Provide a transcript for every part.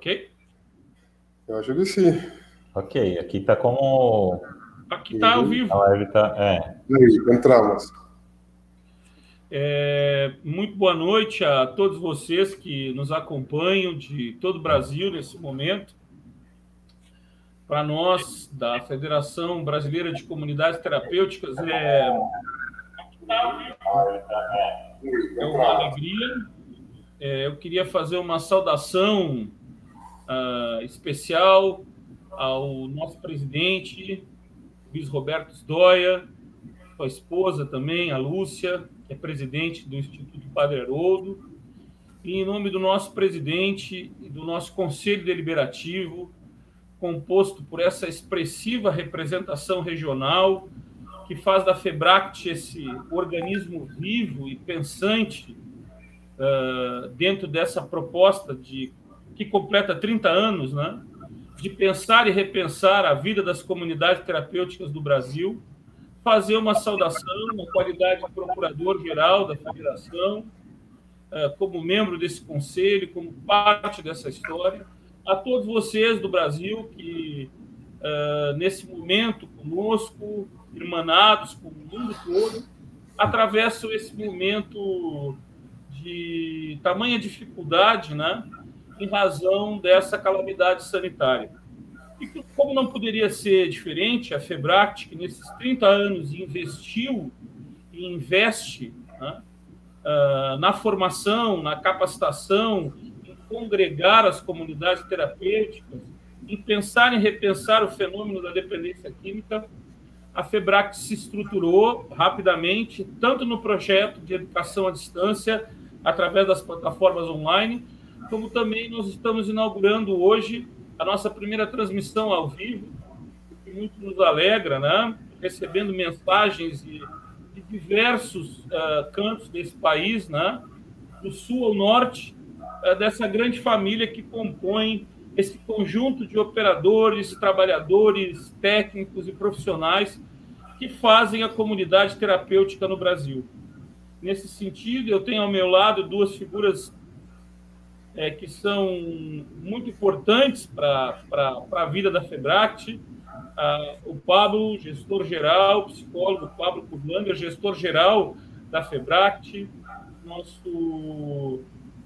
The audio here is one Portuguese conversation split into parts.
Ok? Eu acho que sim. Ok, aqui está como. Aqui está ao vivo. A live está. É. Aí, entramos. É, muito boa noite a todos vocês que nos acompanham de todo o Brasil nesse momento. Para nós, da Federação Brasileira de Comunidades Terapêuticas, é, é uma alegria. É, eu queria fazer uma saudação uh, especial ao nosso presidente, Luiz Roberto Sdoia, sua esposa também, a Lúcia, que é presidente do Instituto Padre Haroldo, e em nome do nosso presidente e do nosso Conselho Deliberativo, composto por essa expressiva representação regional, que faz da FEBRACT esse organismo vivo e pensante uh, dentro dessa proposta de que completa 30 anos, né, de pensar e repensar a vida das comunidades terapêuticas do Brasil, fazer uma saudação na qualidade de procurador-geral da federação, uh, como membro desse conselho, como parte dessa história, a todos vocês do Brasil que, uh, nesse momento, conosco, irmanados com o mundo todo, atravessam esse momento de tamanha dificuldade, né, em razão dessa calamidade sanitária. E como não poderia ser diferente, a Febract, que nesses 30 anos investiu e investe né, uh, na formação, na capacitação, em congregar as comunidades terapêuticas, em pensar e repensar o fenômeno da dependência química, a FEBRAC se estruturou rapidamente, tanto no projeto de educação à distância, através das plataformas online, como também nós estamos inaugurando hoje a nossa primeira transmissão ao vivo, que muito nos alegra, né? recebendo mensagens de, de diversos uh, cantos desse país, né? do sul ao norte, uh, dessa grande família que compõe esse conjunto de operadores, trabalhadores, técnicos e profissionais que fazem a comunidade terapêutica no Brasil. Nesse sentido, eu tenho ao meu lado duas figuras é, que são muito importantes para a vida da FEBRACT. Ah, o Pablo, gestor geral, psicólogo Pablo Kurlanger, gestor geral da FEBRACT, nosso,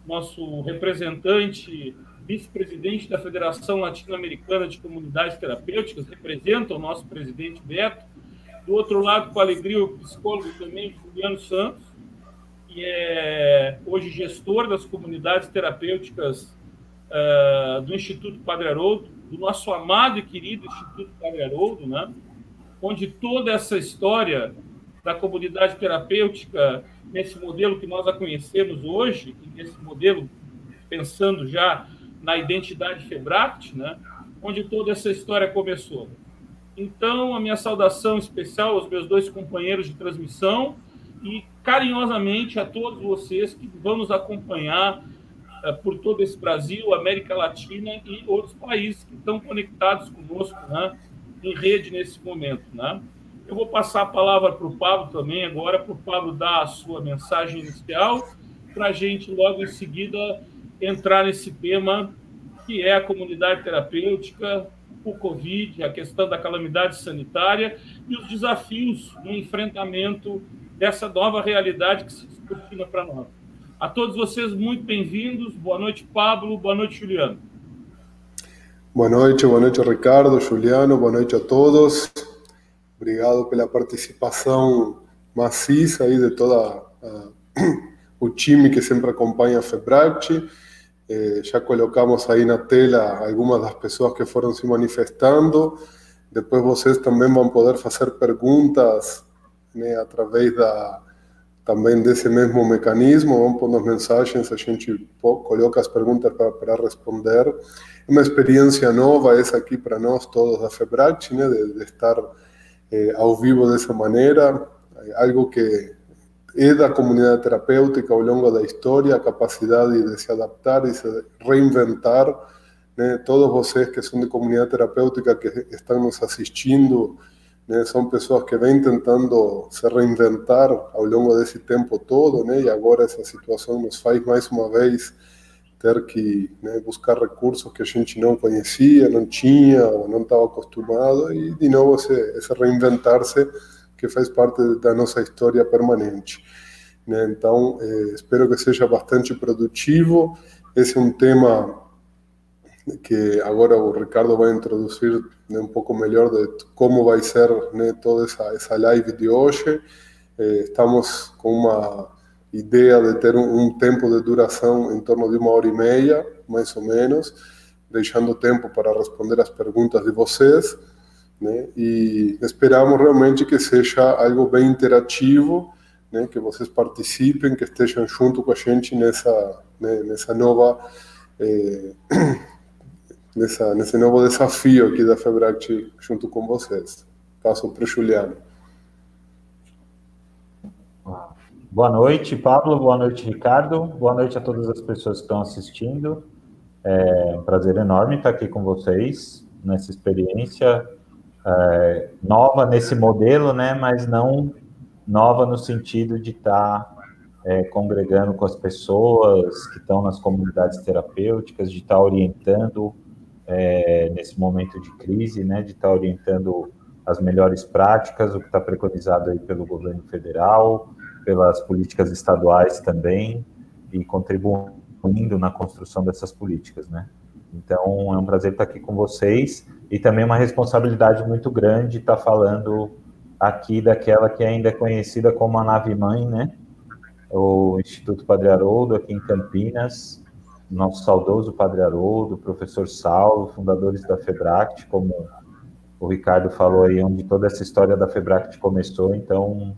nosso representante vice-presidente da Federação Latino-Americana de Comunidades Terapêuticas, representa o nosso presidente Beto. Do outro lado, com alegria, o psicólogo também, Juliano Santos, que é hoje gestor das comunidades terapêuticas uh, do Instituto Padre Haroldo, do nosso amado e querido Instituto Padre Haroldo, né? onde toda essa história da comunidade terapêutica, nesse modelo que nós a conhecemos hoje, nesse modelo pensando já na identidade Febract, né? onde toda essa história começou. Então, a minha saudação especial aos meus dois companheiros de transmissão e carinhosamente a todos vocês que vão nos acompanhar uh, por todo esse Brasil, América Latina e outros países que estão conectados conosco né, em rede nesse momento. Né? Eu vou passar a palavra para o Pablo também agora, para o Pablo dar a sua mensagem inicial, para a gente logo em seguida entrar nesse tema que é a comunidade terapêutica, o Covid, a questão da calamidade sanitária e os desafios no enfrentamento dessa nova realidade que se descortina para nós. A todos vocês, muito bem-vindos. Boa noite, Pablo. Boa noite, Juliano. Boa noite, boa noite, Ricardo, Juliano. Boa noite a todos. Obrigado pela participação maciça aí de toda a, o time que sempre acompanha a Febrace. Eh, já colocamos aí na tela algumas das pessoas que foram se manifestando. Depois vocês também vão poder fazer perguntas né, através da também desse mesmo mecanismo, vão pondo mensagens, a gente coloca as perguntas para responder. É uma experiência nova essa aqui para nós todos da FEBRAT, né, de, de estar eh, ao vivo dessa maneira, algo que é da comunidade terapêutica ao longo da história, a capacidade de se adaptar e se reinventar. Todos vocês que são de comunidade terapêutica, que estão nos assistindo, né? São pessoas que vêm tentando se reinventar ao longo desse tempo todo, né? E agora essa situação nos faz mais uma vez ter que né, buscar recursos que a gente não conhecia, não tinha ou não estava acostumado e de novo esse, esse reinventar-se que faz parte da nossa história permanente. Né? Então, eh, espero que seja bastante produtivo. Esse é um tema que agora o Ricardo vai introduzir né, um pouco melhor de como vai ser né, toda essa, essa live de hoje. Eh, estamos com uma ideia de ter um, um, tempo de duração em torno de uma hora e meia, mais ou menos, deixando tempo para responder as perguntas de vocês. Né, e esperamos realmente que seja algo bem interativo que vocês participem, que estejam junto com a gente nessa, nessa nova, é, nessa, nesse novo desafio aqui da Febract junto com vocês. Passo para o Juliano. Boa noite, Pablo. Boa noite, Ricardo. Boa noite a todas as pessoas que estão assistindo. É um prazer enorme estar aqui com vocês nessa experiência é, nova nesse modelo, né? Mas não nova no sentido de estar é, congregando com as pessoas que estão nas comunidades terapêuticas, de estar orientando é, nesse momento de crise, né, de estar tá orientando as melhores práticas, o que está preconizado aí pelo governo federal, pelas políticas estaduais também, e contribuindo na construção dessas políticas, né. Então, é um prazer estar aqui com vocês e também uma responsabilidade muito grande estar falando aqui daquela que ainda é conhecida como a nave mãe, né? O Instituto Padre Haroldo, aqui em Campinas, nosso saudoso Padre Haroldo, professor Saulo, fundadores da Febract, como o Ricardo falou aí, onde toda essa história da Febract começou, então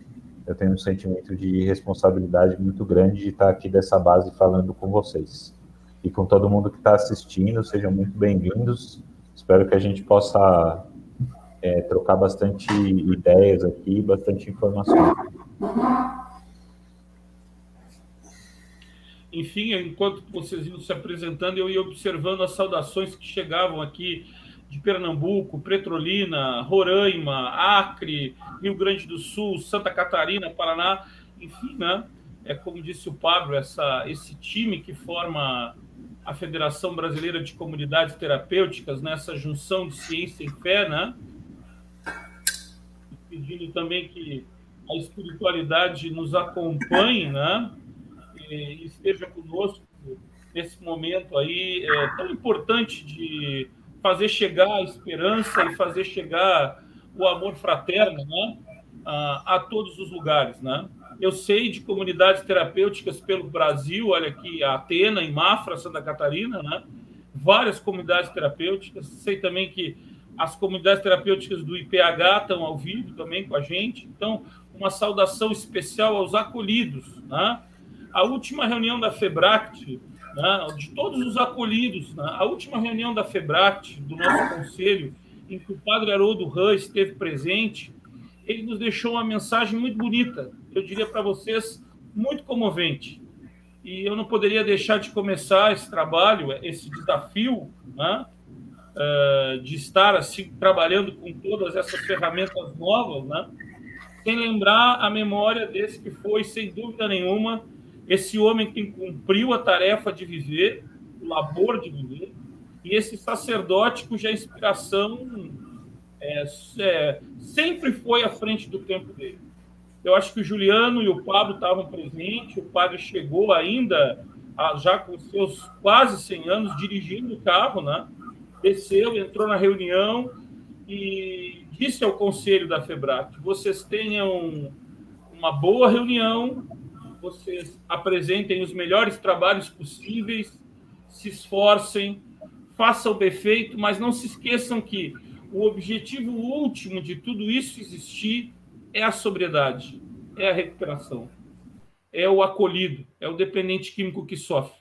eu tenho um sentimento de responsabilidade muito grande de estar aqui dessa base falando com vocês. E com todo mundo que está assistindo, sejam muito bem-vindos. Espero que a gente possa é, trocar bastante ideias aqui, bastante informação. Enfim, enquanto vocês iam se apresentando, eu ia observando as saudações que chegavam aqui de Pernambuco, Petrolina, Roraima, Acre, Rio Grande do Sul, Santa Catarina, Paraná, enfim, né? É como disse o Pablo, essa, esse time que forma a Federação Brasileira de Comunidades Terapêuticas, nessa né? junção de ciência e fé, né? pedindo também que a espiritualidade nos acompanhe, né? E esteja conosco nesse momento aí é, tão importante de fazer chegar a esperança e fazer chegar o amor fraterno, né? A, a todos os lugares, né? Eu sei de comunidades terapêuticas pelo Brasil, olha aqui, a Atena, em Mafra, Santa Catarina, né? Várias comunidades terapêuticas. Sei também que as comunidades terapêuticas do IPH estão ao vivo também com a gente. Então, uma saudação especial aos acolhidos. Né? A última reunião da FEBRACT, né, de todos os acolhidos, né, a última reunião da FEBRACT, do nosso conselho, em que o padre Haroldo Rã esteve presente, ele nos deixou uma mensagem muito bonita, eu diria para vocês, muito comovente. E eu não poderia deixar de começar esse trabalho, esse desafio, né, uh, de estar assim trabalhando com todas essas ferramentas novas, né? Sem lembrar a memória desse que foi, sem dúvida nenhuma, esse homem que cumpriu a tarefa de viver, o labor de viver, e esse sacerdote cuja inspiração é, é, sempre foi à frente do tempo dele. Eu acho que o Juliano e o Pablo estavam presentes, o padre chegou ainda, já com seus quase 100 anos, dirigindo o carro, né? desceu, entrou na reunião e disse ao conselho da FEBRAC: vocês tenham uma boa reunião, vocês apresentem os melhores trabalhos possíveis, se esforcem, façam o defeito, mas não se esqueçam que o objetivo último de tudo isso existir é a sobriedade, é a recuperação, é o acolhido, é o dependente químico que sofre.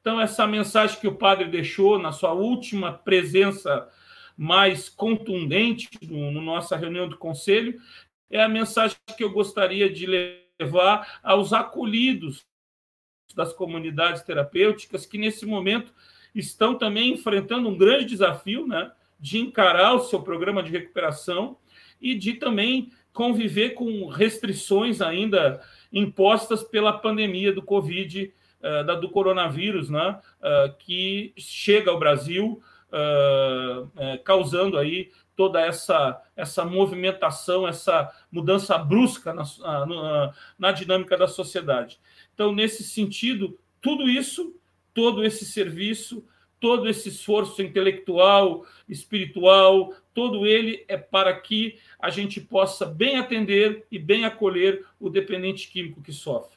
Então, essa mensagem que o padre deixou na sua última presença mais contundente no, no nossa reunião do conselho é a mensagem que eu gostaria de levar aos acolhidos das comunidades terapêuticas que nesse momento estão também enfrentando um grande desafio, né, de encarar o seu programa de recuperação e de também conviver com restrições ainda impostas pela pandemia do Covid uh, da, do coronavírus, né, uh, que chega ao Brasil, causando aí toda essa, essa movimentação, essa mudança brusca na, na, na dinâmica da sociedade. Então, nesse sentido, tudo isso, todo esse serviço, todo esse esforço intelectual, espiritual, todo ele é para que a gente possa bem atender e bem acolher o dependente químico que sofre.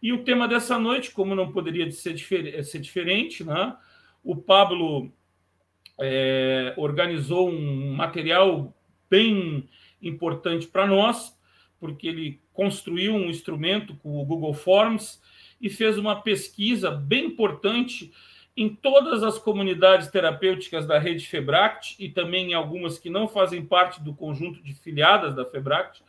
E o tema dessa noite, como não poderia ser diferente, né? o Pablo é, organizou um material bem importante para nós, porque ele construiu um instrumento com o Google Forms e fez uma pesquisa bem importante em todas as comunidades terapêuticas da rede Febract e também em algumas que não fazem parte do conjunto de filiadas da Febract,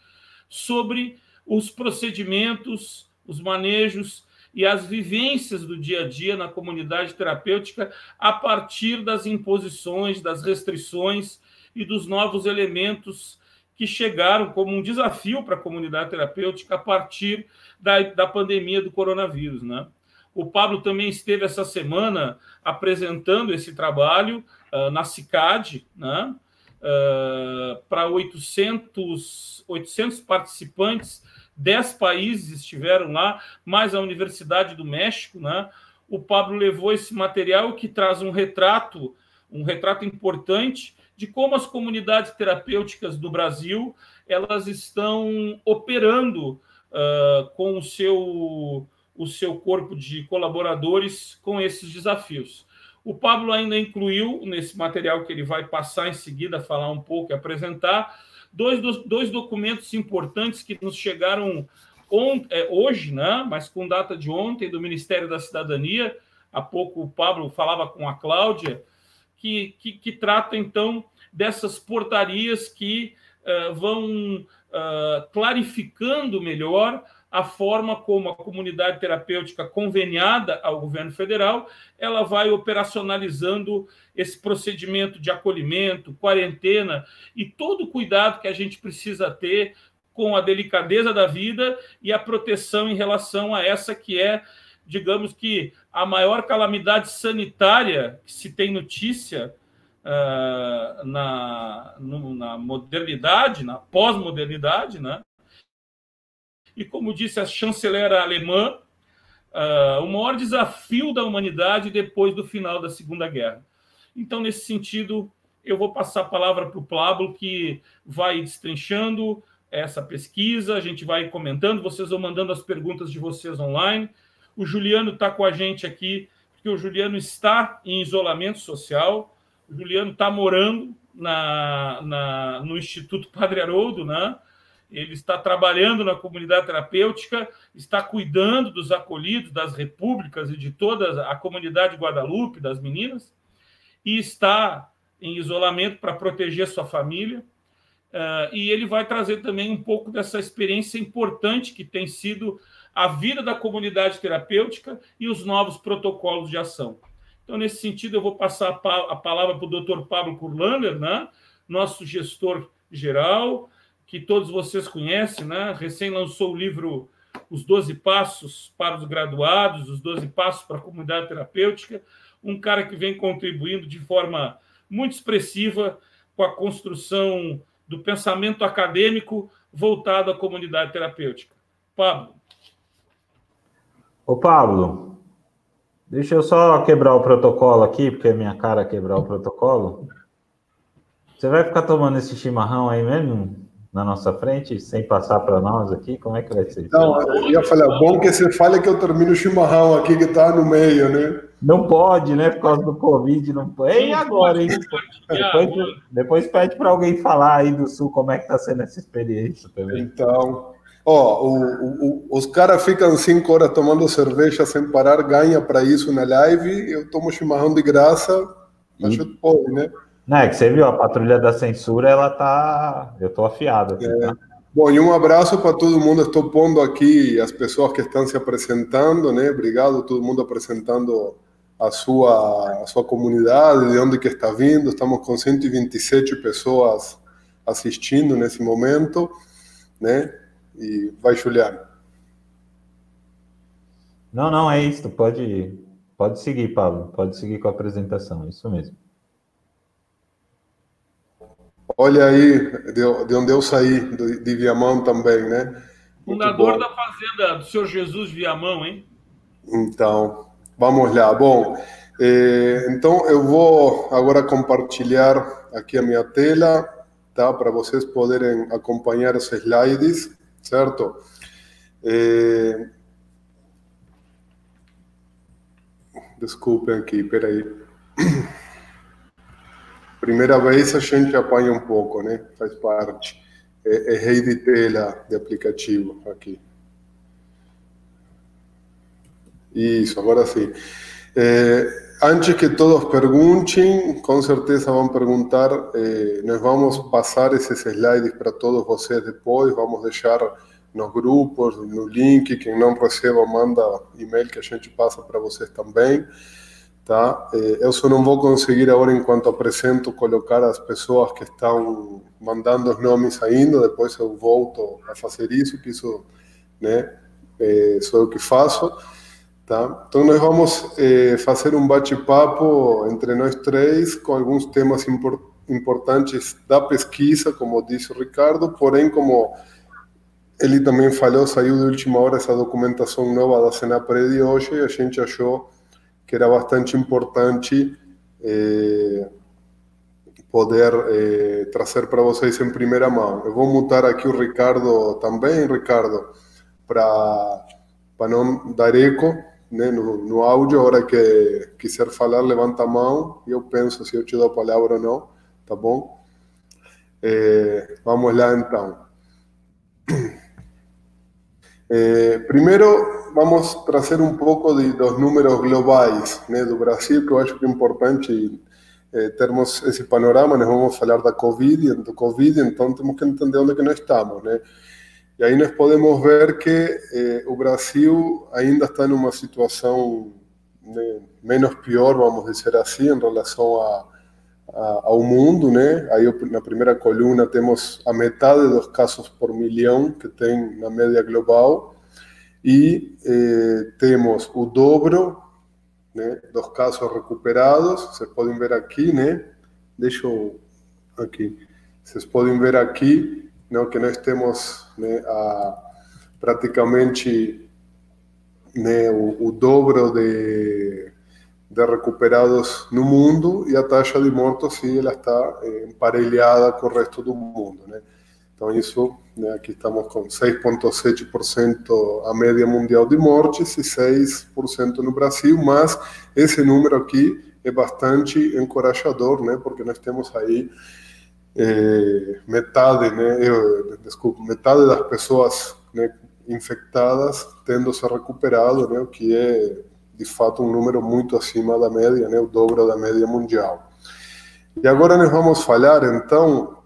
sobre os procedimentos, os manejos e as vivências do dia a dia na comunidade terapêutica a partir das imposições, das restrições e dos novos elementos que chegaram como um desafio para a comunidade terapêutica a partir da, da pandemia do coronavírus, né? O Pablo também esteve essa semana apresentando esse trabalho uh, na CICAD, né? Uh, para 800, 800 participantes, 10 países estiveram lá, mais a Universidade do México. Né? O Pablo levou esse material que traz um retrato, um retrato importante de como as comunidades terapêuticas do Brasil elas estão operando uh, com o seu o seu corpo de colaboradores com esses desafios. O Pablo ainda incluiu nesse material que ele vai passar em seguida, falar um pouco e apresentar, dois, dois documentos importantes que nos chegaram on, é, hoje, né, mas com data de ontem, do Ministério da Cidadania. Há pouco o Pablo falava com a Cláudia, que, que, que trata então dessas portarias que uh, vão uh, clarificando melhor a forma como a comunidade terapêutica conveniada ao governo federal, ela vai operacionalizando esse procedimento de acolhimento, quarentena e todo o cuidado que a gente precisa ter com a delicadeza da vida e a proteção em relação a essa que é, digamos que, a maior calamidade sanitária que se tem notícia uh, na, no, na modernidade, na pós-modernidade, né? E, como disse a chanceler alemã, uh, o maior desafio da humanidade depois do final da Segunda Guerra. Então, nesse sentido, eu vou passar a palavra para o Pablo, que vai destrinchando essa pesquisa, a gente vai comentando, vocês vão mandando as perguntas de vocês online. O Juliano está com a gente aqui, porque o Juliano está em isolamento social, o Juliano está morando na, na, no Instituto Padre Haroldo, né? Ele está trabalhando na comunidade terapêutica, está cuidando dos acolhidos, das repúblicas e de toda a comunidade Guadalupe, das meninas, e está em isolamento para proteger sua família. Uh, e ele vai trazer também um pouco dessa experiência importante que tem sido a vida da comunidade terapêutica e os novos protocolos de ação. Então, nesse sentido, eu vou passar a, pa a palavra para o doutor Pablo Kurlander, né? nosso gestor geral, que todos vocês conhecem, né? Recém lançou o livro Os Doze Passos para os Graduados, Os Doze Passos para a Comunidade Terapêutica. Um cara que vem contribuindo de forma muito expressiva com a construção do pensamento acadêmico voltado à comunidade terapêutica. Pablo. Ô, Pablo, deixa eu só quebrar o protocolo aqui, porque é minha cara quebrar o protocolo. Você vai ficar tomando esse chimarrão aí mesmo? Na nossa frente, sem passar para nós aqui? Como é que vai ser? Não, eu ia falar, bom que você fale que eu termino o chimarrão aqui que está no meio, né? Não pode, né? Por causa do Covid, não pode. E agora, hein? Depois, depois pede para alguém falar aí do Sul como é que está sendo essa experiência também. Então, ó, o, o, os caras ficam cinco horas tomando cerveja sem parar, ganha para isso na live, eu tomo chimarrão de graça, mas eu pode, né? Não, é que você viu, a patrulha da censura, ela tá. Eu tô afiado. Aqui, é. tá? Bom, e um abraço para todo mundo. Estou pondo aqui as pessoas que estão se apresentando, né? Obrigado todo mundo apresentando a sua, a sua comunidade, de onde que está vindo. Estamos com 127 pessoas assistindo nesse momento, né? E vai, Juliano. Não, não, é isso. Pode, pode seguir, Pablo. Pode seguir com a apresentação. Isso mesmo. Olha aí de, de onde eu saí, de Viamão também, né? Fundador da fazenda do Senhor Jesus Viamão, hein? Então, vamos lá. Bom, eh, então eu vou agora compartilhar aqui a minha tela, tá? Para vocês poderem acompanhar os slides, certo? Eh, desculpem aqui, peraí. Primeira vez a gente apanha um pouco, né? Faz parte. É, é rei de tela de aplicativo aqui. Isso, agora sim. É, antes que todos perguntem, com certeza vão perguntar, eh, nós vamos passar esses slides para todos vocês depois, vamos deixar nos grupos, no link, quem não receba, manda e-mail que a gente passa para vocês também, tá? Eh, eu só não vou conseguir agora, enquanto apresento, colocar as pessoas que estão mandando os nomes ainda, depois eu volto a fazer isso, que isso, né, eh, sou eu que faço, tá? Então nós vamos eh, fazer um bate-papo entre nós três com alguns temas impor importantes da pesquisa, como disse o Ricardo, porém como ele também falou, saiu de última hora essa documentação nova da Senapred hoje e a gente achou que era bastante importante eh, poder eh, trazer para vocês em primeira mão. Eu vou mutar aqui o Ricardo também, Ricardo, para não dar eco né, no, no áudio. A hora que quiser falar, levanta a mão e eu penso se eu te dou a palavra ou não, tá bom? Eh, vamos lá então. Eh, primeiro, vamos trazer um pouco de, dos números globais né, do Brasil, que eu acho que é importante eh, termos esse panorama. Nós vamos falar da Covid, do Covid, então temos que entender onde que nós estamos. Né? E aí nós podemos ver que eh, o Brasil ainda está numa situação né, menos pior, vamos dizer assim, em relação a, a, ao mundo, né? Aí na primeira coluna temos a metade dos casos por milhão que tem na média global e eh, temos o dobro né, dos casos recuperados. Vocês podem ver aqui, né? Deixa eu aqui. Vocês podem ver aqui, né, que nós temos né, a, praticamente né, o, o dobro de de recuperados no mundo e a taxa de mortos sim ela está eh, emparelhada com o resto do mundo, né? Então isso, né, aqui estamos com 6,7% a média mundial de mortes e 6% no Brasil, mas esse número aqui é bastante encorajador, né? Porque nós temos aí eh, metade, né? Desculpa, metade das pessoas né, infectadas tendo se recuperado, né? O que é de fato um número muito acima da média, né, o dobro da média mundial. E agora nós vamos falar então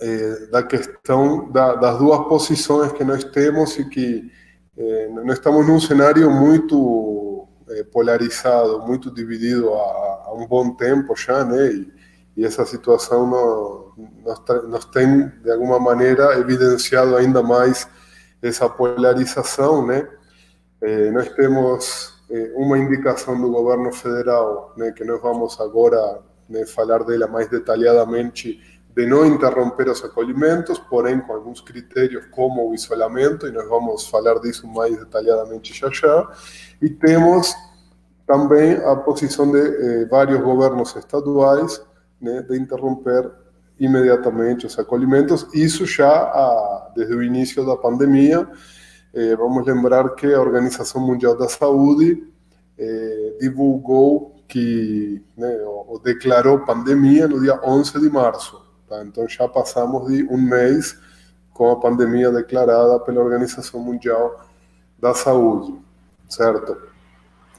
eh, da questão da, das duas posições que nós temos e que eh, nós estamos num cenário muito eh, polarizado, muito dividido há, há, um bom tempo já, né, e, e essa situação nos, nos tem de alguma maneira evidenciado ainda mais essa polarização, né? nós temos eh, uma indicação do governo federal, né, que nós vamos agora né, falar dela mais detalhadamente, de não interromper os acolhimentos, porém com alguns critérios como o isolamento, e nós vamos falar disso mais detalhadamente já já. E temos também a posição de eh, vários governos estaduais né, de interromper imediatamente os acolhimentos, isso já ah, desde o início da pandemia, eh, vamos lembrar que a Organização Mundial da Saúde eh, divulgou que, né, ou declarou pandemia no dia 11 de março. Tá? Então já passamos de um mês com a pandemia declarada pela Organização Mundial da Saúde, certo?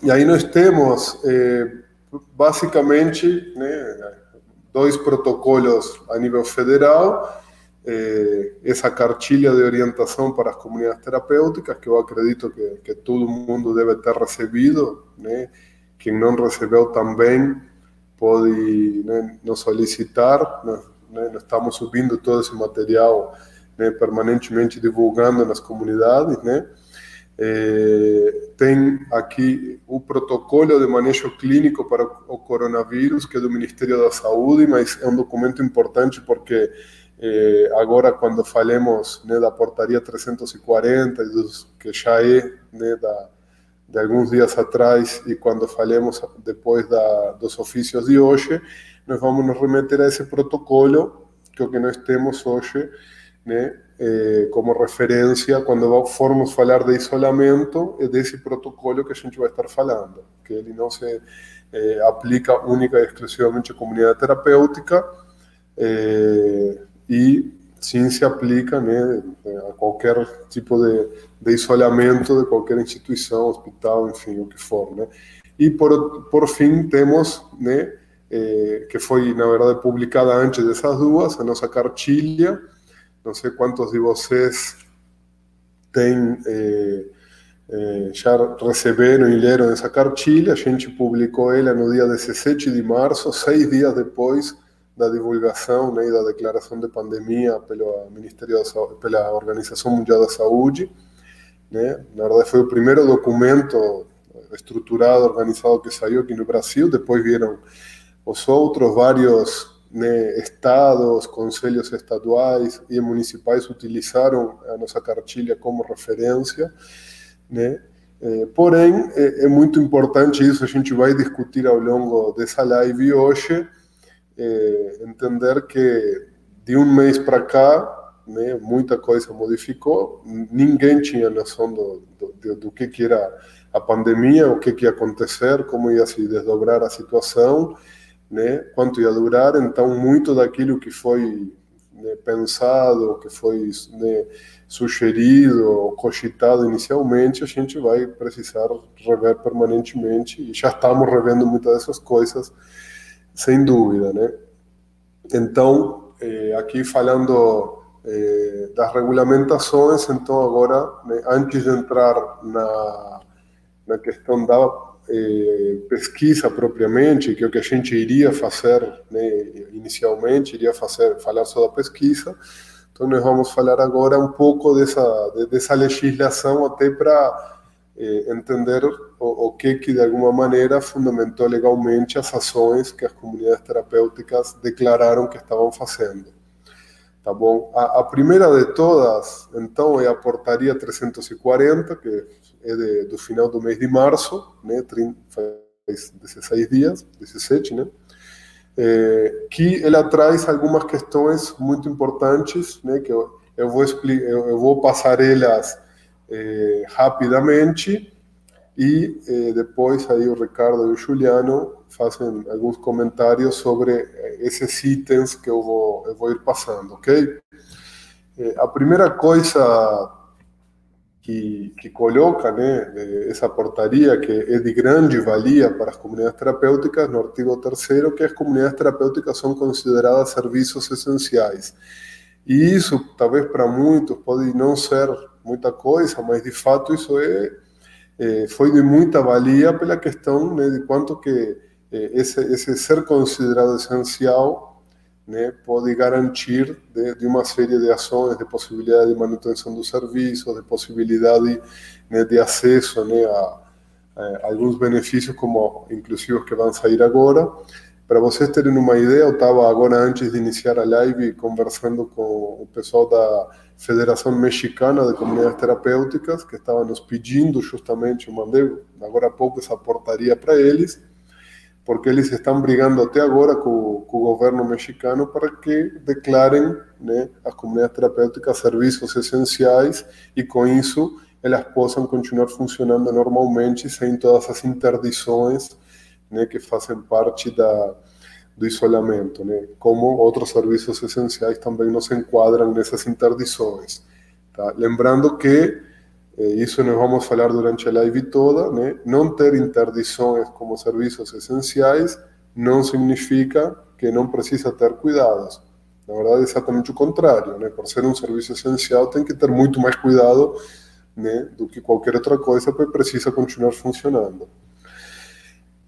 E aí nós temos, eh, basicamente, né, dois protocolos a nível federal eh, essa cartilha de orientação para as comunidades terapêuticas, que eu acredito que, que todo mundo deve ter recebido, né? quem não recebeu também pode né, nos solicitar, nós, estamos subindo todo esse material permanentemente divulgando nas comunidades? É, tem aqui o protocolo de manejo clínico para o coronavírus, que é do Ministério da Saúde, mas é um documento importante porque é, agora, quando falemos né, da portaria 340, dos, que já é né, da, de alguns dias atrás, e quando falemos depois da, dos ofícios de hoje, nós vamos nos remeter a esse protocolo, que o que nós temos hoje, né, eh, como referência quando formos falar de isolamento é desse protocolo que a gente vai estar falando, que ele não se eh, aplica única e exclusivamente à comunidade terapêutica eh, e sim se aplica né, a qualquer tipo de, de isolamento de qualquer instituição, hospital, enfim, o que for. Né? E por, por fim temos, né, eh, que foi na verdade publicada antes dessas duas, a nossa cartilha, não sei quantos de vocês têm eh, eh, já receberam e leram essa cartilha. A gente publicou ela no dia 17 de março, seis dias depois da divulgação né, e da declaração de pandemia pelo Ministério da Saúde, pela Organização Mundial da Saúde. Né? Na verdade, foi o primeiro documento estruturado, organizado que saiu aqui no Brasil. Depois vieram os outros vários né, estados, conselhos estaduais e municipais utilizaram a nossa cartilha como referência, né? É, porém, é, é, muito importante isso, a gente vai discutir ao longo dessa live hoje, é, entender que de um mês para cá, né, muita coisa modificou, ninguém tinha noção do, do, do que, que era a pandemia, o que, que ia acontecer, como ia se desdobrar a situação, né, quanto ia durar, então muito daquilo que foi né, pensado, que foi né, sugerido, cogitado inicialmente, a gente vai precisar rever permanentemente e já estamos revendo muitas dessas coisas, sem dúvida, né? Então, eh, aqui falando eh, das regulamentações, então agora, né, antes de entrar na, na questão da eh, pesquisa propriamente, que é o que a gente iria fazer né, inicialmente, iria fazer, falar só da pesquisa. Então, nós vamos falar agora um pouco dessa, dessa legislação, até para eh, entender o, o, que, que, de alguma maneira, fundamentou legalmente as ações que as comunidades terapêuticas declararam que estavam fazendo. Tá bom? A, a primeira de todas, então, é a Portaria 340, que é de, do final do mês de março, né, 30, faz 16 dias, 17, né, é, que ela traz algumas questões muito importantes, né, que eu, eu vou eu, eu, vou passar elas é, rapidamente e é, depois aí o Ricardo e o Juliano fazem alguns comentários sobre é, esses itens que eu vou, eu vou ir passando, ok? A primeira coisa que, que coloca né, essa portaria, que é de grande valia para as comunidades terapêuticas, no artigo 3 que as comunidades terapêuticas são consideradas serviços essenciais. E isso, talvez para muitos, pode não ser muita coisa, mas de fato isso é, é foi de muita valia pela questão né, de quanto que é, esse, esse ser considerado essencial né, pode garantir de, de, uma série de ações, de possibilidade de manutenção do serviço, de possibilidade né, de acesso né, a, a, alguns benefícios, como inclusive os que vão sair agora. Para vocês terem uma ideia, eu estava agora, antes de iniciar a live, conversando com o pessoal da Federação Mexicana de Comunidades Terapêuticas, que estavam nos pedindo justamente, eu mandei agora há pouco essa portaria para eles, porque eles estão brigando até agora com, com, o governo mexicano para que declarem né, as comunidades terapêuticas serviços essenciais e com isso elas possam continuar funcionando normalmente sem todas as interdições né, que fazem parte da, do isolamento, né? como outros serviços essenciais também não se enquadram nessas interdições. Tá? Lembrando que isso nós vamos falar durante a live toda, né? Não ter interdições como serviços essenciais não significa que não precisa ter cuidados. Na verdade, é exatamente o contrário, né? Por ser um serviço essencial, tem que ter muito mais cuidado, né, do que qualquer outra coisa, porque precisa continuar funcionando.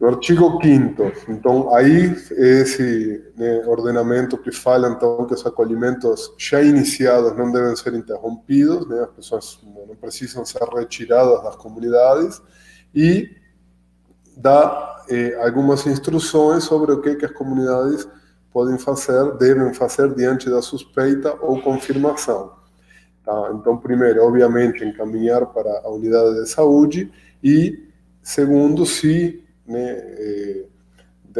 No artigo 5 então, aí esse né, ordenamento que fala, então, que os acolhimentos já iniciados não devem ser interrompidos, né, as pessoas não precisam ser retiradas das comunidades, e dá eh, algumas instruções sobre o que, que as comunidades podem fazer, devem fazer diante da suspeita ou confirmação. Tá? Então, primeiro, obviamente, encaminhar para a unidade de saúde e, segundo, se né, é,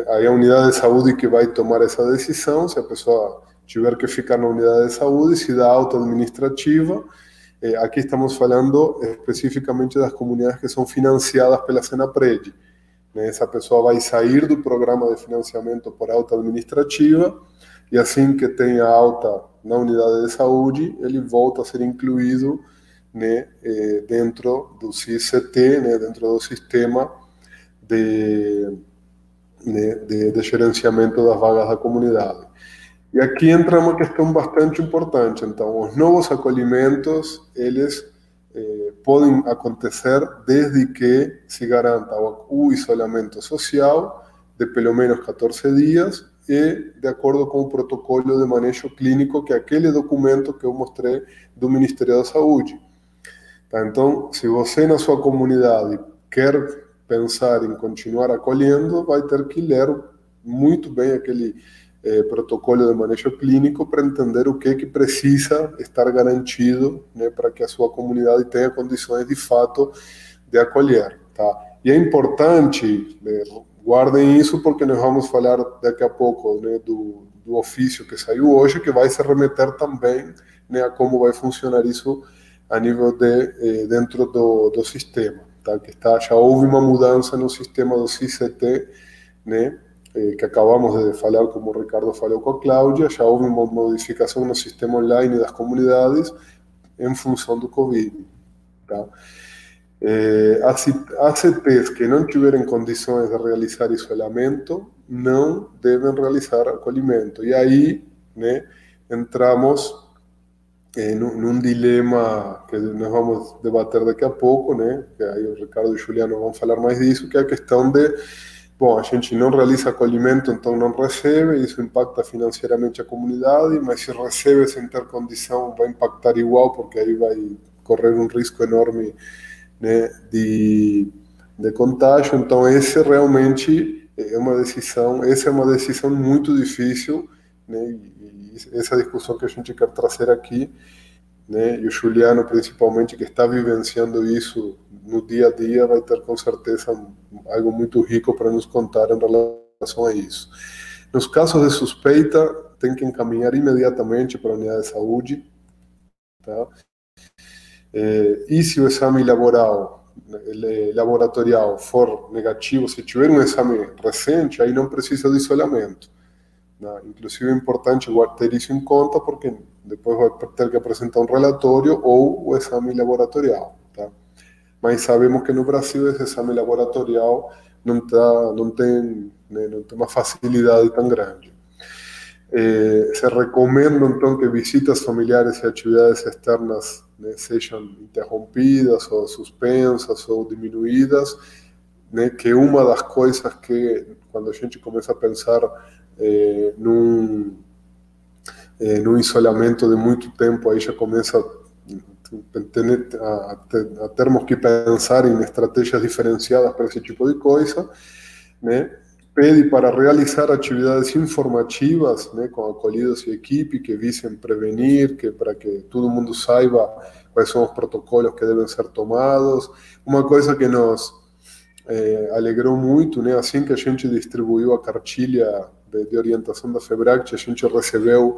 aí a unidade de saúde que vai tomar essa decisão, se a pessoa tiver que ficar na unidade de saúde, se dá alta administrativa. É, aqui estamos falando especificamente das comunidades que são financiadas pela Senapred. Né? Essa pessoa vai sair do programa de financiamento por alta administrativa e assim que tenha alta na unidade de saúde, ele volta a ser incluído né, dentro do CICT, né, dentro do sistema de, de, de, gerenciamento das vagas da comunidade. E aqui entra uma questão bastante importante. Então, os novos acolhimentos, eles eh, podem acontecer desde que se garanta o isolamento social de pelo menos 14 dias e de acordo com o protocolo de manejo clínico, que é aquele documento que eu mostrei do Ministério da Saúde. Então, se você na sua comunidade quer pensar em continuar acolhendo, vai ter que ler muito bem aquele eh, protocolo de manejo clínico para entender o que é que precisa estar garantido né, para que a sua comunidade tenha condições de fato de acolher. Tá? E é importante, né, guardem isso porque nós vamos falar daqui a pouco né, do, do ofício que saiu hoje, que vai se remeter também né, a como vai funcionar isso a nível de eh, dentro do, do sistema tá? que está, já houve uma mudança no sistema do CICT, né? Eh, que acabamos de falar, como o Ricardo falou com a Cláudia, já houve uma modificação no sistema online das comunidades em função do Covid. Tá? Eh, as ACTs que não tiverem condições de realizar isolamento não devem realizar acolhimento. E aí né, entramos é, num, dilema que nós vamos debater daqui a pouco, né? Que aí o Ricardo e o Juliano vão falar mais disso, que é a questão de, bom, a gente não realiza acolhimento, então não recebe, isso impacta financeiramente a comunidade, mas se recebe sem ter condição, vai impactar igual, porque aí vai correr um risco enorme né, de, de contágio. Então, esse realmente é uma decisão, essa é uma decisão muito difícil, né? Essa discussão que a gente quer trazer aqui, né? E o Juliano, principalmente, que está vivenciando isso no dia a dia, vai ter com certeza algo muito rico para nos contar em relação a isso. Nos casos de suspeita, tem que encaminhar imediatamente para a unidade de saúde, tá? E se o exame laboral, laboratorial for negativo, se tiver um exame recente, aí não precisa de isolamento. Inclusive é importante ter isso em conta, porque depois vai ter que apresentar um relatório ou o exame laboratorial. Tá? Mas sabemos que no Brasil esse exame laboratorial não, tá, não, tem, não tem uma facilidade tão grande. Eh, se recomenda então que visitas familiares e atividades externas né, sejam interrompidas ou suspensas ou diminuídas, né, que uma das coisas que quando a gente começa a pensar é, num, é, num isolamento de muito tempo, aí já começa a, a, a termos que pensar em estratégias diferenciadas para esse tipo de coisa, né? pede para realizar atividades informativas né, com acolhidos e equipe que visem prevenir, que para que todo mundo saiba quais são os protocolos que devem ser tomados. Uma coisa que nos é, alegrou muito, né, assim que a gente distribuiu a cartilha de, de orientação da FEBRAC, a gente recebeu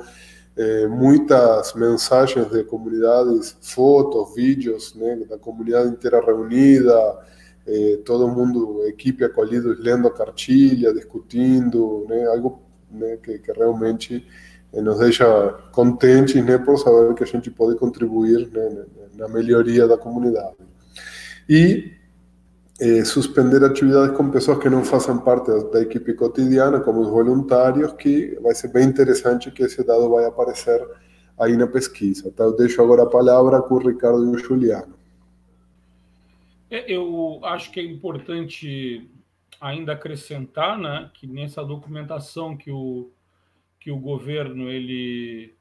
eh, muitas mensagens de comunidades, fotos, vídeos, né, da comunidade inteira reunida, eh, todo mundo, equipe acolhidos, lendo a cartilha, discutindo, né, algo né, que, que, realmente eh, nos deixa contentes né, por saber que a gente pode contribuir né, na melhoria da comunidade. E eh, suspender atividades com pessoas que não façam parte da, equipe cotidiana, como os voluntários, que vai ser bem interessante que esse dado vai aparecer aí na pesquisa. Eu deixo agora a palavra com o Ricardo e o Juliano. É, eu acho que é importante ainda acrescentar, né, que nessa documentação que o, que o governo ele,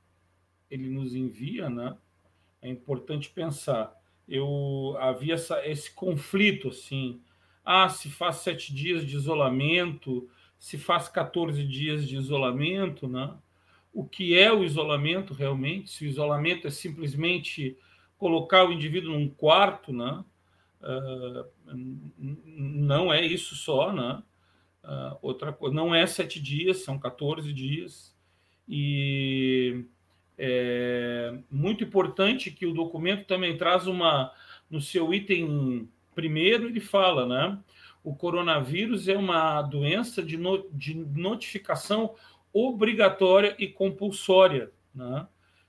ele nos envia, né, é importante pensar. Eu havia essa, esse conflito assim, ah, se faz sete dias de isolamento, se faz 14 dias de isolamento, né? O que é o isolamento realmente? Se o isolamento é simplesmente colocar o indivíduo num quarto, né? Uh, não é isso só, né? Uh, outra coisa, não é sete dias, são 14 dias. E é muito importante que o documento também traz uma, no seu item primeiro, ele fala, né? O coronavírus é uma doença de, no, de notificação obrigatória e compulsória, né?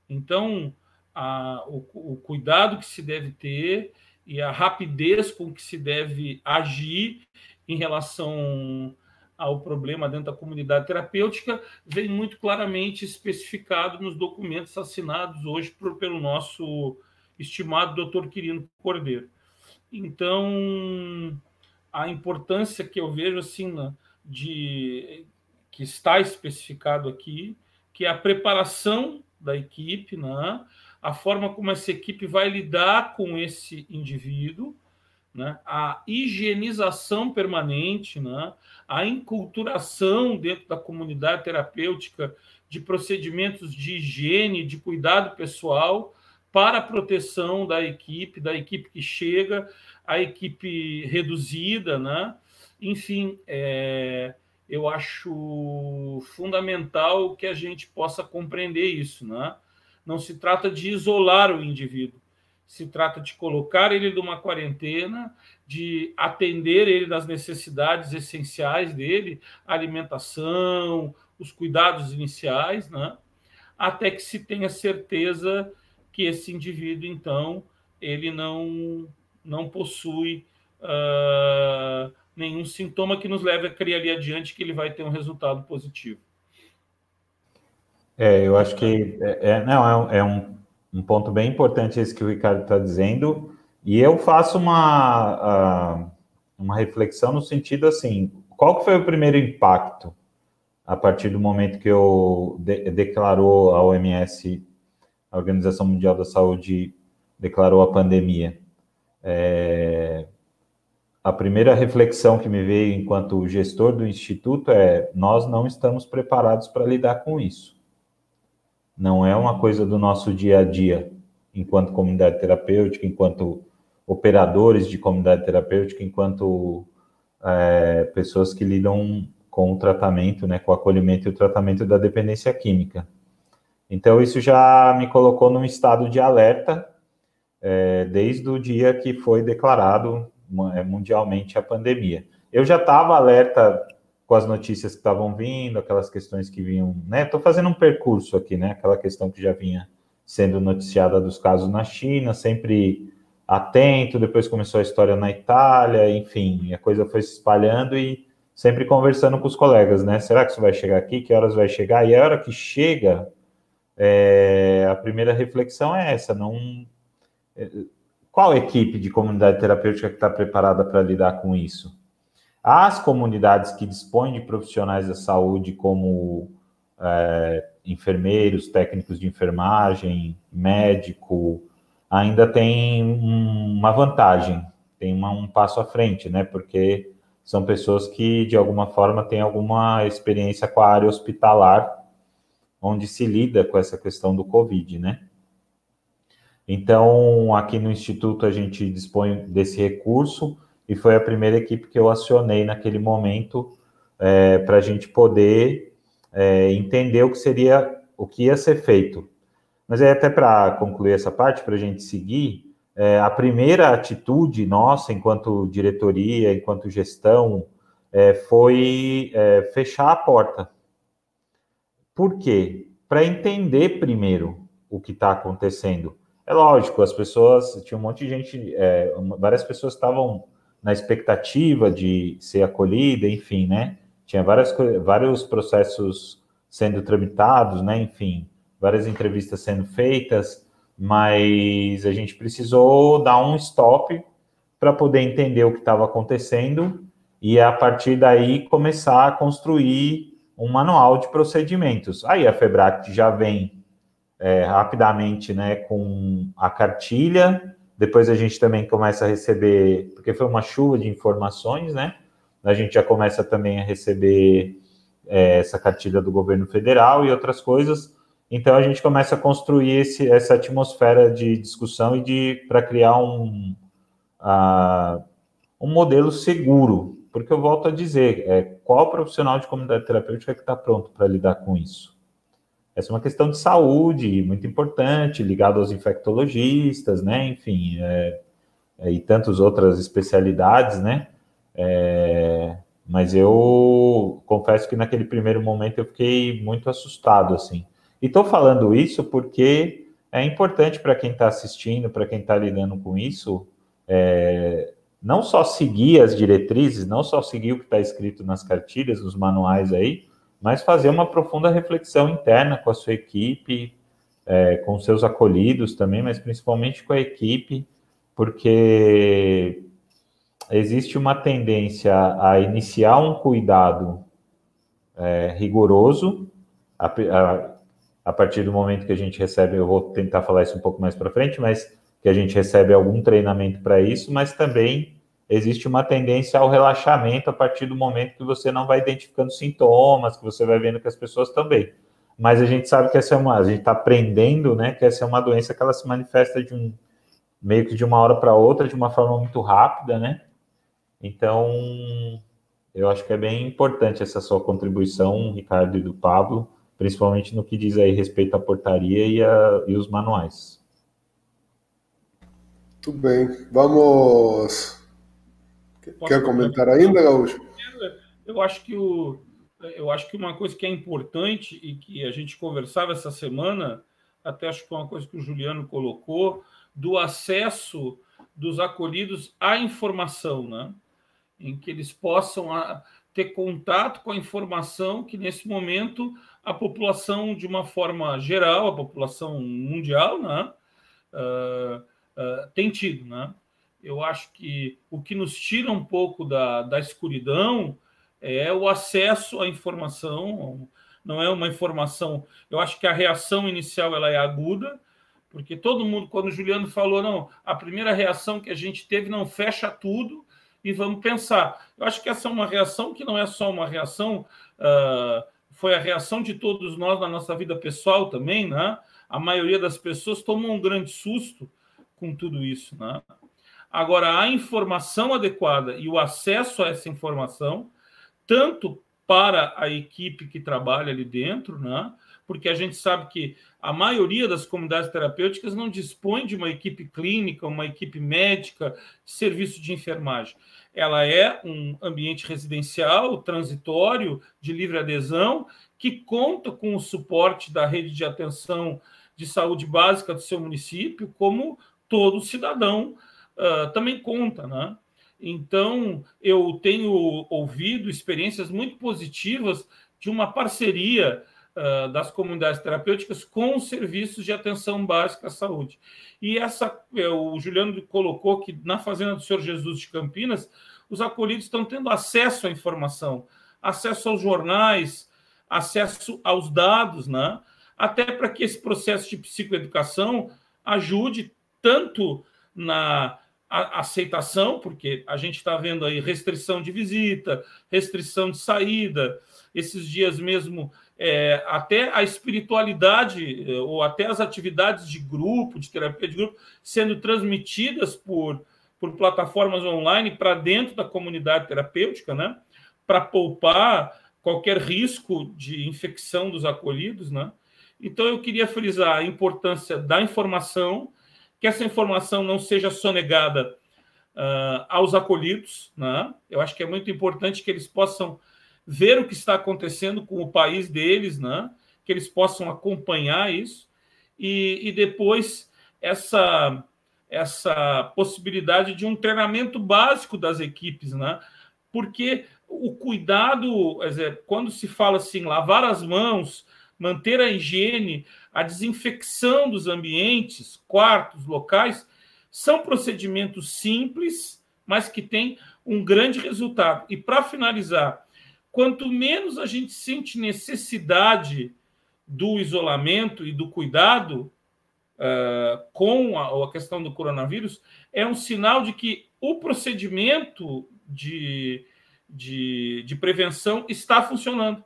Então, a, o, o cuidado que se deve ter e a rapidez com que se deve agir em relação ao problema dentro da comunidade terapêutica vem muito claramente especificado nos documentos assinados hoje por, pelo nosso estimado doutor Quirino Cordeiro. Então, a importância que eu vejo assim de que está especificado aqui, que é a preparação da equipe, né? a forma como essa equipe vai lidar com esse indivíduo, né? a higienização permanente, né? a enculturação dentro da comunidade terapêutica de procedimentos de higiene, de cuidado pessoal para a proteção da equipe, da equipe que chega, a equipe reduzida, né? Enfim, é, eu acho fundamental que a gente possa compreender isso, né? Não se trata de isolar o indivíduo, se trata de colocar ele numa quarentena, de atender ele nas necessidades essenciais dele, alimentação, os cuidados iniciais, né? Até que se tenha certeza que esse indivíduo, então, ele não, não possui uh, nenhum sintoma que nos leve a criar ali adiante que ele vai ter um resultado positivo. É, eu acho que é, é não, é, é um, um, ponto bem importante esse que o Ricardo está dizendo, e eu faço uma, uma reflexão no sentido assim, qual que foi o primeiro impacto a partir do momento que eu de, declarou a OMS a Organização Mundial da Saúde declarou a pandemia. É, a primeira reflexão que me veio enquanto gestor do instituto é: nós não estamos preparados para lidar com isso. Não é uma coisa do nosso dia a dia, enquanto comunidade terapêutica, enquanto operadores de comunidade terapêutica, enquanto é, pessoas que lidam com o tratamento, né, com o acolhimento e o tratamento da dependência química. Então, isso já me colocou num estado de alerta é, desde o dia que foi declarado é, mundialmente a pandemia. Eu já estava alerta com as notícias que estavam vindo, aquelas questões que vinham, né? Estou fazendo um percurso aqui, né? Aquela questão que já vinha sendo noticiada dos casos na China, sempre atento. Depois começou a história na Itália, enfim, a coisa foi se espalhando e sempre conversando com os colegas, né? Será que isso vai chegar aqui? Que horas vai chegar? E a hora que chega, é, a primeira reflexão é essa: não. É, qual equipe de comunidade terapêutica que está preparada para lidar com isso? As comunidades que dispõem de profissionais da saúde, como é, enfermeiros, técnicos de enfermagem, médico, ainda tem uma vantagem, tem uma, um passo à frente, né? Porque são pessoas que, de alguma forma, têm alguma experiência com a área hospitalar onde se lida com essa questão do Covid, né? Então, aqui no Instituto, a gente dispõe desse recurso e foi a primeira equipe que eu acionei naquele momento é, para a gente poder é, entender o que seria, o que ia ser feito. Mas é até para concluir essa parte, para a gente seguir, é, a primeira atitude nossa, enquanto diretoria, enquanto gestão, é, foi é, fechar a porta por quê? Para entender primeiro o que está acontecendo. É lógico, as pessoas, tinha um monte de gente, é, várias pessoas estavam na expectativa de ser acolhida, enfim, né? Tinha várias, vários processos sendo tramitados, né? Enfim, várias entrevistas sendo feitas, mas a gente precisou dar um stop para poder entender o que estava acontecendo e a partir daí começar a construir um manual de procedimentos. Aí a FEBRACT já vem é, rapidamente né, com a cartilha, depois a gente também começa a receber, porque foi uma chuva de informações, né? A gente já começa também a receber é, essa cartilha do governo federal e outras coisas. Então a gente começa a construir esse, essa atmosfera de discussão e de para criar um, um modelo seguro, porque eu volto a dizer, é, qual profissional de comunidade terapêutica que está pronto para lidar com isso? Essa é uma questão de saúde muito importante, ligada aos infectologistas, né? Enfim, é, é, e tantas outras especialidades, né? É, mas eu confesso que naquele primeiro momento eu fiquei muito assustado, assim. E estou falando isso porque é importante para quem está assistindo, para quem está lidando com isso, é, não só seguir as diretrizes, não só seguir o que está escrito nas cartilhas, nos manuais aí, mas fazer uma profunda reflexão interna com a sua equipe, é, com seus acolhidos também, mas principalmente com a equipe, porque existe uma tendência a iniciar um cuidado é, rigoroso. A, a, a, partir do momento que a gente recebe, eu vou tentar falar isso um pouco mais para frente, mas que a gente recebe algum treinamento para isso, mas também existe uma tendência ao relaxamento a partir do momento que você não vai identificando sintomas, que você vai vendo que as pessoas também. Mas a gente sabe que essa é uma, a gente está aprendendo, né, que essa é uma doença que ela se manifesta de um meio que de uma hora para outra, de uma forma muito rápida, né? Então, eu acho que é bem importante essa sua contribuição, Ricardo e do Pablo, principalmente no que diz aí respeito à portaria e, a, e os manuais. Tudo bem. Vamos Quer comentar ainda, Gaúcho? Eu acho que o eu acho que uma coisa que é importante e que a gente conversava essa semana, até acho que foi uma coisa que o Juliano colocou, do acesso dos acolhidos à informação, né? Em que eles possam ter contato com a informação que nesse momento a população, de uma forma geral, a população mundial, né? Uh, uh, tem tido, né? Eu acho que o que nos tira um pouco da, da escuridão é o acesso à informação, não é uma informação. Eu acho que a reação inicial ela é aguda, porque todo mundo, quando o Juliano falou, não, a primeira reação que a gente teve, não fecha tudo e vamos pensar. Eu acho que essa é uma reação que não é só uma reação, uh, foi a reação de todos nós na nossa vida pessoal também, né? A maioria das pessoas tomou um grande susto com tudo isso, né? Agora, a informação adequada e o acesso a essa informação, tanto para a equipe que trabalha ali dentro, né? porque a gente sabe que a maioria das comunidades terapêuticas não dispõe de uma equipe clínica, uma equipe médica, serviço de enfermagem. Ela é um ambiente residencial, transitório, de livre adesão, que conta com o suporte da rede de atenção de saúde básica do seu município, como todo cidadão uh, também conta, né? Então, eu tenho ouvido experiências muito positivas de uma parceria uh, das comunidades terapêuticas com os serviços de atenção básica à saúde. E essa, é, o Juliano colocou que na Fazenda do Senhor Jesus de Campinas, os acolhidos estão tendo acesso à informação, acesso aos jornais, acesso aos dados, né? até para que esse processo de psicoeducação ajude tanto na a aceitação, porque a gente está vendo aí restrição de visita, restrição de saída, esses dias mesmo, é, até a espiritualidade, é, ou até as atividades de grupo, de terapia de grupo, sendo transmitidas por, por plataformas online para dentro da comunidade terapêutica, né? Para poupar qualquer risco de infecção dos acolhidos, né? Então, eu queria frisar a importância da informação, que essa informação não seja sonegada uh, aos acolhidos. Né? Eu acho que é muito importante que eles possam ver o que está acontecendo com o país deles, né? que eles possam acompanhar isso, e, e depois essa, essa possibilidade de um treinamento básico das equipes, né? porque o cuidado, quando se fala assim, lavar as mãos, manter a higiene, a desinfecção dos ambientes, quartos, locais, são procedimentos simples, mas que têm um grande resultado. E para finalizar, quanto menos a gente sente necessidade do isolamento e do cuidado uh, com a, a, questão do coronavírus, é um sinal de que o procedimento de, de, de prevenção está funcionando.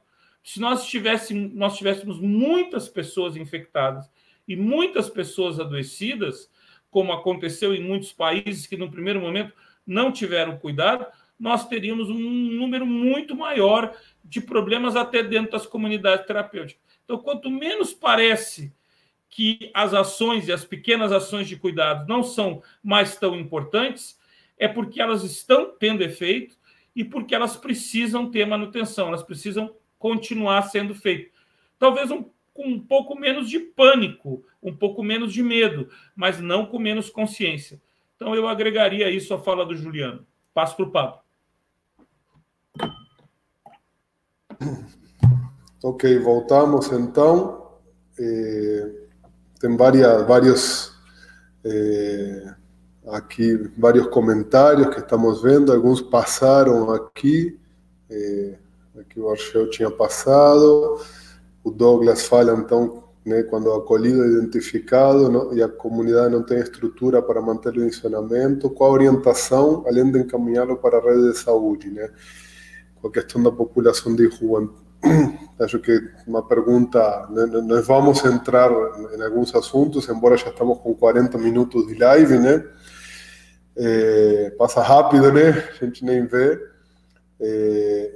Se nós tivéssemos, nós tivéssemos muitas pessoas infectadas e muitas pessoas adoecidas, como aconteceu em muitos países que no primeiro momento não tiveram cuidado, nós teríamos um número muito maior de problemas até dentro das comunidades terapêuticas. Então, quanto menos parece que as ações e as pequenas ações de cuidado não são mais tão importantes, é porque elas estão tendo efeito e porque elas precisam ter manutenção, elas precisam continuar sendo feitas. Talvez um, com um pouco menos de pânico, um pouco menos de medo, mas não com menos consciência. Então, eu agregaria isso à fala do Juliano. Passo para o Pablo. Ok, voltamos então. Eh, tem várias, vários eh, aqui vários comentários que estamos vendo. Alguns passaram aqui. Eh, aqui o Archel tinha passado. O Douglas fala então né, quando acolhido e identificado não, e a comunidade não tem estrutura para manter o funcionamento, qual a orientação, além de encaminhá-lo para a rede de saúde, né? com a questão da população de rua. Acho que uma pergunta, né, nós vamos entrar em alguns assuntos, embora já estamos com 40 minutos de live, né? É, passa rápido, né? A gente nem vê. É,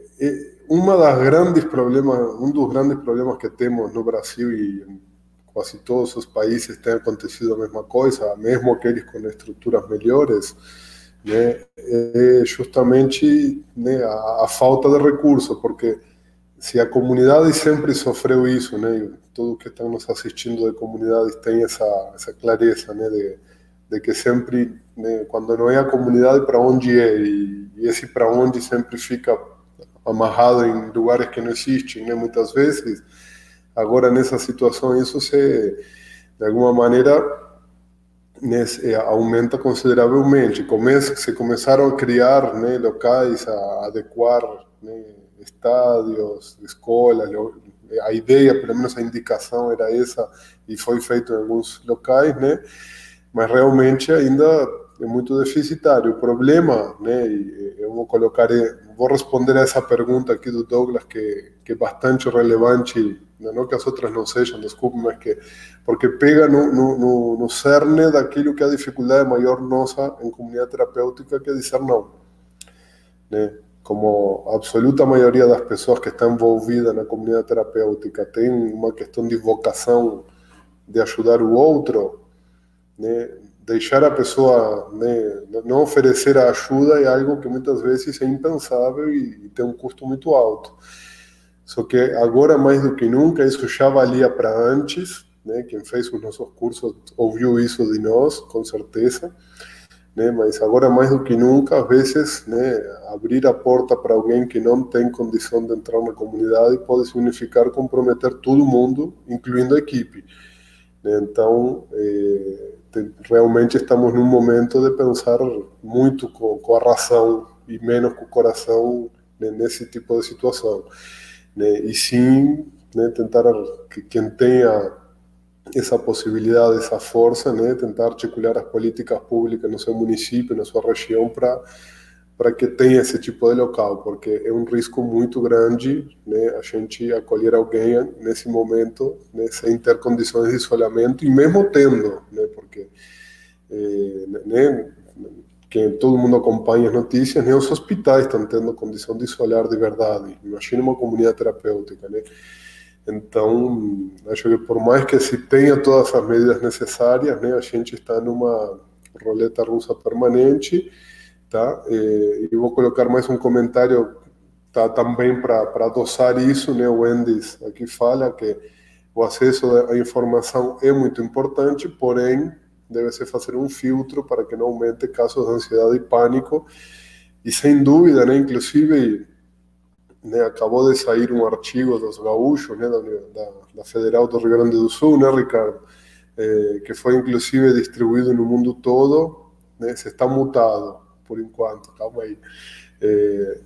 uma das grandes problemas, um dos grandes problemas que temos no Brasil e em quase todos os países tem acontecido a mesma coisa, mesmo aqueles com estruturas melhores, né, é justamente a, a, falta de recursos, porque se a comunidade sempre sofreu isso, né, todos que estão nos assistindo de comunidades têm essa, essa clareza, né, de, de que sempre, né, quando não é a comunidade, para onde é, e, e esse para onde sempre fica amarrado em lugares que não existem, né, muitas vezes. Agora, nessa situação, isso se, de alguma maneira, nesse, aumenta consideravelmente. Começa, se começaram a criar né, locais, a adequar né, estádios, escolas, a ideia, pelo menos a indicação era essa, e foi feito em alguns locais, né? mas realmente ainda é muito deficitário. O problema, né, eu vou colocar, vou responder a essa pergunta aqui do Douglas, que, que é bastante relevante, não que as outras não sejam, desculpe, mas que, porque pega no, no, no cerne daquilo que é a dificuldade maior nossa em comunidade terapêutica, que é dizer não. Né? Como a absoluta maioria das pessoas que estão envolvidas na comunidade terapêutica tem uma questão de vocação de ajudar o outro, né? Deixar a pessoa, né, não oferecer a ajuda é algo que muitas vezes é impensável e, e tem um custo muito alto. Só que agora, mais do que nunca, isso já valia para antes, né? Quem fez os nossos cursos ouviu isso de nós, com certeza, né? Mas agora, mais do que nunca, às vezes, né, abrir a porta para alguém que não tem condição de entrar na comunidade pode significar comprometer todo mundo, incluindo a equipe. Então, é, realmente estamos num momento de pensar muito com, com a razão e menos com o coração né, nesse tipo de situação. Né? E sim, né, tentar que quem tenha essa possibilidade, essa força, né, tentar articular as políticas públicas no seu município, na sua região, para para que tenha esse tipo de local, porque é um risco muito grande né, a gente acolher alguém nesse momento né, sem ter condições de isolamento, e mesmo tendo, né, porque é, né, que todo mundo acompanha as notícias, nem os hospitais estão tendo condição de isolar de verdade. Imagina uma comunidade terapêutica, né? Então, acho que por mais que se tenha todas as medidas necessárias, né, a gente está numa roleta russa permanente tá? E, e vou colocar mais um comentário tá, também para adoçar isso, né? O Endis aqui fala que o acesso à informação é muito importante, porém deve-se fazer um filtro para que não aumente casos de ansiedade e pânico. E sem dúvida, né? Inclusive, né, acabou de sair um artigo dos gaúchos, né, da, da, Federal do Rio Grande do Sul, né, Ricardo? É, que foi inclusive distribuído no mundo todo, né, se está mutado por enquanto, calma aí. É,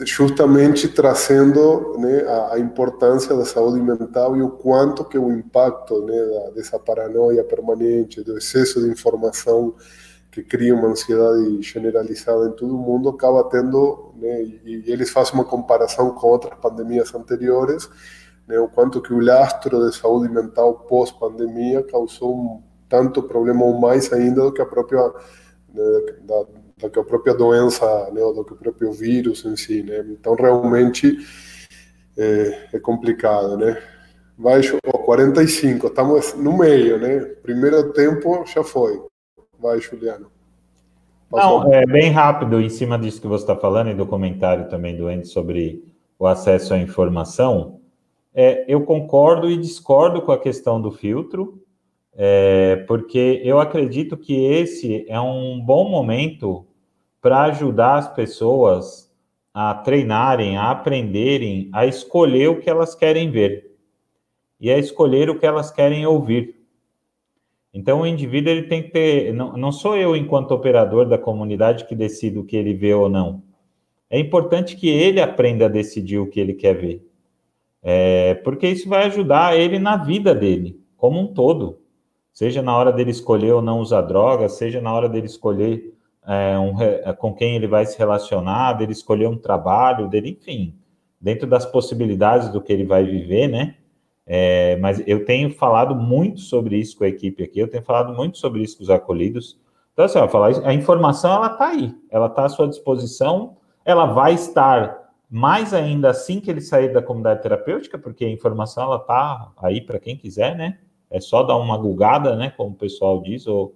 justamente trazendo né, a, a, importância da saúde mental e o quanto que o impacto né, da, dessa paranoia permanente, do excesso de informação que cria uma ansiedade generalizada em todo mundo, acaba tendo, né, e, e eles fazem uma comparação com outras pandemias anteriores, né, o quanto que o lastro de saúde mental pós-pandemia causou um, tanto problema ou mais ainda do que a própria né, da, do que a própria doença, né, do que o próprio vírus em si, né? Então realmente é, é complicado, né? Oh, 45, estamos no meio, né? Primeiro tempo já foi. Vai, Juliano. Passou. Não, é bem rápido em cima disso que você está falando e do comentário também do Andy sobre o acesso à informação. É, eu concordo e discordo com a questão do filtro, é, porque eu acredito que esse é um bom momento para ajudar as pessoas a treinarem, a aprenderem, a escolher o que elas querem ver e a escolher o que elas querem ouvir. Então, o indivíduo ele tem que ter. Não, não sou eu, enquanto operador da comunidade, que decido o que ele vê ou não. É importante que ele aprenda a decidir o que ele quer ver. É, porque isso vai ajudar ele na vida dele, como um todo. Seja na hora dele escolher ou não usar drogas, seja na hora dele escolher é, um, é, com quem ele vai se relacionar, dele escolher um trabalho, dele, enfim, dentro das possibilidades do que ele vai viver, né? É, mas eu tenho falado muito sobre isso com a equipe aqui, eu tenho falado muito sobre isso com os acolhidos. Então, assim, falar, a informação ela está aí, ela está à sua disposição, ela vai estar mais ainda assim que ele sair da comunidade terapêutica, porque a informação ela está aí para quem quiser, né? É só dar uma gulgada, né? Como o pessoal diz, ou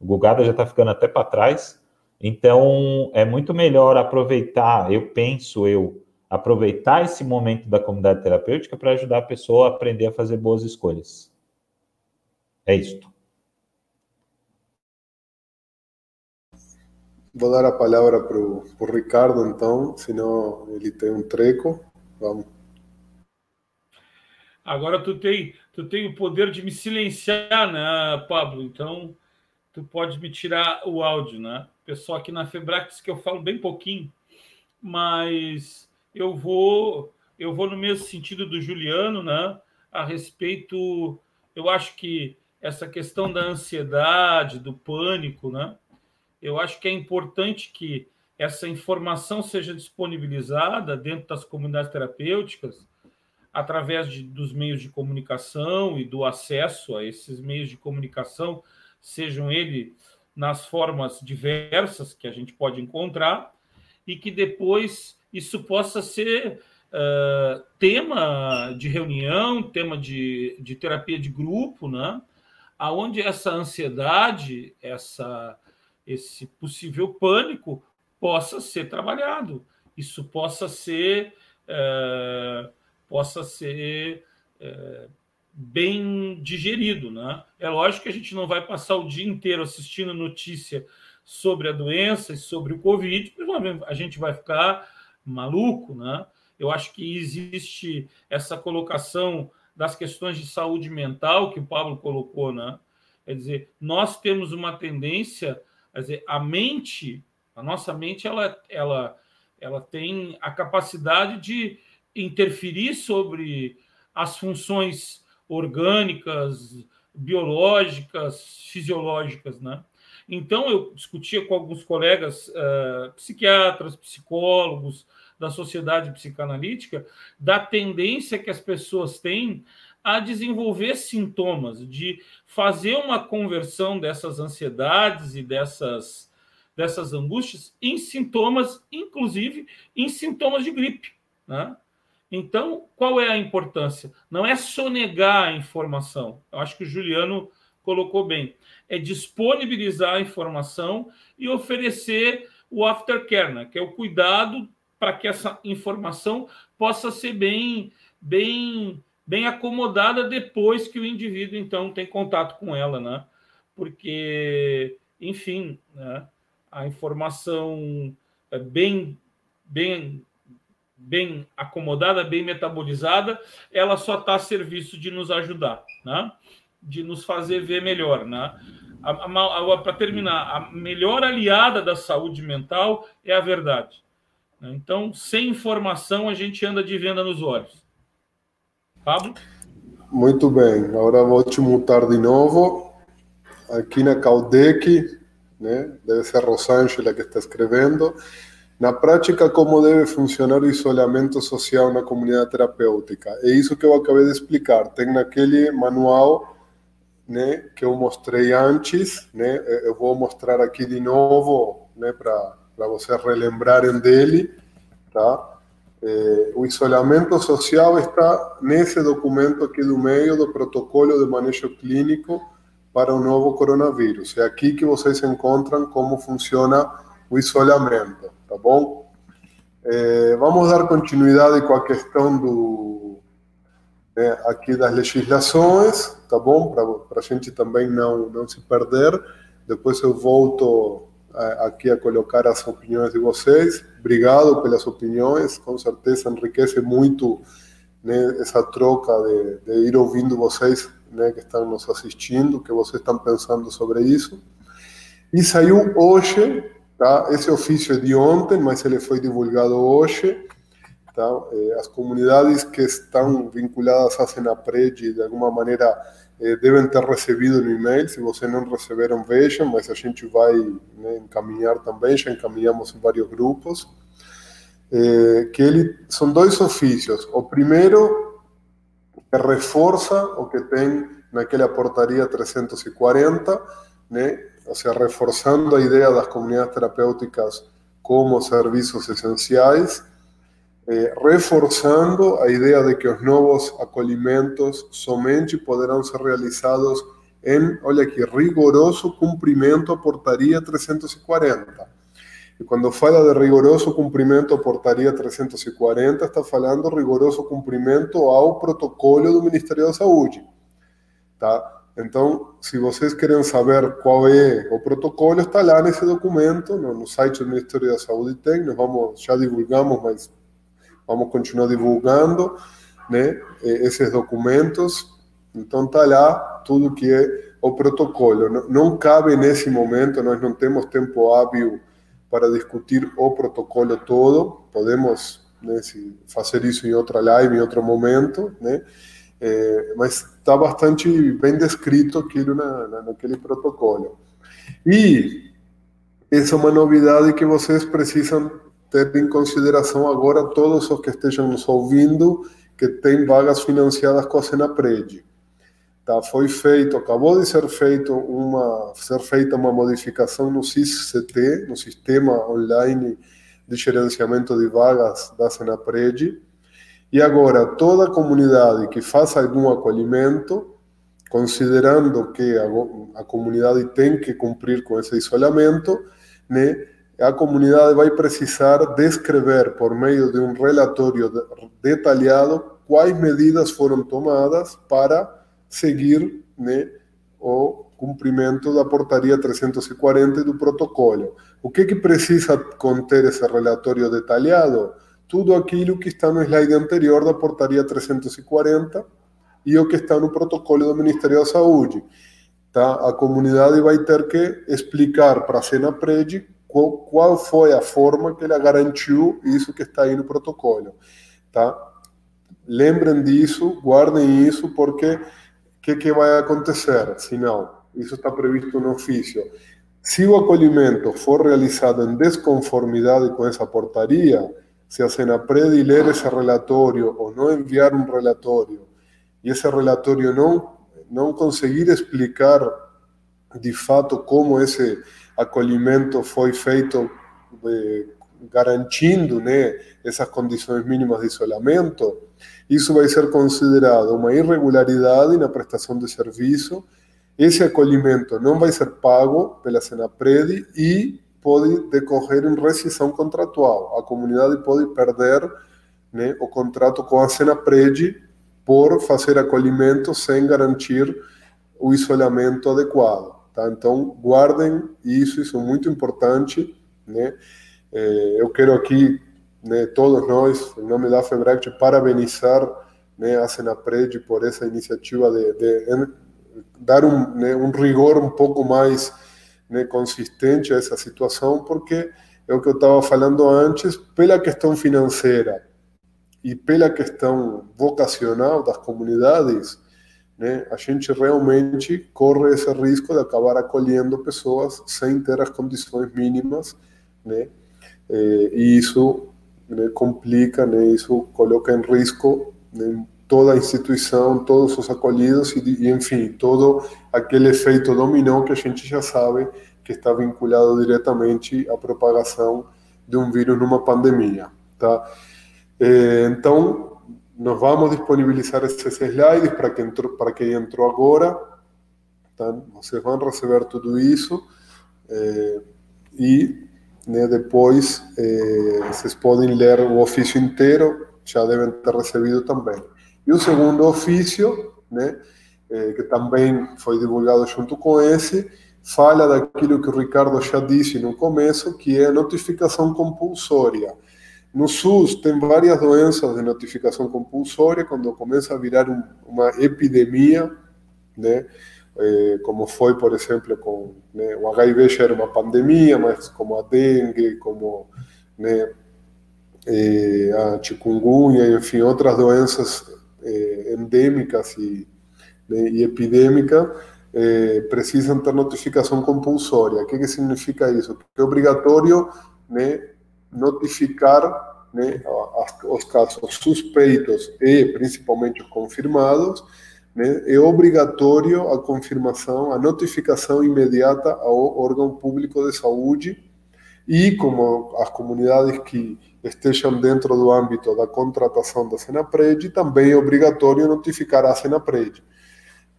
o gulgada já está ficando até para trás. Então, é muito melhor aproveitar, eu penso eu, aproveitar esse momento da comunidade terapêutica para ajudar a pessoa a aprender a fazer boas escolhas. É isto. Vou dar a palavra para o Ricardo, então, senão ele tem um treco. Vamos. Agora tu tem, tu tem o poder de me silenciar, né, Pablo? Então, tu pode me tirar o áudio, né? Pessoal aqui na Febrax que eu falo bem pouquinho, mas eu vou eu vou no mesmo sentido do Juliano, né? A respeito, eu acho que essa questão da ansiedade, do pânico, né? Eu acho que é importante que essa informação seja disponibilizada dentro das comunidades terapêuticas através de, dos meios de comunicação e do acesso a esses meios de comunicação, sejam eles nas formas diversas que a gente pode encontrar e que depois isso possa ser uh, tema de reunião, tema de, de terapia de grupo, né? aonde essa ansiedade, essa, esse possível pânico possa ser trabalhado, isso possa ser, uh, possa ser uh, bem digerido, né? É lógico que a gente não vai passar o dia inteiro assistindo notícia sobre a doença e sobre o Covid, porque a gente vai ficar maluco, né? Eu acho que existe essa colocação das questões de saúde mental que o Pablo colocou, né? Quer dizer, nós temos uma tendência, quer dizer, a mente, a nossa mente, ela, ela, ela tem a capacidade de interferir sobre as funções orgânicas, biológicas, fisiológicas, né? Então, eu discutia com alguns colegas uh, psiquiatras, psicólogos da sociedade psicanalítica da tendência que as pessoas têm a desenvolver sintomas, de fazer uma conversão dessas ansiedades e dessas, dessas angústias em sintomas, inclusive em sintomas de gripe. Né? Então, qual é a importância? Não é sonegar a informação. Eu acho que o Juliano colocou bem. É disponibilizar a informação e oferecer o aftercare, né? que é o cuidado para que essa informação possa ser bem, bem, bem acomodada depois que o indivíduo então tem contato com ela, né? Porque, enfim, né? a informação é bem, bem bem acomodada, bem metabolizada, ela só está a serviço de nos ajudar, né? de nos fazer ver melhor. Né? para terminar, a melhor aliada da saúde mental é a verdade. Né? Então, sem informação, a gente anda de venda nos olhos. Pablo? Muito bem. Agora vou te mutar de novo. Aqui na Caldec, né? deve ser Rosângela que está escrevendo. Na prática, como deve funcionar o isolamento social na comunidade terapêutica? É isso que eu acabei de explicar. Tem naquele manual né, que eu mostrei antes, né? Eu vou mostrar aqui de novo, né, para vocês relembrarem dele, tá? É, o isolamento social está nesse documento aqui do meio do protocolo de manejo clínico para o novo coronavírus. É aqui que vocês encontram como funciona o isolamento, tá bom? É, vamos dar continuidade com a questão do né, aqui das legislações, tá bom? Para a gente também não não se perder. Depois eu volto aqui a colocar as opiniões de vocês. Obrigado pelas opiniões, com certeza enriquece muito né, essa troca de, de, ir ouvindo vocês né, que estão nos assistindo, que vocês estão pensando sobre isso. E saiu hoje, tá? esse ofício é de ontem, mas ele foi divulgado hoje. Tá? As comunidades que estão vinculadas à Senapred, de alguma maneira, eh, devem ter recebido no e-mail. Se vocês não receberam, vejam, mas a gente vai né, encaminhar também, já encaminhamos em vários grupos. Eh, que ele são dois ofícios. O primeiro que reforça o que tem naquela portaria 340, né? Ou seja, reforçando a ideia das comunidades terapêuticas como serviços essenciais eh, reforçando a ideia de que os novos acolhimentos somente poderão ser realizados em, olha aqui, rigoroso cumprimento à portaria 340. E quando fala de rigoroso cumprimento à portaria 340, está falando rigoroso cumprimento ao protocolo do Ministério da Saúde. Tá? Então, se vocês querem saber qual é o protocolo, está lá nesse documento, no, no site do Ministério da Saúde tem, nós vamos, já divulgamos, mas vamos continuar divulgando né, esses documentos. Então está lá tudo que é o protocolo. Não, não cabe nesse momento, nós não temos tempo hábil para discutir o protocolo todo. Podemos né, fazer isso em outra live, em outro momento, né? É, mas está bastante bem descrito aquilo na, na, naquele protocolo. E essa é uma novidade que vocês precisam ter em consideração agora todos os que estejam nos ouvindo que têm vagas financiadas com a Senapred. Tá, foi feito, acabou de ser feito uma ser feita uma modificação no SIS-CT, no sistema online de gerenciamento de vagas da Senapred, e agora toda comunidade que faça algum acolhimento, considerando que a, a comunidade tem que cumprir com esse isolamento, né, a comunidade vai precisar descrever, por meio de um relatório detalhado, quais medidas foram tomadas para seguir né, o cumprimento da portaria 340 e do protocolo. O que, que precisa conter esse relatório detalhado? Tudo aquilo que está no slide anterior da portaria 340 e o que está no protocolo do Ministério da Saúde. Tá? A comunidade vai ter que explicar para a Senapred qual, qual foi a forma que ela garantiu isso que está aí no protocolo, tá? Lembrem disso, guardem isso, porque o que, que vai acontecer? Se não, isso está previsto no ofício. Se o acolhimento for realizado em desconformidade com essa portaria, se a Senapred ler esse relatório ou não enviar um relatório, e esse relatório não, não conseguir explicar de fato como esse acolhimento foi feito eh, garantindo né, essas condições mínimas de isolamento, isso vai ser considerado uma irregularidade na prestação de serviço. Esse acolhimento não vai ser pago pela Senapred e pode decorrer em rescisão contratual. A comunidade pode perder né, o contrato com a Senapred por fazer acolhimento sem garantir o isolamento adequado. Tá? Então, guardem isso, isso é muito importante. Né? É, eu quero aqui, né, todos nós, em nome da FEBRACT, parabenizar né, a Senapred por essa iniciativa de, de dar um, né, um rigor um pouco mais né, consistente essa situação, porque é o que eu estava falando antes, pela questão financeira e pela questão vocacional das comunidades, né, a gente realmente corre esse risco de acabar acolhendo pessoas sem ter as condições mínimas, né, e isso né, complica, né, isso coloca em risco né, toda a instituição, todos os acolhidos e, e, enfim, todo aquele efeito dominó que a gente já sabe que está vinculado diretamente à propagação de um vírus numa pandemia, tá? então, nós vamos disponibilizar esses slides para quem entrou, para quem entrou agora. Tá? Vocês vão receber tudo isso é, e né, depois é, vocês podem ler o ofício inteiro, já devem ter recebido também. E o segundo ofício, né, é, que também foi divulgado junto com esse, fala daquilo que o Ricardo já disse no começo, que é a notificação compulsória. No SUS tem várias doenças de notificação compulsória, quando começa a virar um, uma epidemia, né? É, como foi, por exemplo, com né, o HIV já era uma pandemia, mas como a dengue, como né, é, a chikungunya, enfim, outras doenças é, endêmicas e, né, e epidêmicas, precisam ter notificação compulsória. O que, que significa isso? Que é obrigatório né, notificar né, os casos suspeitos e principalmente os confirmados, né, é obrigatório a confirmação, a notificação imediata ao órgão público de saúde e como as comunidades que estejam dentro do âmbito da contratação da Senapred, também é obrigatório notificar a Senapred.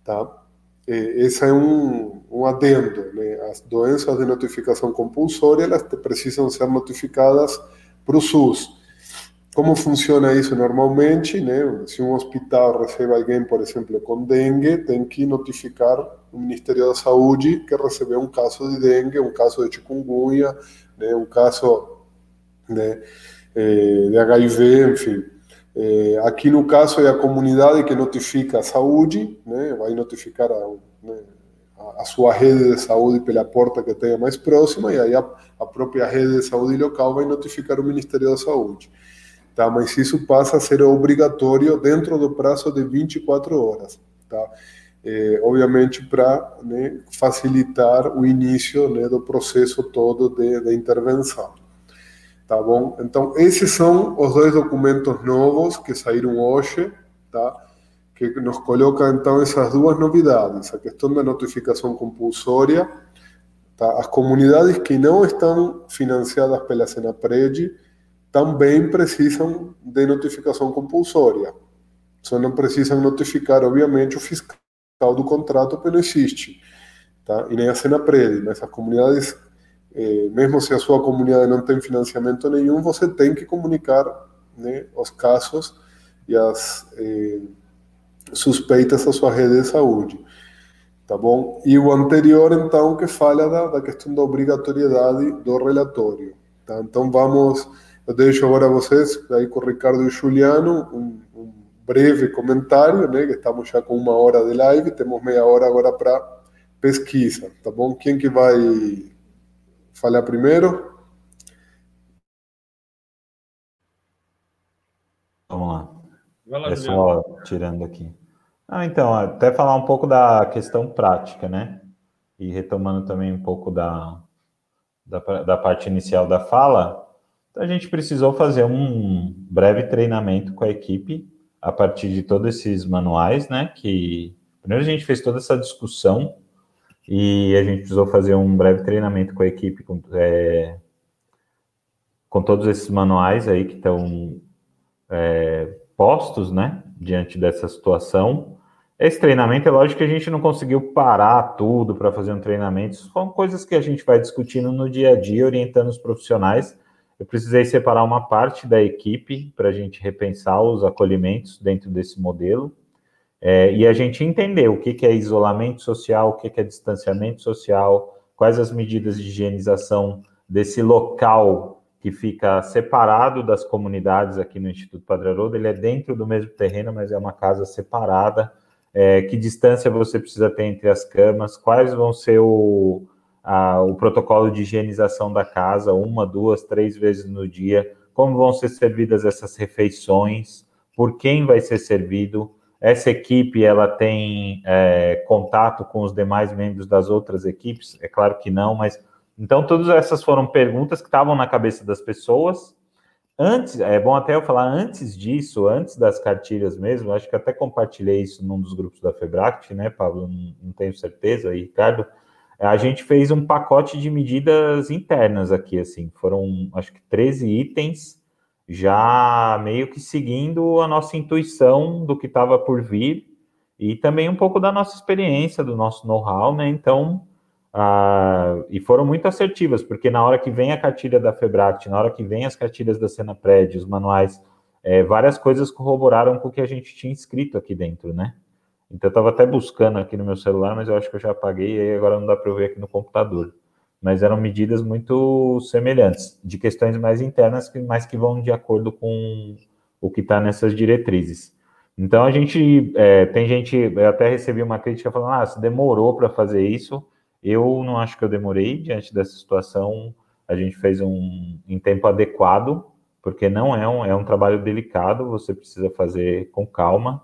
Tá? esse é um, um adendo. Né? As doenças de notificação compulsória elas precisam ser notificadas para o SUS. Como funciona isso normalmente? Né? Se um hospital recebe alguém, por exemplo, com dengue, tem que notificar o Ministério da Saúde que recebeu um caso de dengue, um caso de chikungunya, né? um caso né, de HIV, enfim. É, aqui no caso é a comunidade que notifica a saúde, né, vai notificar a, né, a, sua rede de saúde pela porta que tenha mais próxima, e aí a, a, própria rede de saúde local vai notificar o Ministério da Saúde. Tá? Mas isso passa a ser obrigatório dentro do prazo de 24 horas. Tá? É, obviamente para né, facilitar o início né, do processo todo de, de intervenção. Tá bom? Então, esses são os dois documentos novos que saíram hoje, tá? Que nos coloca, então, essas duas novidades. A questão da notificação compulsória, tá? As comunidades que não estão financiadas pela Senapred também precisam de notificação compulsória. Só não precisam notificar, obviamente, o fiscal do contrato, porque não existe. Tá? E nem a Senapred, mas as comunidades é, mesmo se a sua comunidade não tem financiamento nenhum, você tem que comunicar né, os casos e as é, suspeitas à sua rede de saúde. Tá bom? E o anterior, então, que fala da, da questão da obrigatoriedade do relatório. Tá? Então, vamos, eu deixo agora a vocês, aí com o Ricardo e o Juliano, um, um breve comentário, né, que estamos já com uma hora de live, temos meia hora agora para pesquisa, tá bom? Quem que vai falar primeiro? Vamos lá. Lá é só tirando aqui. Ah, então, até falar um pouco da questão prática, né? E retomando também um pouco da, da, da parte inicial da fala, a gente precisou fazer um breve treinamento com a equipe a partir de todos esses manuais, né? Que primeiro a gente fez toda essa discussão e a gente precisou fazer um breve treinamento com a equipe, com, é, com todos esses manuais aí que estão é, postos, né, diante dessa situação. Esse treinamento, é lógico que a gente não conseguiu parar tudo para fazer um treinamento, são coisas que a gente vai discutindo no dia a dia, orientando os profissionais. Eu precisei separar uma parte da equipe para a gente repensar os acolhimentos dentro desse modelo. É, e a gente entender o que, que é isolamento social, o que, que é distanciamento social, quais as medidas de higienização desse local que fica separado das comunidades aqui no Instituto Padre Haroldo. Ele é dentro do mesmo terreno, mas é uma casa separada. é, que distância você precisa ter entre as camas, quais vão ser o, a, o protocolo de higienização da casa, uma, duas, três vezes no dia, como vão ser servidas essas refeições, por quem vai ser servido, essa equipe ela tem é, contato com os demais membros das outras equipes? É claro que não, mas então todas essas foram perguntas que estavam na cabeça das pessoas. Antes, é bom até eu falar antes disso, antes das cartilhas mesmo, acho que até compartilhei isso num dos grupos da Febract, né, Pablo? Não, não tenho certeza, e Ricardo. A gente fez um pacote de medidas internas aqui, assim, foram acho que 13 itens já meio que seguindo a nossa intuição do que estava por vir e também um pouco da nossa experiência, do nosso know-how, né? Então, ah, e foram muito assertivas, porque na hora que vem a cartilha da Febract, na hora que vem as cartilhas da Cena Prédio, os manuais, é, várias coisas corroboraram com o que a gente tinha escrito aqui dentro, né? Então, eu estava até buscando aqui no meu celular, mas eu acho que eu já apaguei, e agora não dá para eu ver aqui no computador mas eram medidas muito semelhantes, de questões mais internas, mas que vão de acordo com o que está nessas diretrizes. Então a gente é, tem gente, eu até recebi uma crítica falando, ah, se demorou para fazer isso. Eu não acho que eu demorei diante dessa situação. A gente fez um em tempo adequado, porque não é um, é um trabalho delicado, você precisa fazer com calma.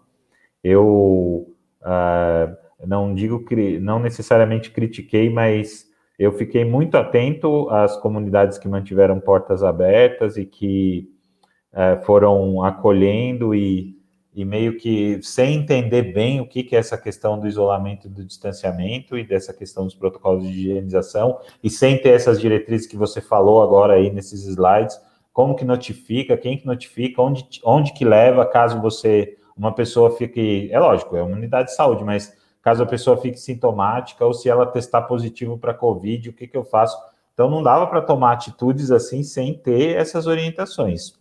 Eu uh, não digo que não necessariamente critiquei, mas eu fiquei muito atento às comunidades que mantiveram portas abertas e que é, foram acolhendo e, e, meio que sem entender bem o que, que é essa questão do isolamento e do distanciamento e dessa questão dos protocolos de higienização e sem ter essas diretrizes que você falou agora aí nesses slides, como que notifica, quem que notifica, onde, onde que leva caso você, uma pessoa fique, é lógico, é uma unidade de saúde, mas caso a pessoa fique sintomática ou se ela testar positivo para Covid, o que, que eu faço? Então, não dava para tomar atitudes assim sem ter essas orientações.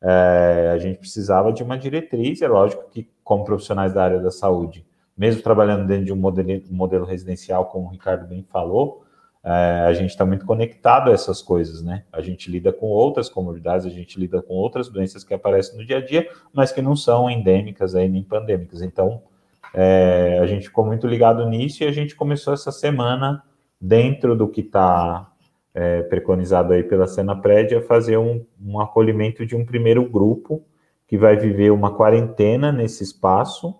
É, a gente precisava de uma diretriz, é lógico que, como profissionais da área da saúde, mesmo trabalhando dentro de um modelo, modelo residencial, como o Ricardo bem falou, é, a gente está muito conectado a essas coisas, né? A gente lida com outras comunidades, a gente lida com outras doenças que aparecem no dia a dia, mas que não são endêmicas aí, nem pandêmicas. Então, é, a gente ficou muito ligado nisso e a gente começou essa semana, dentro do que está é, preconizado aí pela Cena Prédia, fazer um, um acolhimento de um primeiro grupo que vai viver uma quarentena nesse espaço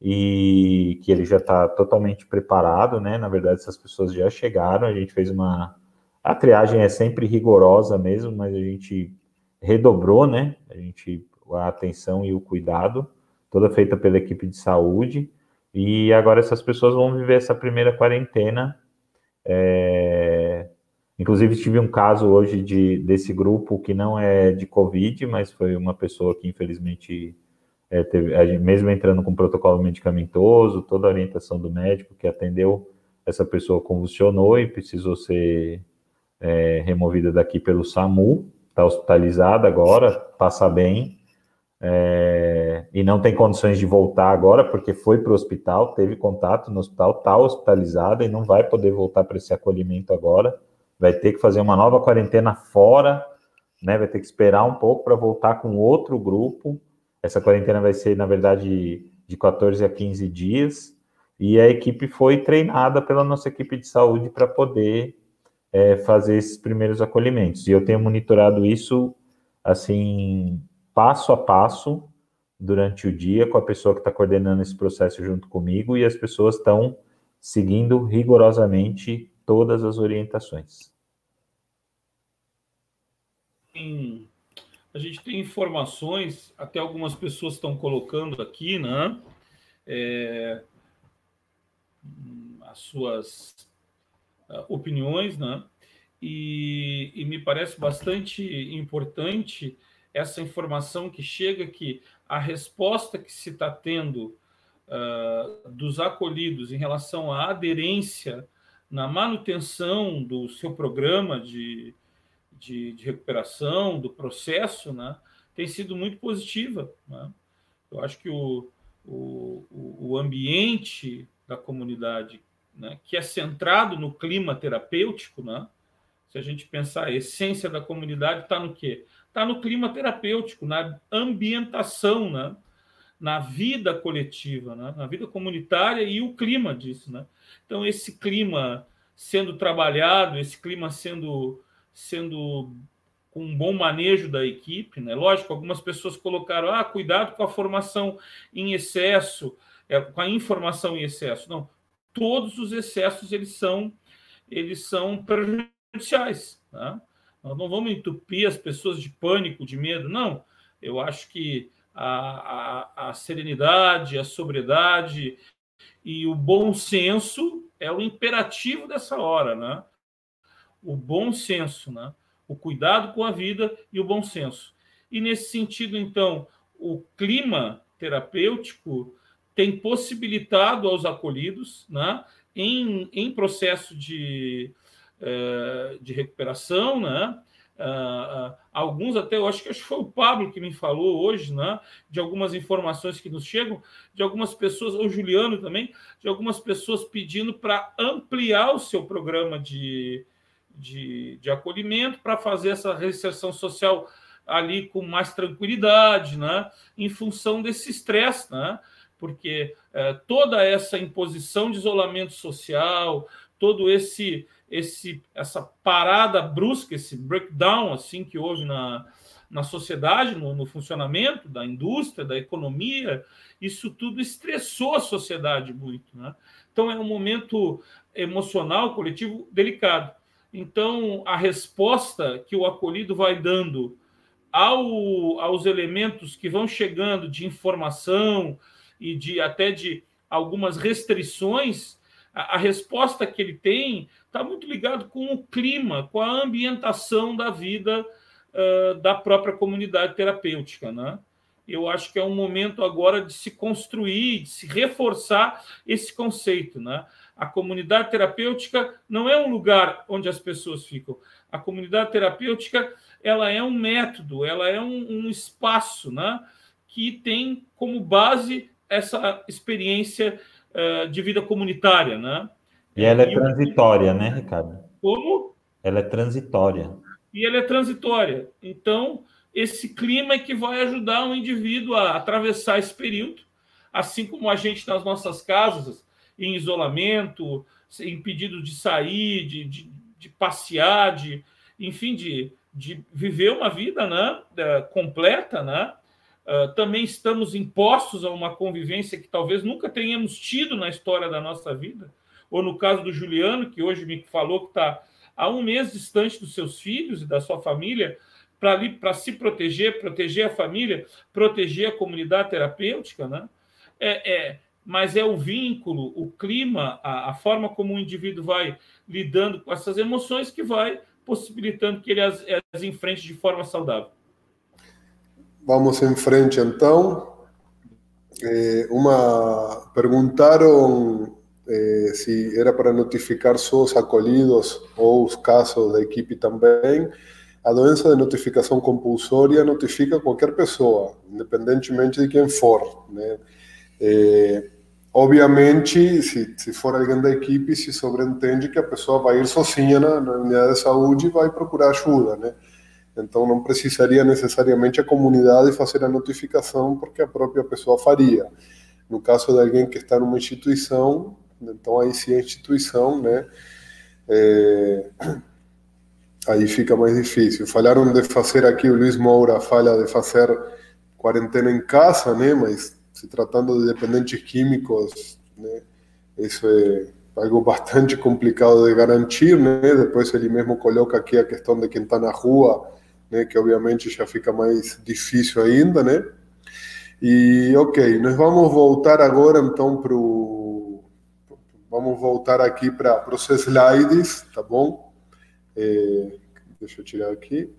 e que ele já está totalmente preparado, né? Na verdade, essas pessoas já chegaram, a gente fez uma. A triagem é sempre rigorosa mesmo, mas a gente redobrou, né? A gente a atenção e o cuidado toda feita pela equipe de saúde. E agora essas pessoas vão viver essa primeira quarentena. É... Inclusive, tive um caso hoje de, desse grupo que não é de Covid, mas foi uma pessoa que, infelizmente, é, teve, mesmo entrando com protocolo medicamentoso, toda a orientação do médico que atendeu, essa pessoa convulsionou e precisou ser é, removida daqui pelo SAMU, está hospitalizada agora, passa bem, é, e não tem condições de voltar agora porque foi para o hospital, teve contato no hospital, está hospitalizada e não vai poder voltar para esse acolhimento agora. Vai ter que fazer uma nova quarentena fora, né? Vai ter que esperar um pouco para voltar com outro grupo. Essa quarentena vai ser, na verdade, de 14 a 15 dias. E a equipe foi treinada pela nossa equipe de saúde para poder é, fazer esses primeiros acolhimentos. E eu tenho monitorado isso assim passo a passo durante o dia com a pessoa que está coordenando esse processo junto comigo e as pessoas estão seguindo rigorosamente todas as orientações. Sim. A gente tem informações, até algumas pessoas estão colocando aqui, né? É, as suas uh, opiniões, né? E, e me parece bastante importante essa informação que chega que a resposta que se está tendo uh, dos acolhidos em relação à aderência na manutenção do seu programa de, de, de recuperação, do processo, né, tem sido muito positiva. Né? Eu acho que o, o, o ambiente da comunidade, né, que é centrado no clima terapêutico, né, se a gente pensar a essência da comunidade está no quê? Está no clima terapêutico, na ambientação, né? na vida coletiva, né? na vida comunitária e o clima disso. Né? Então, esse clima sendo trabalhado, esse clima sendo, sendo com um bom manejo da equipe, né? lógico, algumas pessoas colocaram, ah, cuidado com a formação em excesso, é, com a informação em excesso. Não, todos os excessos eles são, eles são prejudiciais. Né? Nós não vamos entupir as pessoas de pânico, de medo, não. Eu acho que a, a, a serenidade, a sobriedade e o bom senso é o imperativo dessa hora, né? O bom senso, né? O cuidado com a vida e o bom senso. E nesse sentido, então, o clima terapêutico tem possibilitado aos acolhidos, né, em, em processo de, de recuperação, né, Uh, uh, alguns até, eu acho que, foi o Pablo que me falou hoje, né, de algumas informações que nos chegam, de algumas pessoas, o Juliano também, de algumas pessoas pedindo para ampliar o seu programa de, de, de acolhimento, para fazer essa reinserção social ali com mais tranquilidade, né, em função desse estresse, né, porque uh, toda essa imposição de isolamento social, todo esse esse essa parada brusca, esse breakdown assim que houve na, na sociedade, no, no, funcionamento da indústria, da economia, isso tudo estressou a sociedade muito. Né? Então é um momento emocional, coletivo delicado. Então a resposta que o acolhido vai dando ao, aos elementos que vão chegando de informação e de até de algumas restrições, a, a resposta que ele tem está muito ligado com o clima, com a ambientação da vida uh, da própria comunidade terapêutica, né? Eu acho que é um momento agora de se construir, de se reforçar esse conceito, né? A comunidade terapêutica não é um lugar onde as pessoas ficam. A comunidade terapêutica ela é um método, ela é um, um espaço, né? Que tem como base essa experiência uh, de vida comunitária, né? E ela é e transitória, o... né, Ricardo? Como? Ela é transitória. E ela é transitória. Então, esse clima é que vai ajudar o indivíduo a atravessar esse período, assim como a gente nas nossas casas, em isolamento, impedido de sair, de, de, de passear, de, enfim, de, de viver uma vida né, completa, né? Uh, também estamos impostos a uma convivência que talvez nunca tenhamos tido na história da nossa vida ou no caso do Juliano, que hoje me falou que está há um mês distante dos seus filhos e da sua família, para se proteger, proteger a família, proteger a comunidade terapêutica, né? É, é, mas é o vínculo, o clima, a, a, forma como o indivíduo vai lidando com essas emoções que vai possibilitando que ele as, as enfrente de forma saudável. Vamos em frente, então. É, uma perguntaram eh, se era para notificar só os acolhidos ou os casos da equipe também. A doença de notificação compulsória notifica qualquer pessoa, independentemente de quem for. Né? Eh, obviamente, se, se for alguém da equipe, se sobreentende que a pessoa vai ir sozinha na, na unidade de saúde e vai procurar ajuda, né? Então não precisaria necessariamente a comunidade fazer a notificação, porque a própria pessoa faria. No caso de alguém que está numa instituição, então, aí se a instituição, né, é, aí fica mais difícil. Falaram de fazer aqui, o Luiz Moura fala de fazer quarentena em casa, né, mas se tratando de dependentes químicos, né, isso é algo bastante complicado de garantir, né? Depois ele mesmo coloca aqui a questão de quem está na rua, né? Que obviamente já fica mais difícil ainda, né? E ok, nós vamos voltar agora então para o Vamos voltar aqui para os slides, tá bom? É, deixa eu tirar aqui.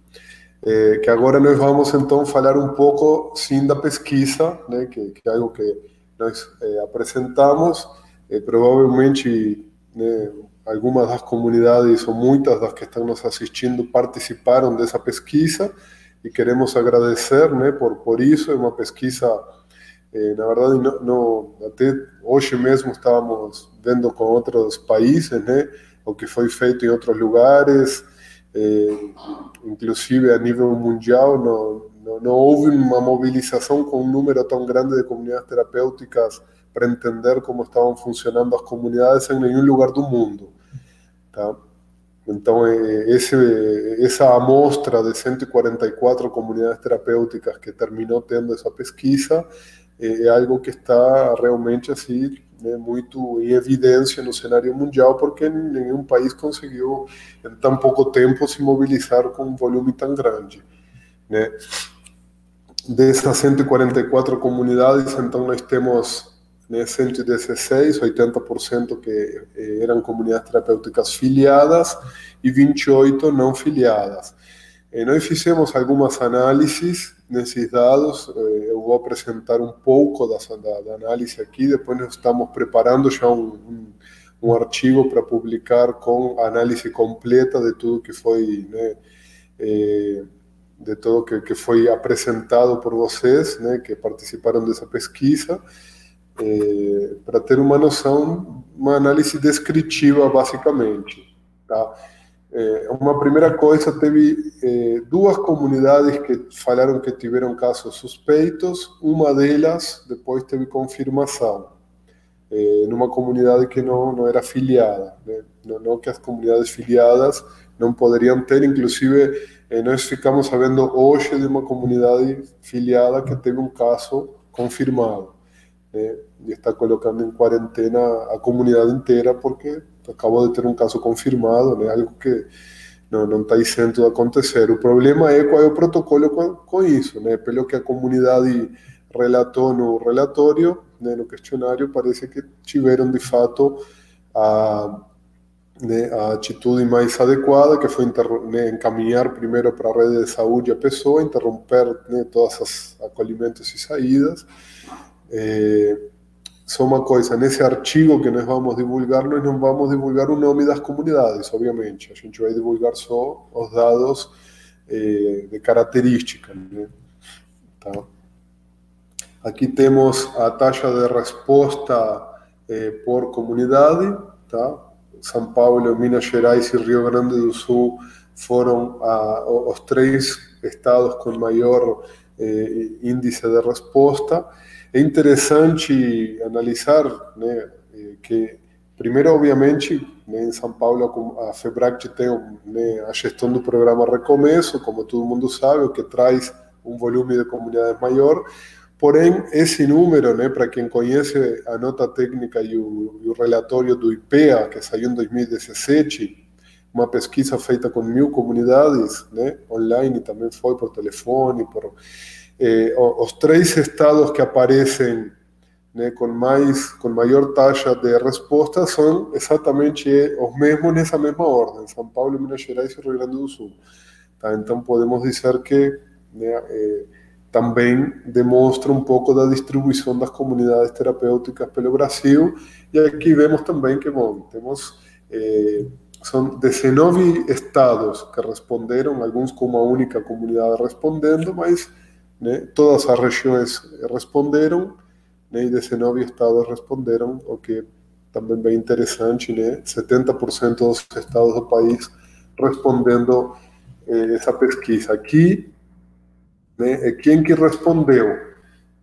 É, que agora nós vamos então falar um pouco sim da pesquisa, né, que, que é algo que nós é, apresentamos. É, provavelmente né, algumas das comunidades ou muitas das que estão nos assistindo participaram dessa pesquisa e queremos agradecer né, por, por isso. É uma pesquisa Eh, na verdade, não, não, até hoje mesmo estávamos vendo com outros países, né, o que foi feito em outros lugares, eh, inclusive a nível mundial, no, não, não houve uma mobilização com um número tão grande de comunidades terapêuticas para entender como estavam funcionando as comunidades em nenhum lugar do mundo. Tá? Então, esse, essa amostra de 144 comunidades terapêuticas que terminou tendo essa pesquisa é, algo que está realmente assim né, muito em evidência no cenário mundial, porque nenhum país conseguiu em tão pouco tempo se mobilizar com um volume tão grande. Né? Dessas 144 comunidades, então nós temos né, 116, 80% que eh, eram comunidades terapêuticas filiadas e 28 não filiadas. E nós fizemos algumas análises nesses dados, eh, eu vou apresentar um pouco da, da, da análise aqui, depois nós estamos preparando já um, um, um artigo para publicar com análise completa de tudo que foi, né, eh, de tudo que, que foi apresentado por vocês, né, que participaram dessa pesquisa, é, para ter uma noção, uma análise descritiva, basicamente. Tá? É, uma primeira coisa, teve é, duas comunidades que falaram que tiveram casos suspeitos, uma delas depois teve confirmação, é, numa comunidade que não, não era filiada. Né? Não, não, que as comunidades filiadas não poderiam ter, inclusive é, nós ficamos sabendo hoje de uma comunidade filiada que teve um caso confirmado né, e está colocando em quarentena a comunidade inteira porque acabou de ter um caso confirmado, né, algo que não, não está isento acontecer. O problema é qual é o protocolo com, com isso, né, pelo que a comunidade relatou no relatório, né, no questionário, parece que tiveram de fato a, né, a atitude mais adequada, que foi né, encaminhar primeiro para a rede de saúde a pessoa, interromper né, todos os acolhimentos e saídas, é, só uma coisa, nesse artigo que nós vamos divulgar, nós não vamos divulgar o nome das comunidades, obviamente. A gente vai divulgar só os dados é, de característica. Né? Tá? Aqui temos a taxa de resposta é, por comunidade. Tá? São Paulo, Minas Gerais e Rio Grande do Sul foram os três estados com maior é, índice de resposta. É interessante analisar né, que, primeiro, obviamente, né, em São Paulo, a FEBRAC tem né, a gestão do programa Recomeço, como todo mundo sabe, o que traz um volume de comunidades maior. Porém, esse número, né, para quem conhece a nota técnica e o, e o relatório do IPEA, que saiu em 2017, uma pesquisa feita com mil comunidades, né, online também foi por telefone, por eh, os três estados que aparecem né, com mais com maior taxa de resposta são exatamente os mesmos nessa mesma ordem São Paulo Minas Gerais e Rio Grande do Sul tá? então podemos dizer que né, eh, também demonstra um pouco da distribuição das comunidades terapêuticas pelo Brasil e aqui vemos também que bom temos eh, são 19 estados que responderam alguns com uma única comunidade respondendo mas né? Todas as regiões responderam né? e 19 estados responderam, o que também bem interessante, né? 70% dos estados do país respondendo eh, essa pesquisa. Né, é quem que respondeu,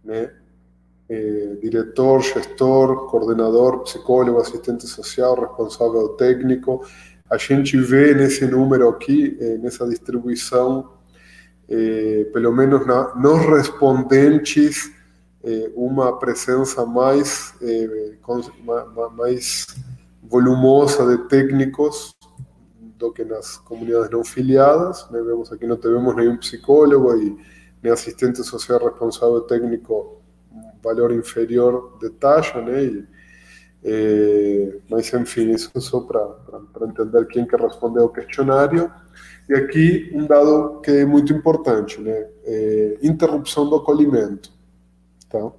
né? Eh, diretor, gestor, coordenador, psicólogo, assistente social, responsável técnico. A gente vê nesse número aqui, eh, nessa distribuição, eh, pelo menos na, nos respondentes, eh, uma presença mais, eh, mais volumosa de técnicos do que nas comunidades não filiadas. Né? Vemos aqui não tivemos nenhum psicólogo e nem assistente social responsável técnico, valor inferior de taxa, eh, mas enfim, isso só para entender quem que respondeu o questionário. E aqui um dado que é muito importante, né? É interrupção do acolhimento, tá?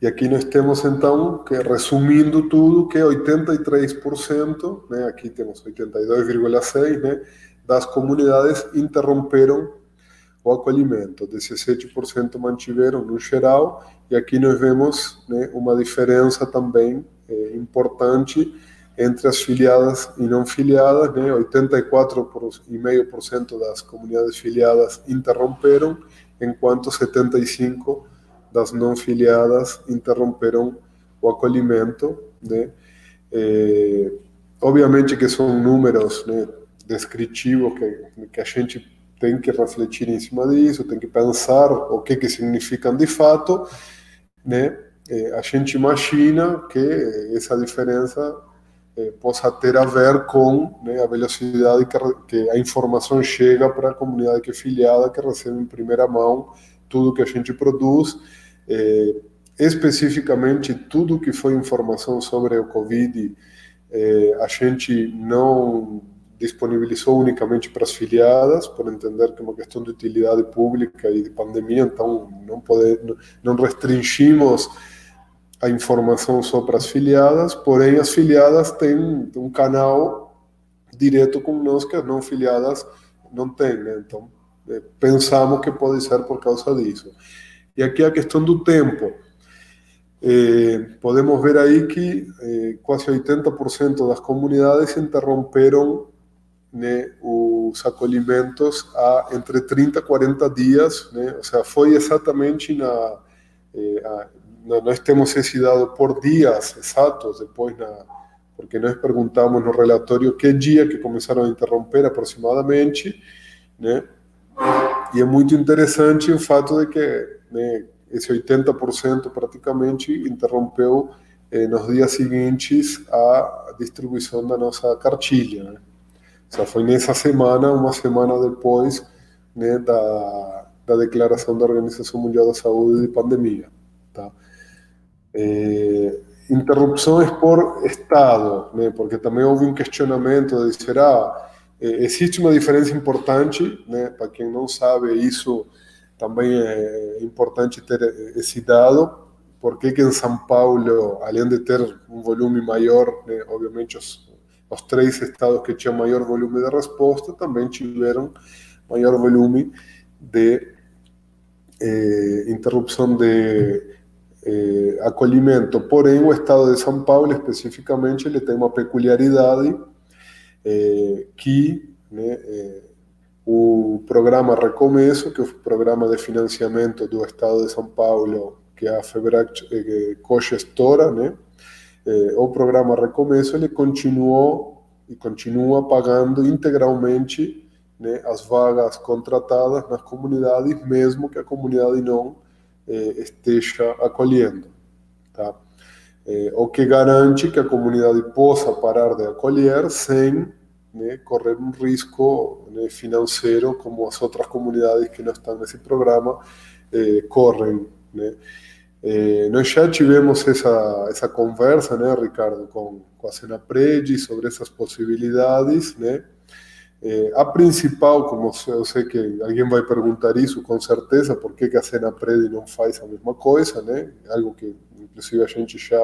E aqui nós temos então, que resumindo tudo, que 83%, né, aqui temos 82,6%, né, das comunidades interromperam o acolhimento, 17% mantiveram no geral, e aqui nós vemos né, uma diferença também é, importante entre as filiadas e não filiadas, né? 84,5% das comunidades filiadas interromperam, enquanto 75% das não filiadas interromperam o acolhimento, né? É, obviamente que são números né, descritivos que, que a gente tem que refletir em cima disso, tem que pensar o que que significam de fato, né? É, a gente imagina que essa diferença é, possa ter a ver com né, a velocidade que, a informação chega para a comunidade que é filiada, que recebe em primeira mão tudo que a gente produz, é, especificamente tudo que foi informação sobre o Covid, a gente não disponibilizou unicamente para as filiadas, por entender que é uma questão de utilidade pública e de pandemia, então não, poder, não restringimos a informação só para as filiadas, porém as filiadas têm um canal direto com nós que as não filiadas não têm, né? então é, pensamos que pode ser por causa disso. E aqui a questão do tempo. É, podemos ver aí que é, quase 80% das comunidades interromperam né, os acolhimentos há entre 30 e 40 dias, né, ou seja, foi exatamente na, eh, a, nós temos esse dado por dias exatos, depois na, porque nós perguntamos no relatório que dia que começaram a interromper aproximadamente, né, e é muito interessante o fato de que né, esse 80% praticamente interrompeu eh, nos dias seguintes a distribuição da nossa cartilha, né. Foi nessa semana, uma semana depois né, da, da declaração da Organização Mundial da Saúde de pandemia. Tá? É, interrupções por Estado, né, porque também houve um questionamento de será é, existe uma diferença importante, né, para quem não sabe, isso também é importante ter esse dado, porque que em São Paulo, além de ter um volume maior, né, obviamente os, os três estados que tinham maior volume de resposta também tiveram maior volume de eh, interrupção de eh, acolhimento. Porém, o estado de São Paulo, especificamente, ele tem uma peculiaridade eh, que né, o programa Recomeço, que é o programa de financiamento do estado de São Paulo, que é a FEBRAC eh, co-gestora, né, eh, o programa Recomeço ele continuou e continua pagando integralmente né, as vagas contratadas nas comunidades, mesmo que a comunidade não eh, esteja acolhendo. Tá? Eh, o que garante que a comunidade possa parar de acolher sem né, correr um risco né, financeiro como as outras comunidades que não estão nesse programa eh, correm. Né? Eh, nós já tivemos essa, essa conversa, né, Ricardo, com, com a Senapred sobre essas possibilidades, né? Eh, a principal, como eu sei que alguém vai perguntar isso com certeza, por que, que a Senapred não faz a mesma coisa, né? Algo que inclusive a gente já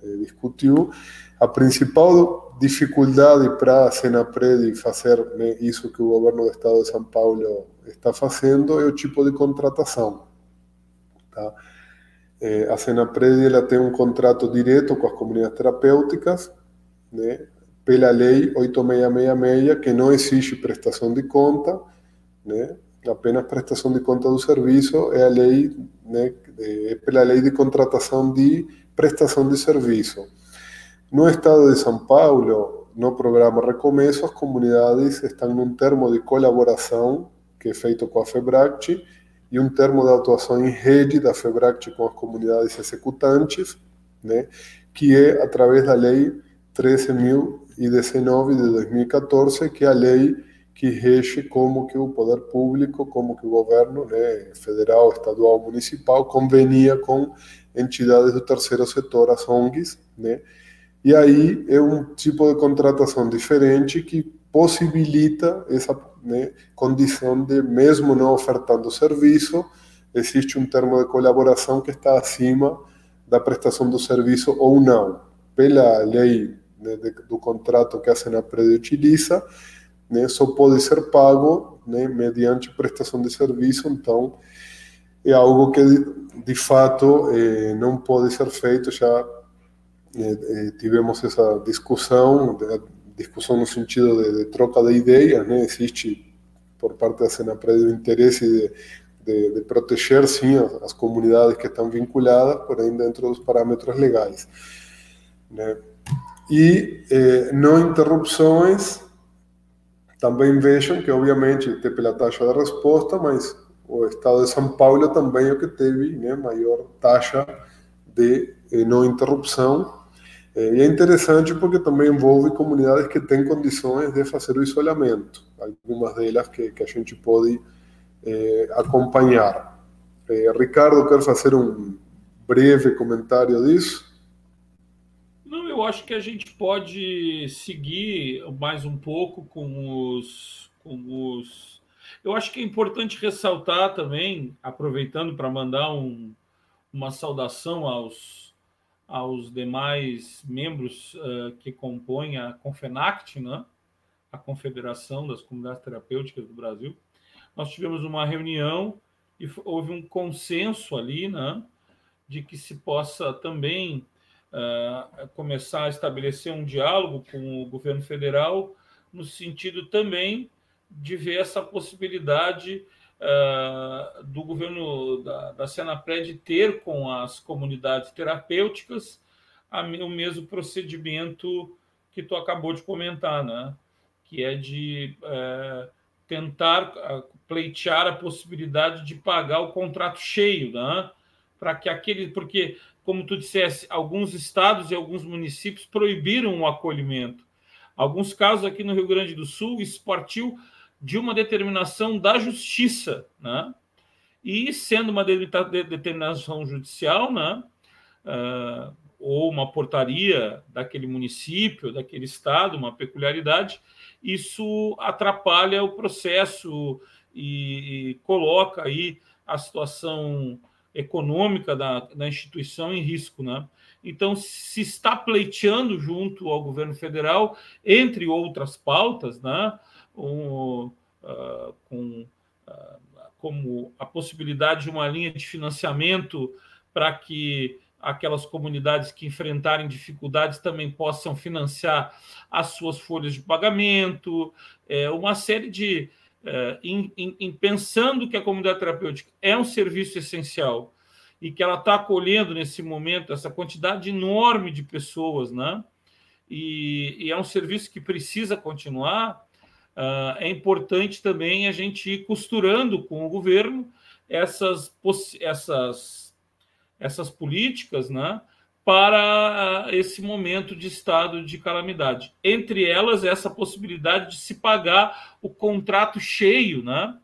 eh, discutiu. A principal dificuldade para a Senapred fazer né, isso que o governo do estado de São Paulo está fazendo é o tipo de contratação. Tá? É, a Senapred ela tem um contrato direto com as comunidades terapêuticas, né, pela lei 8666, que não existe prestação de conta, né, apenas prestação de conta do serviço, é a lei, né, é pela lei de contratação de prestação de serviço. No estado de São Paulo, no programa Recomeço, as comunidades estão num termo de colaboração que é feito com a FEBRACT, e um termo de atuação em rede da FEBRACT com as comunidades executantes, né, que é através da Lei 13.019 de 2014, que é a lei que rege como que o poder público, como que o governo, né, federal, estadual, municipal, convenia com entidades do terceiro setor, as ONGs, né, e aí é um tipo de contratação diferente que possibilita essa né, condição de, mesmo não ofertando serviço, existe um termo de colaboração que está acima da prestação do serviço ou não. Pela lei né, de, do contrato que a Senapred utiliza, né, só pode ser pago né, mediante prestação de serviço, então é algo que de, fato eh, não pode ser feito já tivemos essa discussão, discussão no sentido de, de troca de ideias, né? existe por parte da Senapred o interesse de, de, de, proteger, sim, as, as, comunidades que estão vinculadas, porém dentro dos parâmetros legais. Né? E eh, não interrupções, também vejam que, obviamente, tem pela taxa de resposta, mas o estado de São Paulo também é o que teve né, maior taxa de eh, não interrupção. Eh, e é interessante porque também envolve comunidades que têm condições de fazer o isolamento, algumas delas que, que a gente pode eh, acompanhar. Eh, Ricardo, quer fazer um breve comentário disso? Não, eu acho que a gente pode seguir mais um pouco com os, com os. Eu acho que é importante ressaltar também, aproveitando para mandar um, uma saudação aos, aos demais membros uh, que compõem a Confenact, né? a Confederação das Comunidades Terapêuticas do Brasil. Nós tivemos uma reunião e houve um consenso ali, né? de que se possa também uh, começar a estabelecer um diálogo com o governo federal, no sentido também de ver essa possibilidade uh, do governo da, da Senapred ter com as comunidades terapêuticas a, o mesmo procedimento que tu acabou de comentar, né? que é de uh, tentar pleitear a possibilidade de pagar o contrato cheio, né? para que aquele. Porque como tu dissesse, alguns estados e alguns municípios proibiram o acolhimento. Alguns casos aqui no Rio Grande do Sul, isso partiu de uma determinação da justiça, né? E sendo uma determinação judicial, né? Uh, ou uma portaria daquele município, daquele estado, uma peculiaridade, isso atrapalha o processo e, e coloca aí a situação econômica da, da instituição em risco, né? Então, se está pleiteando junto ao governo federal, entre outras pautas, né? Um, uh, com, uh, como a possibilidade de uma linha de financiamento para que aquelas comunidades que enfrentarem dificuldades também possam financiar as suas folhas de pagamento, é, uma série de, é, em, em, em, pensando que a comunidade terapêutica é um serviço essencial e que ela está acolhendo nesse momento essa quantidade enorme de pessoas, né? E, e é um serviço que precisa continuar. Uh, é importante também a gente ir costurando com o governo essas, essas, essas políticas, né? para esse momento de estado de calamidade. Entre elas, essa possibilidade de se pagar o contrato cheio, né?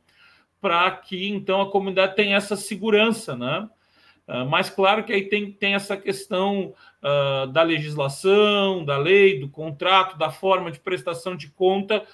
para que então a comunidade tenha essa segurança. Né? Uh, mas claro que aí tem, tem essa questão uh, da legislação, da lei, do contrato, da forma de prestação de conta,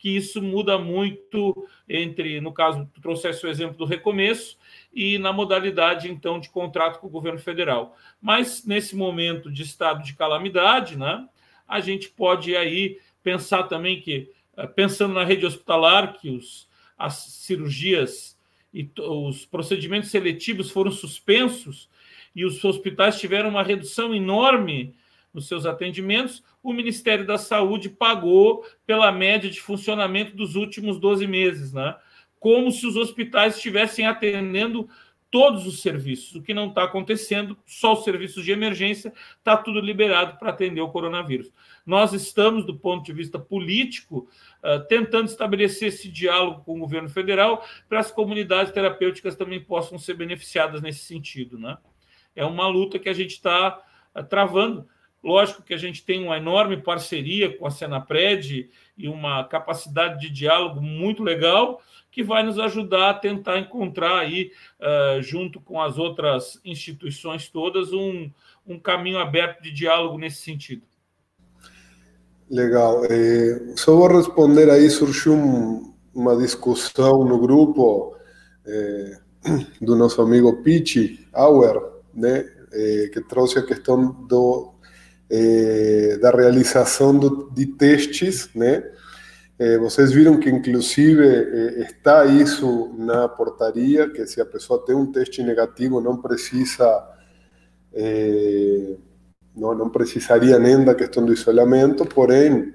que isso muda muito entre, no caso, tu trouxesse o exemplo do recomeço, e na modalidade, então, de contrato com o governo federal. Mas, nesse momento de estado de calamidade, né, a gente pode aí pensar também que, eh, pensando na rede hospitalar, que os, as cirurgias e os procedimentos seletivos foram suspensos e os hospitais tiveram uma redução enorme nos seus atendimentos, o Ministério da Saúde pagou pela média de funcionamento dos últimos 12 meses, né? como se os hospitais estivessem atendendo todos os serviços, o que não está acontecendo, só os serviços de emergência, está tudo liberado para atender o coronavírus. Nós estamos, do ponto de vista político, uh, tentando estabelecer esse diálogo com o governo federal para as comunidades terapêuticas também possam ser beneficiadas nesse sentido. Né? É uma luta que a gente está uh, travando. Lógico que a gente tem uma enorme parceria com a Senapred e uma capacidade de diálogo muito legal, que vai nos ajudar a tentar encontrar aí, uh, junto com as outras instituições todas, um, um caminho aberto de diálogo nesse sentido. Legal. Eh, só vou responder aí, surgiu um, uma discussão no grupo eh, do nosso amigo Pichi Auer, né, eh, que trouxe a questão do, eh, da realização do, de testes, né, Eh, vocês viram que, inclusive, eh, está isso na portaria, que se a pessoa tem um teste negativo, não precisa eh, não, não precisaria nem da questão do isolamento, porém,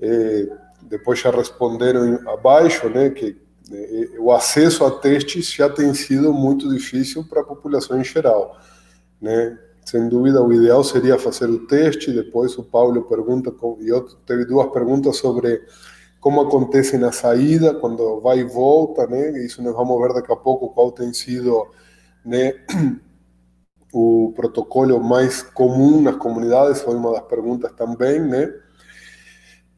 é, depois já responderam abaixo, né, que é, o acesso a testes já tem sido muito difícil para a população em geral, né? Sem dúvida, o ideal seria fazer o teste. Depois, o Paulo pergunta, e eu teve duas perguntas sobre como acontece na saída, quando vai e volta, né? Isso nós vamos ver daqui a pouco qual tem sido, né? O protocolo mais comum nas comunidades foi uma das perguntas também, né?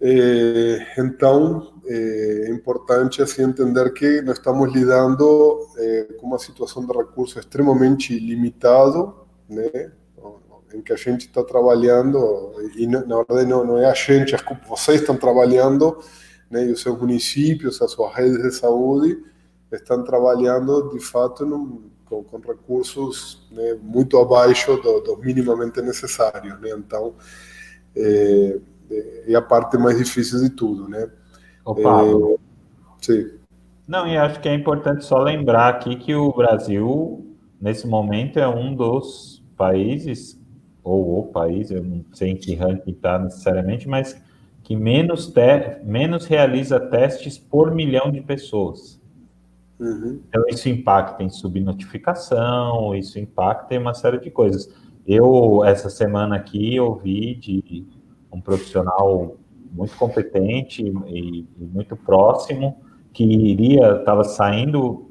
É, então, é importante assim entender que nós estamos lidando é, com uma situação de recurso extremamente limitado, né? Em que a gente está trabalhando, e na verdade não, não é a gente, vocês estão trabalhando, né, e os seus municípios, as suas redes de saúde, estão trabalhando de fato num, com, com, recursos né, muito abaixo do, do, minimamente necessários. Né? Então, é, é, a parte mais difícil de tudo. Né? Opa. É, sim. Não, e acho que é importante só lembrar aqui que o Brasil, nesse momento, é um dos países ou o país, eu não sei em que ranking está necessariamente, mas que menos, menos realiza testes por milhão de pessoas. Uhum. Então, isso impacta em subnotificação, isso impacta em uma série de coisas. Eu, essa semana aqui, ouvi de um profissional muito competente e, e muito próximo que iria, estava saindo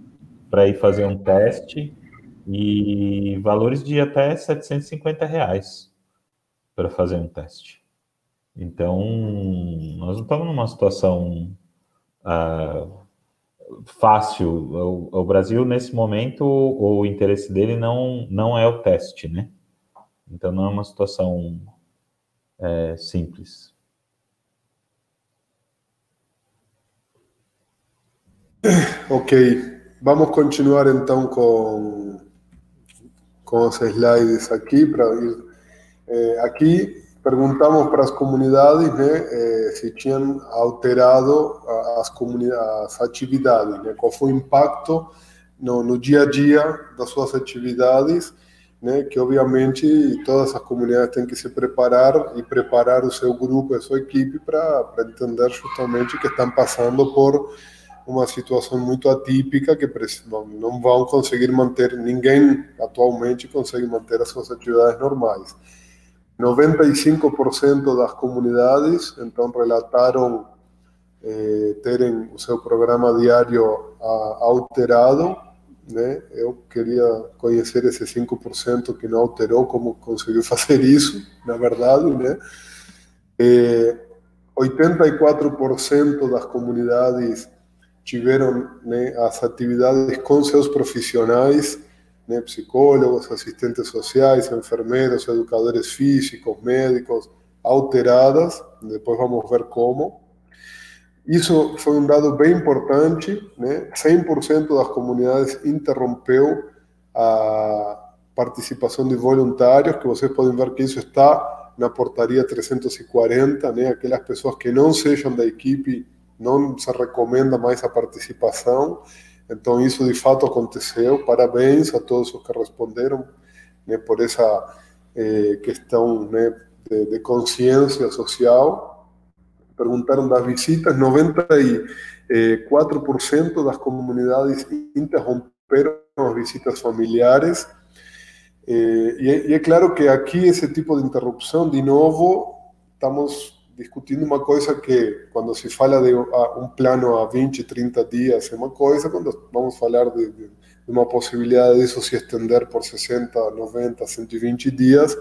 para ir fazer um teste e valores de até 750 reais para fazer um teste. Então, nós não estamos numa situação uh, fácil. O, o, Brasil, nesse momento, o, o interesse dele não, não é o teste, né? Então, não é uma situação é, simples. Ok, vamos continuar então com com os slides aqui para ir. É, aqui perguntamos para as comunidades né, se tinham alterado as, as atividades, né, qual foi o impacto no, no dia a dia das suas atividades, né, que obviamente todas as comunidades têm que se preparar e preparar o seu grupo, a sua equipe para entender justamente que estão passando por uma situação muito atípica que não, vão conseguir manter, ninguém atualmente consegue manter as suas atividades normais. 95% das comunidades, então, relataram eh, terem o seu programa diário a, alterado, né? Eu queria conhecer esse 5% que não alterou, como conseguiu fazer isso, na verdade, né? Eh, 84% das comunidades tiveram né, as atividades com seus profissionais, né, psicólogos, assistentes sociais, enfermeiros, educadores físicos, médicos, alteradas, depois vamos ver como. Isso foi um dado bem importante, né? 100% das comunidades interrompeu a participação de voluntários, que vocês podem ver que isso está na portaria 340, né? Aquelas pessoas que não sejam da equipe não se recomenda mais a participação. Então, isso de fato aconteceu. Parabéns a todos os que responderam né, por essa eh, questão né, de, de, consciência social. Perguntaram das visitas, 94% das comunidades interromperam as visitas familiares. Eh, e é claro que aqui esse tipo de interrupção, de novo, estamos discutindo uma coisa que, quando se fala de um plano a 20, 30 dias, é uma coisa, quando vamos falar de, de uma possibilidade disso se estender por 60, 90, 120 dias,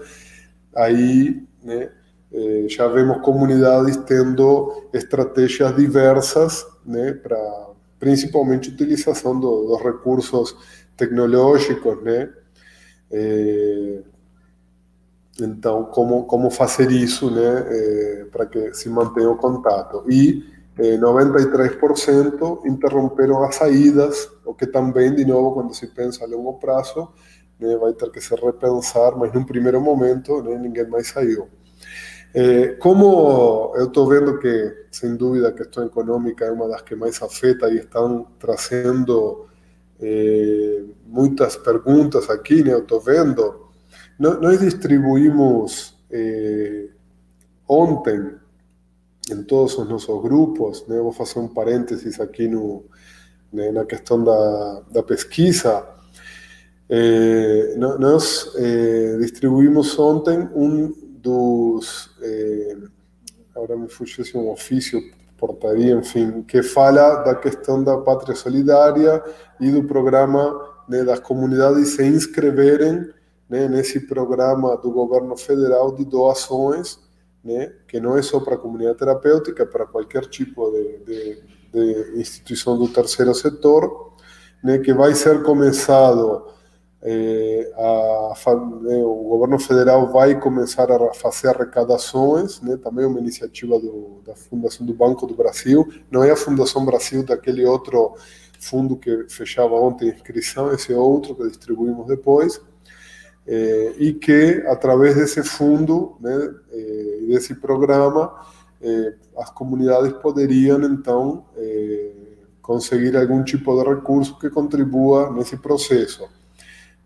aí né, eh, já vemos comunidades tendo estratégias diversas né, para principalmente utilização do, dos recursos tecnológicos, né? Então, como, como fazer isso para que se mantenha o contato. E é, 93% interromperam as saídas, o que também, de novo, quando se pensa a longo prazo, né, vai ter que se repensar, mas num primeiro momento né, ninguém mais saiu. Como eu estou vendo que, sem dúvida, a questão econômica é uma das que mais afeta e estão trazendo muitas perguntas aqui, né, eu estou vendo, nós distribuímos é, ontem, em todos os nossos grupos, né, vou fazer um parênteses aqui no, né, na questão da, da pesquisa, é, nós é, distribuímos ontem um dos, é, agora me fugiu um ofício, portaria, enfim, que fala da questão da pátria solidária e do programa né, das comunidades se inscreverem né, nesse programa do governo federal de doações, né, que não é só para a comunidade terapêutica, é para qualquer tipo de, de, de instituição do terceiro setor, né, que vai ser começado é, a, né, o governo federal vai começar a fazer arrecadações, né, também uma iniciativa do, da Fundação do Banco do Brasil, não é a Fundação Brasil daquele outro fundo que fechava ontem a inscrição, esse outro que distribuímos depois, é, e que através desse fundo, né, é, desse programa, é, as comunidades poderiam então conseguir algum tipo de recurso que contribua nesse processo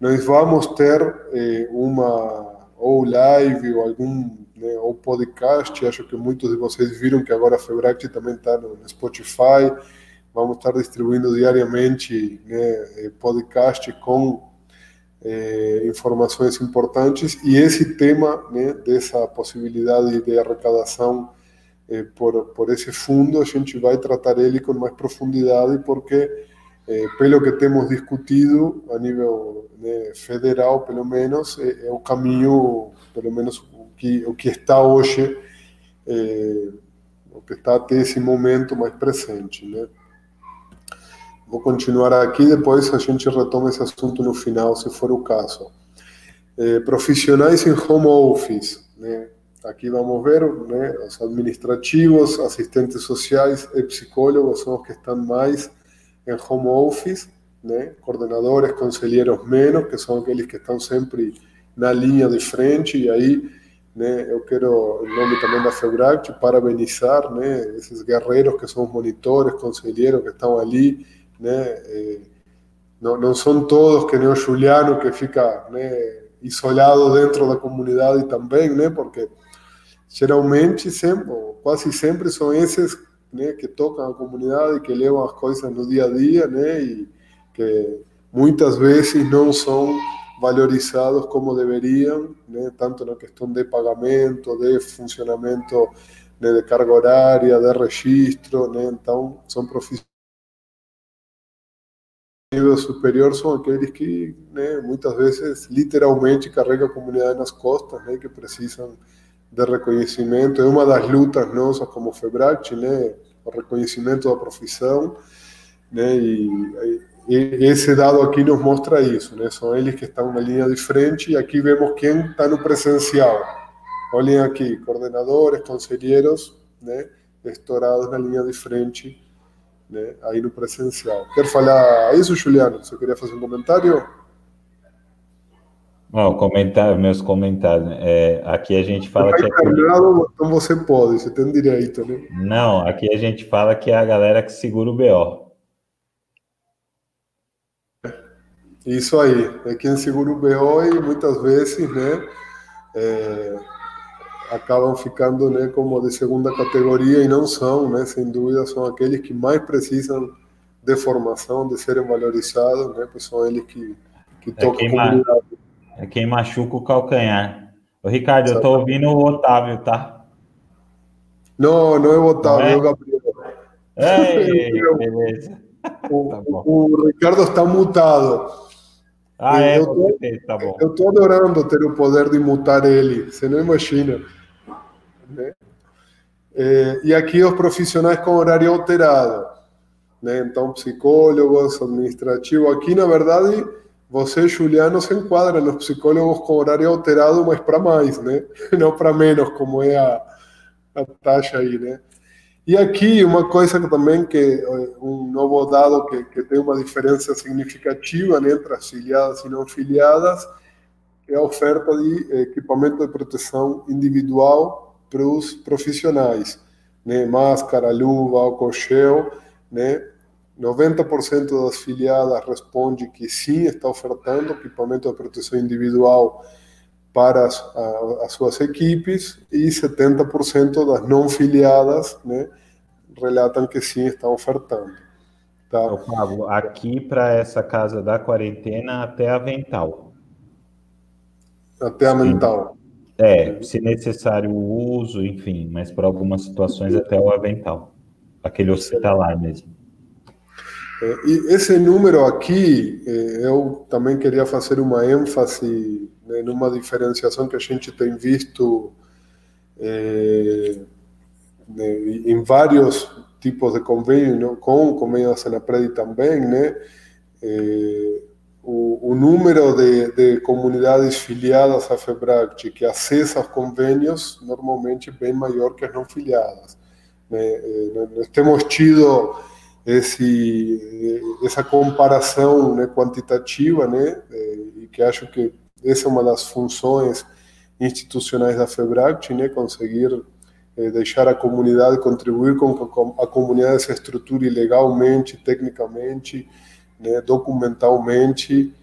nós vamos ter eh, uma ou live ou algum né, podcast. Acho que muitos de vocês viram que agora a Febract também está no Spotify. Vamos estar distribuindo diariamente né, eh, podcast com eh, informações importantes e esse tema né, dessa possibilidade de arrecadação eh, por por esse fundo a gente vai tratar ele com mais profundidade porque eh, pelo que temos discutido a nível né, federal, pelo menos, é, é, o caminho, pelo menos o que, o que está hoje, o que está até esse momento mais presente. Né? Vou continuar aqui, depois a gente retoma esse assunto no final, se for o caso. É, profissionais em home office, né? Aqui vamos ver, né, os administrativos, assistentes sociais e psicólogos são os que estão mais em home office, né? coordenadores, conselheiros menos, que são aqueles que estão sempre na linha de frente, e aí né, eu quero, em nome também da FEBRAC, parabenizar né, esses guerreiros que são os monitores, conselheiros que estão ali, né, eh, não, não são todos que nem o Juliano, que fica né, isolado dentro da comunidade também, né, porque geralmente, sempre, quase sempre, são esses né, que tocam a comunidade, que levam as coisas no dia a dia, né, e que muitas vezes não são valorizados como deveriam, né, tanto na questão de pagamento, de funcionamento né, de carga horária, de registro, né, então são profissionais nível superior são aqueles que né, muitas vezes literalmente carregam a comunidade nas costas, né, que precisam de reconhecimento. É uma das lutas nossas como FEBRAC, né? o reconhecimento da profissão. Né? E, e, esse dado aqui nos mostra isso. Né? São eles que estão na linha de frente e aqui vemos quem está no presencial. Olhem aqui, coordenadores, conselheiros, né? estourados na linha de frente, né? aí no presencial. Quer falar isso, Juliano? Você queria fazer um comentário? Não, comentário, meus comentários. É, aqui a gente fala que. É... então você pode, você tem direito, né? Não, aqui a gente fala que é a galera que segura o BO. Isso aí, é quem segura o BO e muitas vezes, né, é, acabam ficando, né, como de segunda categoria e não são, né, sem dúvida, são aqueles que mais precisam de formação, de serem valorizados, né, pois são eles que, que é tocam é a comunidade. É quem machuca o calcanhar. Ô, Ricardo, eu tô ouvindo o Otávio, tá? Não, não é o Otávio, é, o Gabriel. Ei, beleza. O, tá o, Ricardo está mutado. Ah, é? Eu tô, tá bom. Eu tô adorando ter o poder de mutar ele, você não imagina. Né? É, e aqui os profissionais com horário alterado. Né? Então, psicólogos, administrativos. Aqui, na verdade você, Juliano, se enquadra nos psicólogos com horário alterado, mas para mais, né? Não para menos, como é a, a taxa aí, né? E aqui uma coisa também que eh, um novo dado que, que tem uma diferença significativa né, entre as filiadas e não filiadas é a oferta de equipamento de proteção individual para os profissionais, né? Máscara, luva, álcool gel, né? 90% das filiadas responde que sim, está ofertando equipamento de proteção individual para as, a, as suas equipes e 70% das não filiadas né, relatam que sim estão ofertando. Tá? Ô, Pablo, aqui para essa casa da quarentena até avental. Até a mental. É, se necessário o uso, enfim, mas para algumas situações até o avental. Aquele hospitalar mesmo. É, e esse número aqui, é, eu também queria fazer uma ênfase né, numa diferenciação que a gente tem visto é, né, em vários tipos de convênio, com convênio da Senapred também, né? É, o, o, número de, de, comunidades filiadas à FEBRACT que acessa os convênios normalmente é bem maior que as não filiadas. Né? Nós temos tido esse, essa comparação né, quantitativa, né, é, e que acho que essa é uma das funções institucionais da FEBRACT, né, conseguir deixar a comunidade contribuir com que a comunidade se estruture legalmente, tecnicamente, né, documentalmente,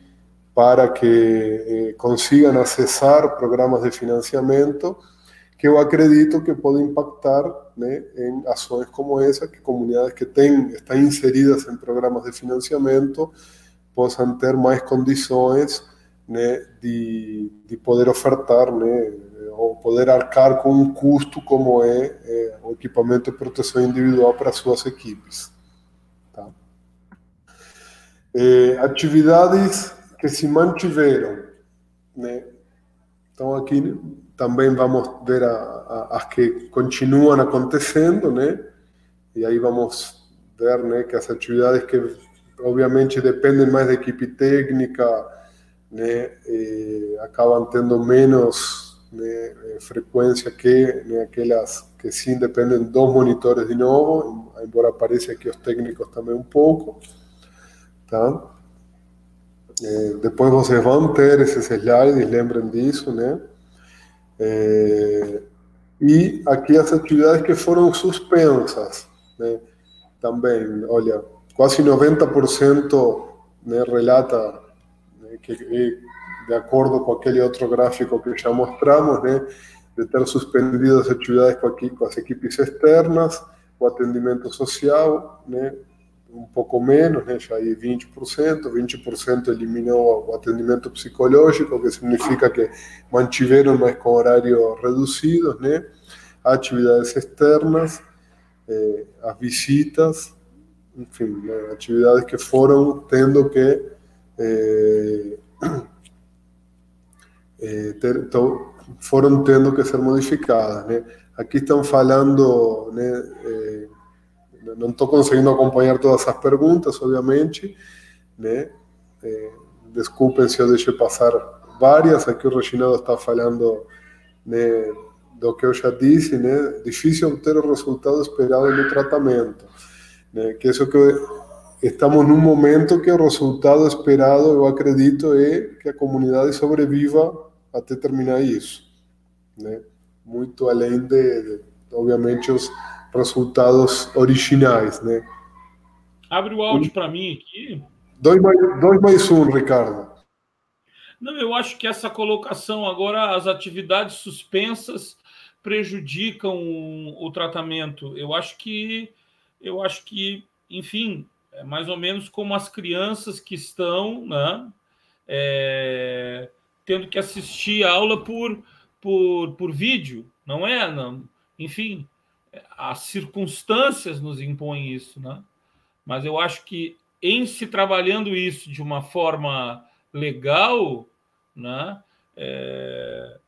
para que eh, consigam acessar programas de financiamento que eu acredito que pode impactar né, em ações como essa, que comunidades que têm, estão inseridas em programas de financiamento possam ter mais condições né, de, de poder ofertar, né, ou poder arcar com um custo como é, é o equipamento de proteção individual para suas equipes. É, atividades que se mantiveram, né? Então aqui também vamos ver a, a, as que continuam acontecendo, né? E aí vamos ver, que as atividades que obviamente dependem mais da equipe técnica, né, acabam tendo menos né, frequência que né, aquelas que sim dependem dos monitores de novo, embora apareça aqui os técnicos também um pouco, tá? É, depois vocês vão ter esses slides, lembrem disso, né? É, e aqui as atividades que foram suspensas, né? Também, olha, quase 90% né, relata que, de acordo com aquele outro gráfico que já mostramos, né, de ter suspendido as atividades com as equipes externas, o atendimento social, né, um pouco menos, né, já aí 20%, 20% eliminou o atendimento psicológico, que significa que mantiveram, mas com horário reduzido, né, atividades externas, eh, as visitas, enfim, né, atividades que foram tendo que eh, eh, ter, to, foram tendo que ser modificadas, né. Aqui estão falando, né, não estou conseguindo acompanhar todas as perguntas, obviamente, né? É, desculpem se eu deixei passar várias. Aqui o Reginaldo está falando né, do que eu já disse, né? Difícil obter o resultado esperado no tratamento, né? Que isso que estamos num momento que o resultado esperado, eu acredito, é que a comunidade sobreviva até terminar isso, né? Muito além de, de obviamente, os resultados originais, né? Abre o áudio para mim aqui. Dois mais, dois mais um, Ricardo. Não, eu acho que essa colocação agora, as atividades suspensas prejudicam o, o tratamento. Eu acho que, eu acho que, enfim, é mais ou menos como as crianças que estão, né, é, tendo que assistir a aula por, por, por vídeo, não é? Não, enfim, as circunstâncias nos impõem isso, né? Mas eu acho que em se trabalhando isso de uma forma legal, né? É,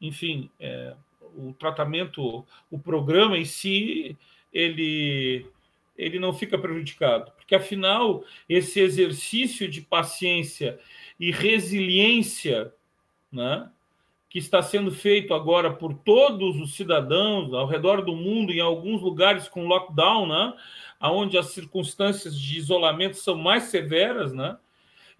enfim, é, o tratamento, o programa em si, ele ele não fica prejudicado, porque afinal esse exercício de paciência e resiliência, né? Que está sendo feito agora por todos os cidadãos ao redor do mundo, em alguns lugares com lockdown, né? onde as circunstâncias de isolamento são mais severas, né?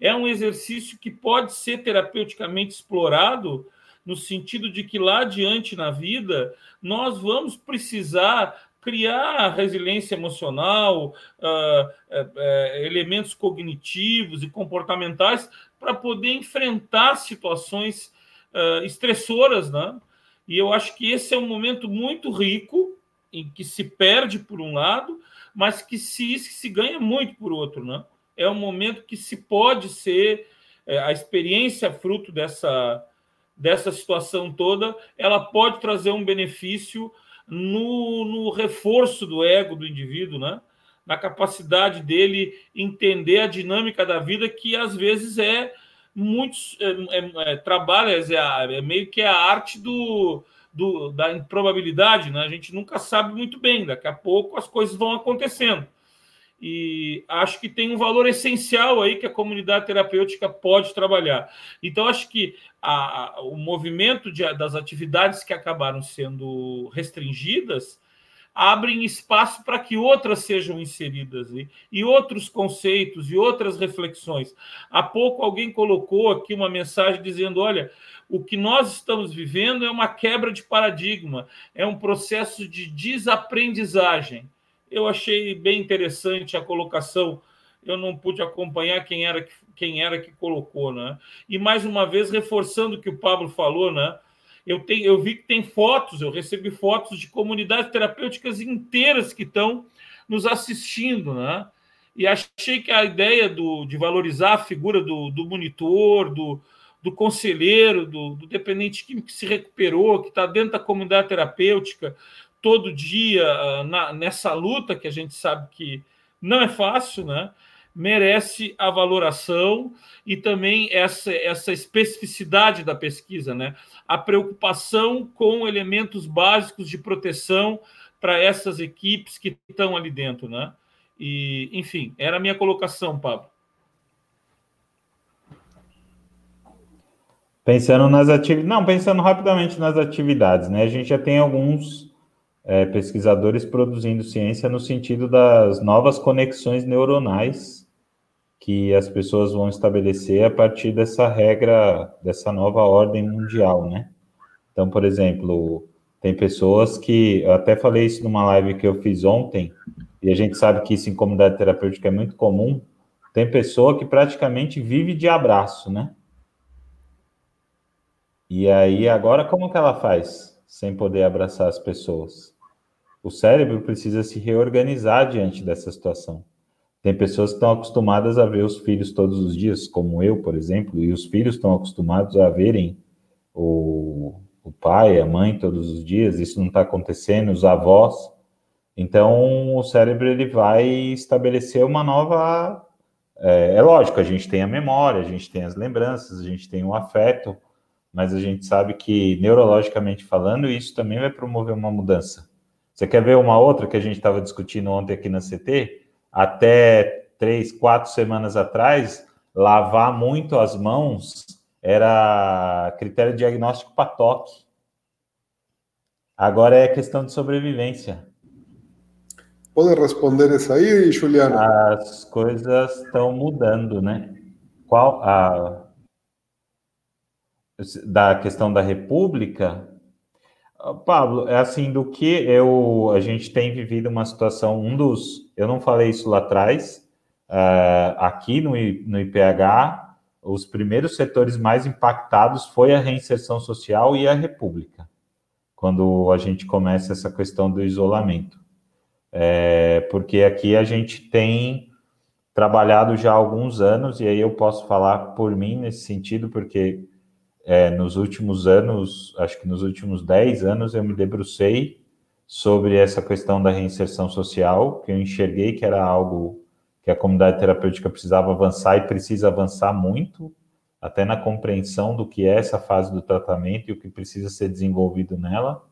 é um exercício que pode ser terapeuticamente explorado no sentido de que lá adiante na vida nós vamos precisar criar resiliência emocional, uh, uh, uh, elementos cognitivos e comportamentais para poder enfrentar situações uh, estressoras, né? E eu acho que esse é um momento muito rico em que se perde por um lado, mas que se, se ganha muito por outro, né? É um momento que se pode ser é, a experiência fruto dessa dessa situação toda, ela pode trazer um benefício no, no reforço do ego do indivíduo, né? na capacidade dele entender a dinâmica da vida, que às vezes é muito. É, é, trabalha, é, é, meio que a arte do, do, da improbabilidade, né? A gente nunca sabe muito bem, daqui a pouco as coisas vão acontecendo. E acho que tem um valor essencial aí que a comunidade terapêutica pode trabalhar. Então, acho que a, a, o movimento de, das atividades que acabaram sendo restringidas abrem espaço para que outras sejam inseridas e, e outros conceitos e outras reflexões. Há pouco alguém colocou aqui uma mensagem dizendo: olha, o que nós estamos vivendo é uma quebra de paradigma, é um processo de desaprendizagem. Eu achei bem interessante a colocação. Eu não pude acompanhar quem era, quem era que colocou, né? E mais uma vez reforçando o que o Pablo falou, né? Eu, tenho, eu vi que tem fotos, eu recebi fotos de comunidades terapêuticas inteiras que estão nos assistindo, né? E achei que a ideia do, de valorizar a figura do, do monitor, do, do conselheiro, do, do dependente químico que se recuperou, que está dentro da comunidade terapêutica todo dia ah, na, nessa luta que a gente sabe que não é fácil, né? Merece a valoração e também essa, essa especificidade da pesquisa, né? A preocupação com elementos básicos de proteção para essas equipes que estão ali dentro, né? E, enfim, era a minha colocação, Pablo. Pensando nas atividades, não, pensando rapidamente nas atividades, né? A gente já tem alguns é, pesquisadores produzindo ciência no sentido das novas conexões neuronais que as pessoas vão estabelecer a partir dessa regra, dessa nova ordem mundial, né? Então, por exemplo, tem pessoas que, eu até falei isso numa live que eu fiz ontem, e a gente sabe que isso em comunidade terapêutica é muito comum, tem pessoa que praticamente vive de abraço, né? E aí, agora, como que ela faz sem poder abraçar as pessoas? O cérebro precisa se reorganizar diante dessa situação. Tem pessoas que estão acostumadas a ver os filhos todos os dias, como eu, por exemplo, e os filhos estão acostumados a verem o, o pai, a mãe todos os dias, isso não está acontecendo, os avós. Então, o cérebro ele vai estabelecer uma nova. É, é lógico, a gente tem a memória, a gente tem as lembranças, a gente tem o afeto, mas a gente sabe que, neurologicamente falando, isso também vai promover uma mudança. Você quer ver uma outra que a gente estava discutindo ontem aqui na CT? Até três, quatro semanas atrás, lavar muito as mãos era critério diagnóstico para toque. Agora é questão de sobrevivência. Pode responder isso aí, Juliano? As coisas estão mudando, né? Qual a da questão da República, Pablo, é assim, do que eu a gente tem vivido uma situação, um dos, eu não falei isso lá atrás, uh, aqui no, no IPH, os primeiros setores mais impactados foi a reinserção social e a República, quando a gente começa essa questão do isolamento. É, porque aqui a gente tem trabalhado já há alguns anos, e aí eu posso falar por mim nesse sentido, porque é, nos últimos anos, acho que nos últimos 10 anos, eu me debrucei sobre essa questão da reinserção social, que eu enxerguei que era algo que a comunidade terapêutica precisava avançar e precisa avançar muito, até na compreensão do que é essa fase do tratamento e o que precisa ser desenvolvido nela.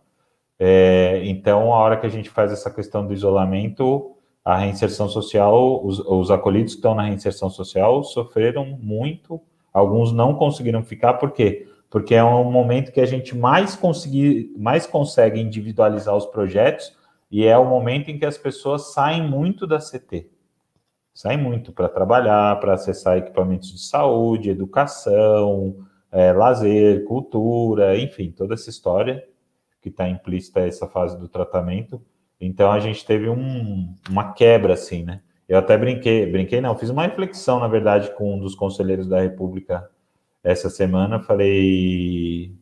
É, então, a hora que a gente faz essa questão do isolamento, a reinserção social, os, os acolhidos que estão na reinserção social sofreram muito Alguns não conseguiram ficar, por quê? Porque é um momento que a gente mais, conseguir, mais consegue individualizar os projetos e é o momento em que as pessoas saem muito da CT. Saem muito para trabalhar, para acessar equipamentos de saúde, educação, é, lazer, cultura, enfim, toda essa história que está implícita essa fase do tratamento. Então a gente teve um, uma quebra, assim, né? Eu até brinquei, brinquei não, fiz uma reflexão, na verdade, com um dos conselheiros da República essa semana, falei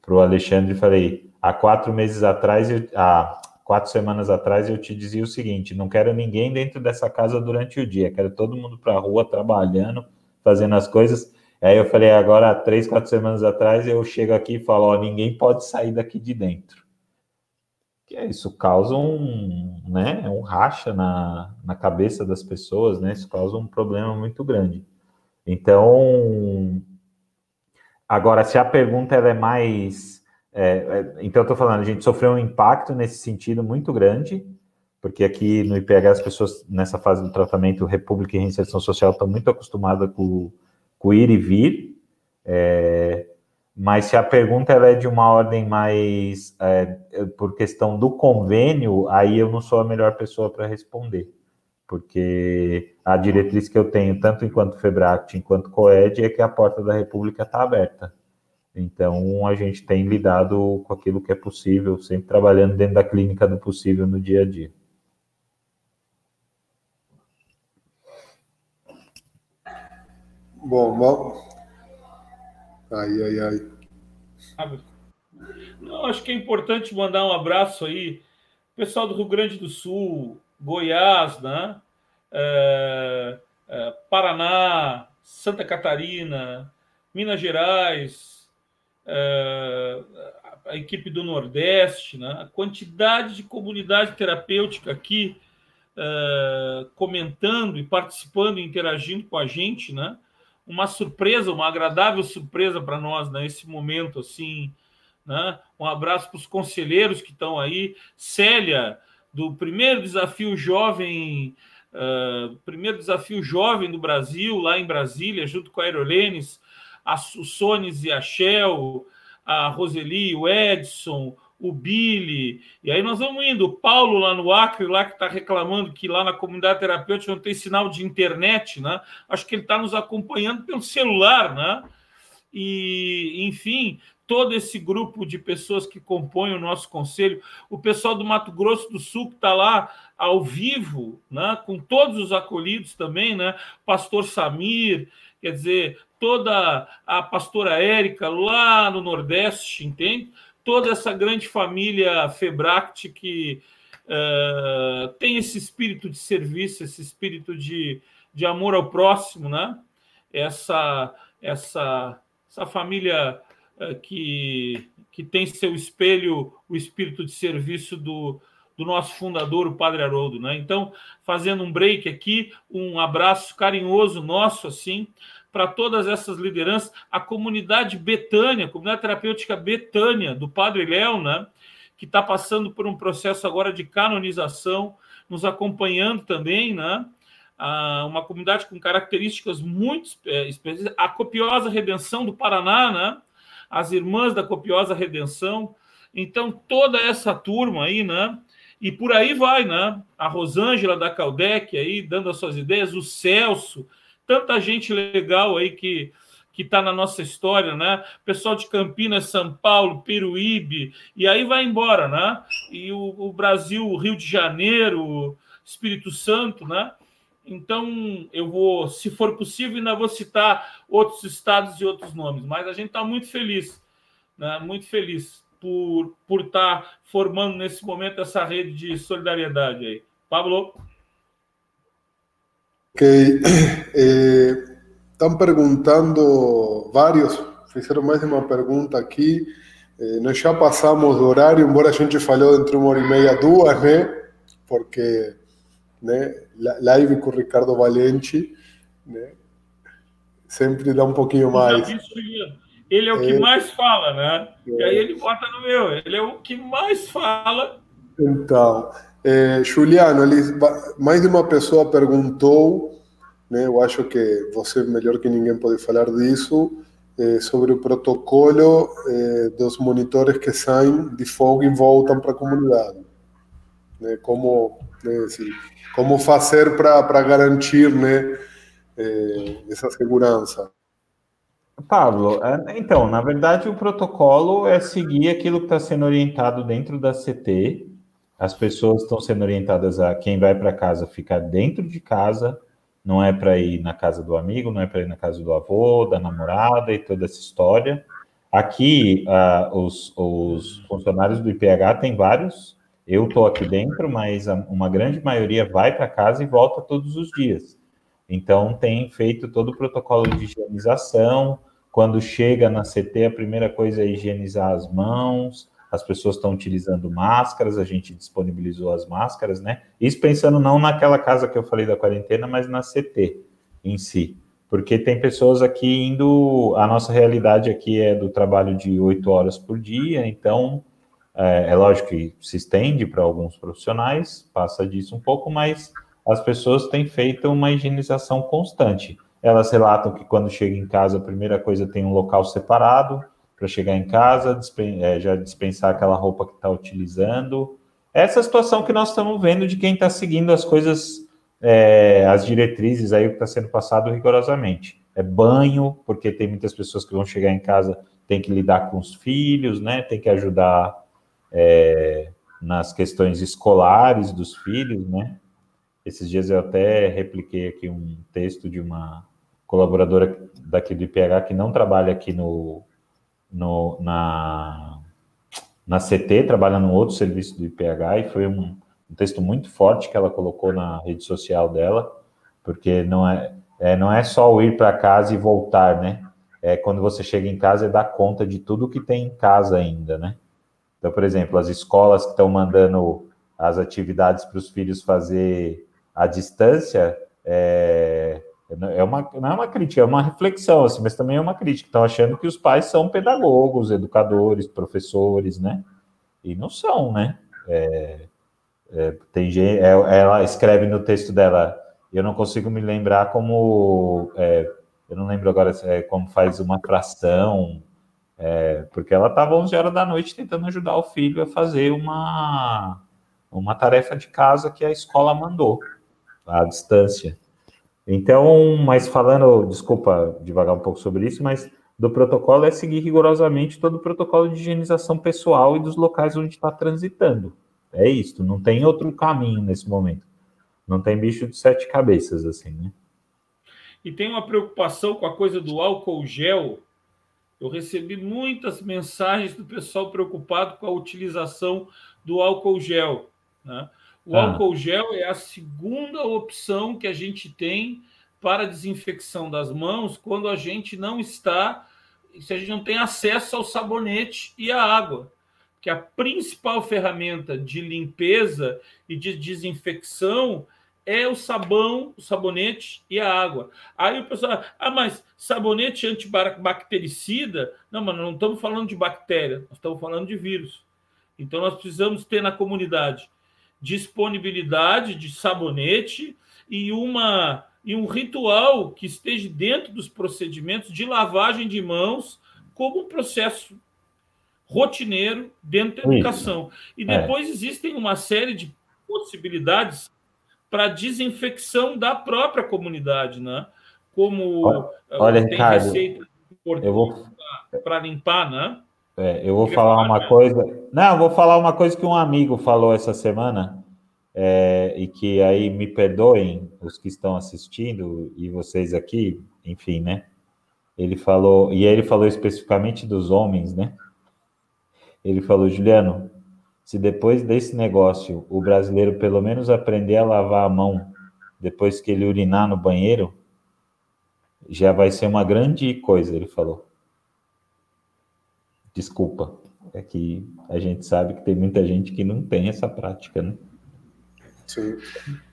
para o Alexandre, falei, há quatro meses atrás, eu, há quatro semanas atrás, eu te dizia o seguinte: não quero ninguém dentro dessa casa durante o dia, quero todo mundo para a rua trabalhando, fazendo as coisas. Aí eu falei, agora, três, quatro semanas atrás, eu chego aqui e falo, ó, ninguém pode sair daqui de dentro. Que é isso causa um, né, um racha na, na cabeça das pessoas, né? Isso causa um problema muito grande. Então, agora, se a pergunta ela é mais. É, é, então, eu estou falando, a gente sofreu um impacto nesse sentido muito grande, porque aqui no IPH as pessoas, nessa fase do tratamento, República e Reinserção Social, estão muito acostumadas com, com ir e vir. É, mas se a pergunta ela é de uma ordem mais é, por questão do convênio, aí eu não sou a melhor pessoa para responder porque a diretriz que eu tenho, tanto enquanto FEBRACT, enquanto COED, é que a porta da República está aberta. Então, a gente tem lidado com aquilo que é possível, sempre trabalhando dentro da clínica do possível no dia a dia. Bom, bom. Ai, ai, ai. Não, acho que é importante mandar um abraço aí, pessoal do Rio Grande do Sul, Goiás, né? É, é, Paraná, Santa Catarina, Minas Gerais, é, a equipe do Nordeste, né? a quantidade de comunidade terapêutica aqui é, comentando e participando e interagindo com a gente, né? uma surpresa, uma agradável surpresa para nós nesse né? momento assim. Né? Um abraço para os conselheiros que estão aí. Célia, do primeiro desafio jovem, uh, primeiro desafio jovem do Brasil, lá em Brasília, junto com a Aerolenes, a, o Sones e a Shell, a Roseli, o Edson, o Billy, e aí nós vamos indo. O Paulo lá no Acre, lá que está reclamando que lá na comunidade terapêutica não tem sinal de internet, né? Acho que ele está nos acompanhando pelo celular, né? E, enfim, todo esse grupo de pessoas que compõem o nosso conselho, o pessoal do Mato Grosso do Sul que está lá ao vivo, né, com todos os acolhidos também, né, Pastor Samir, quer dizer, toda a pastora Érica lá no Nordeste, entende? Toda essa grande família Febract que uh, tem esse espírito de serviço, esse espírito de, de amor ao próximo, né? Essa, essa, essa família é, que, que tem seu espelho o espírito de serviço do, do nosso fundador, o Padre Haroldo. Né? Então, fazendo um break aqui, um abraço carinhoso nosso, assim, para todas essas lideranças, a comunidade Betânia, a comunidade terapêutica Betânia, do Padre Léo, né? que está passando por um processo agora de canonização, nos acompanhando também, né? Ah, uma comunidade com características muito é, específicas, a copiosa redenção do Paraná, né? as Irmãs da Copiosa Redenção. Então, toda essa turma aí, né? E por aí vai, né? A Rosângela da Caldec aí, dando as suas ideias, o Celso, tanta gente legal aí que que está na nossa história, né? Pessoal de Campinas, São Paulo, Peruíbe, e aí vai embora, né? E o, o Brasil, o Rio de Janeiro, Espírito Santo, né? Então, eu vou, se for possível, ainda vou citar outros estados e outros nomes, mas a gente está muito feliz, né? muito feliz por, por estar tá formando nesse momento essa rede de solidariedade aí. Pablo? Ok. Estão eh, perguntando, vários fizeram mais de uma pergunta aqui. Eh, nós já passamos do horário, embora a gente falou entre uma hora e meia, duas, né? Porque né? Live com o Ricardo Valente, né? Sempre dá um pouquinho mais. Ele é o que é, mais fala, né? É. E aí ele bota no meu, ele é o que mais fala. Então, é, Juliano, ele, mais de uma pessoa perguntou, né? Eu acho que você melhor que ninguém pode falar disso. É, sobre o protocolo é, dos monitores que saem de fogo e voltam para a comunidade. Né? Como, né, assim, como fazer para garantir né, eh, essa segurança? Pablo, é, então, na verdade, o protocolo é seguir aquilo que está sendo orientado dentro da CT. As pessoas estão sendo orientadas a quem vai para casa ficar dentro de casa, não é para ir na casa do amigo, não é para ir na casa do avô, da namorada e toda essa história. Aqui, uh, os, os, funcionários do IPH têm vários. Eu estou aqui dentro, mas uma grande maioria vai para casa e volta todos os dias. Então, tem feito todo o protocolo de higienização. Quando chega na CT, a primeira coisa é higienizar as mãos, as pessoas estão utilizando máscaras, a gente disponibilizou as máscaras, né? Isso pensando não naquela casa que eu falei da quarentena, mas na CT em si. Porque tem pessoas aqui indo. A nossa realidade aqui é do trabalho de oito horas por dia, então é, é lógico que se estende para alguns profissionais, passa disso um pouco, mas as pessoas têm feito uma higienização constante. Elas relatam que quando chega em casa, a primeira coisa tem um local separado, para chegar em casa, dispen é, já dispensar aquela roupa que está utilizando. Essa situação que nós estamos vendo de quem está seguindo as coisas, é, as diretrizes aí que está sendo passado rigorosamente. É banho, porque tem muitas pessoas que vão chegar em casa, tem que lidar com os filhos, né? Tem que ajudar é, nas questões escolares dos filhos, né? Esses dias eu até repliquei aqui um texto de uma colaboradora daqui do IPH que não trabalha aqui no, no, na, na CT, trabalha num outro serviço do IPH, e foi um, um texto muito forte que ela colocou na rede social dela, porque não é, é não é só o ir para casa e voltar, né? É quando você chega em casa e dá conta de tudo que tem em casa ainda, né? Então, por exemplo, as escolas que estão mandando as atividades para os filhos fazer à distância, é, é uma, não é uma crítica, é uma reflexão, assim, mas também é uma crítica. Estão achando que os pais são pedagogos, educadores, professores, né? E não são, né? É, é, tem é, ela escreve no texto dela, eu não consigo me lembrar como, é, eu não lembro agora é, como faz uma fração, é, porque ela estava 11 horas da noite tentando ajudar o filho a fazer uma, uma tarefa de casa que a escola mandou, à distância. Então, mas falando, desculpa devagar um pouco sobre isso, mas do protocolo é seguir rigorosamente todo o protocolo de higienização pessoal e dos locais onde está transitando. É isso, não tem outro caminho nesse momento. Não tem bicho de sete cabeças, assim, né? E tem uma preocupação com a coisa do álcool gel. Eu recebi muitas mensagens do pessoal preocupado com a utilização do álcool gel. Né? O ah. álcool gel é a segunda opção que a gente tem para desinfecção das mãos quando a gente não está, se a gente não tem acesso ao sabonete e à água. Que a principal ferramenta de limpeza e de desinfecção é o sabão, o sabonete e a água. Aí o pessoal, ah, mas sabonete antibactericida? Não, mas não estamos falando de bactéria, nós estamos falando de vírus. Então nós precisamos ter na comunidade disponibilidade de sabonete e uma e um ritual que esteja dentro dos procedimentos de lavagem de mãos como um processo rotineiro dentro da educação. E é. depois é. existem uma série de possibilidades para desinfecção da própria comunidade, né? Como olha, eh, tem Ricardo, receita eu vou para limpar, né? É, eu vou falar, falar uma coisa. Não, eu vou falar uma coisa que um amigo falou essa semana, é, e que aí me perdoem os que estão assistindo e vocês aqui, enfim, né? Ele falou, e ele falou especificamente dos homens, né? Ele falou, Juliano, se depois desse negócio o brasileiro pelo menos aprender a lavar a mão depois que ele urinar no banheiro, já vai ser uma grande coisa, ele falou. Desculpa, é que a gente sabe que tem muita gente que não tem essa prática, né? Sim.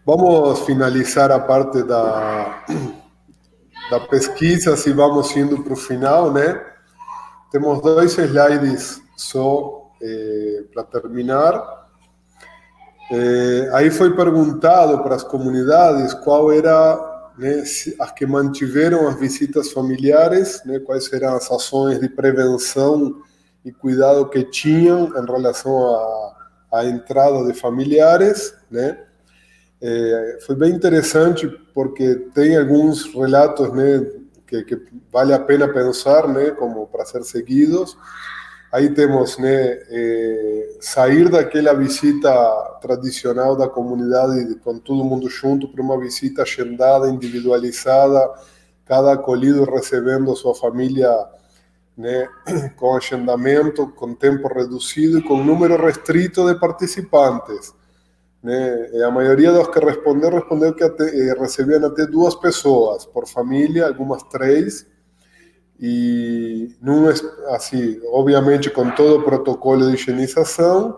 Vamos finalizar a parte da, da pesquisa, se vamos indo para o final, né? Temos dois slides só eh, para terminar. Eh, aí foi perguntado para as comunidades qual era né, as que mantiveram as visitas familiares, né, quais eram as ações de prevenção e cuidado que tinham em relação à, entrada de familiares, né? É, foi bem interessante porque tem alguns relatos né, que, que, vale a pena pensar, né, como para ser seguidos. Aí temos né, é, sair daquela visita tradicional da comunidade com todo mundo junto para uma visita agendada, individualizada, cada acolhido recebendo sua família né, com agendamento, com tempo reduzido e com número restrito de participantes. Né? A maioria dos que respondeu, respondeu que até, eh, recebiam até duas pessoas por família, algumas três, e num, assim, obviamente com todo o protocolo de higienização,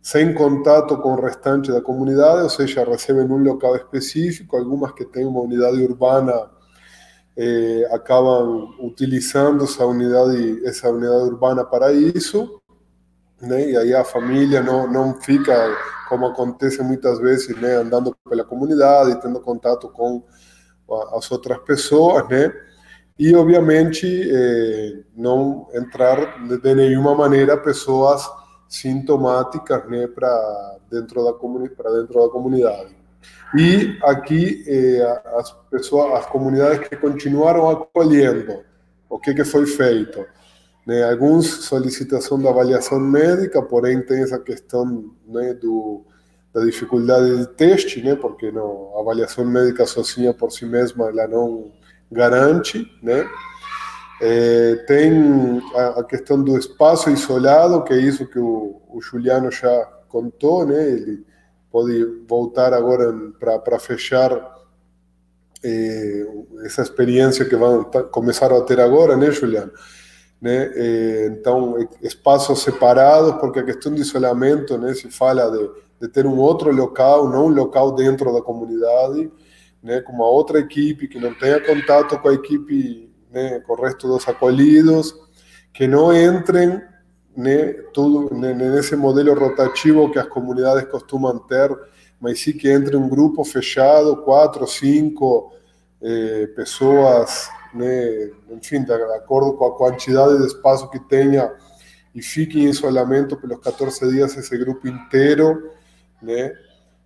sem contato com o restante da comunidade, ou seja, recebem um local específico, algumas que têm uma unidade urbana eh, acabam utilizando essa unidade, essa unidade urbana para isso, né? E aí a família não, não fica, como acontece muitas vezes, né, andando pela comunidade, tendo contato com as outras pessoas, né? E, obviamente, eh, não entrar de nenhuma maneira pessoas sintomáticas né, para dentro, da dentro da comunidade. E aqui eh, as pessoas, as comunidades que continuaram acolhendo, o que, que foi feito? Né, alguns solicitação da avaliação médica, porém tem essa questão né, do, da dificuldade de teste, né, porque não, a avaliação médica sozinha por si mesma ela não garante, né? É, tem a, a, questão do espaço isolado, que é isso que o, o Juliano já contou, né? Ele pode voltar agora para fechar é, essa experiência que vão começar a ter agora, né, Juliano? Né? É, então, espaços separados, porque a questão de isolamento, né, se fala de, de ter um outro local, não um local dentro da comunidade, né, com uma outra equipe que não tenha contato com a equipe, né, com o resto dos acolhidos, que não entrem né, tudo né, nesse modelo rotativo que as comunidades costumam ter, mas sim que entre um grupo fechado, quatro, cinco eh, pessoas, né, enfim, de acordo com a quantidade de espaço que tenha, e fique em isolamento pelos 14 dias esse grupo inteiro, né,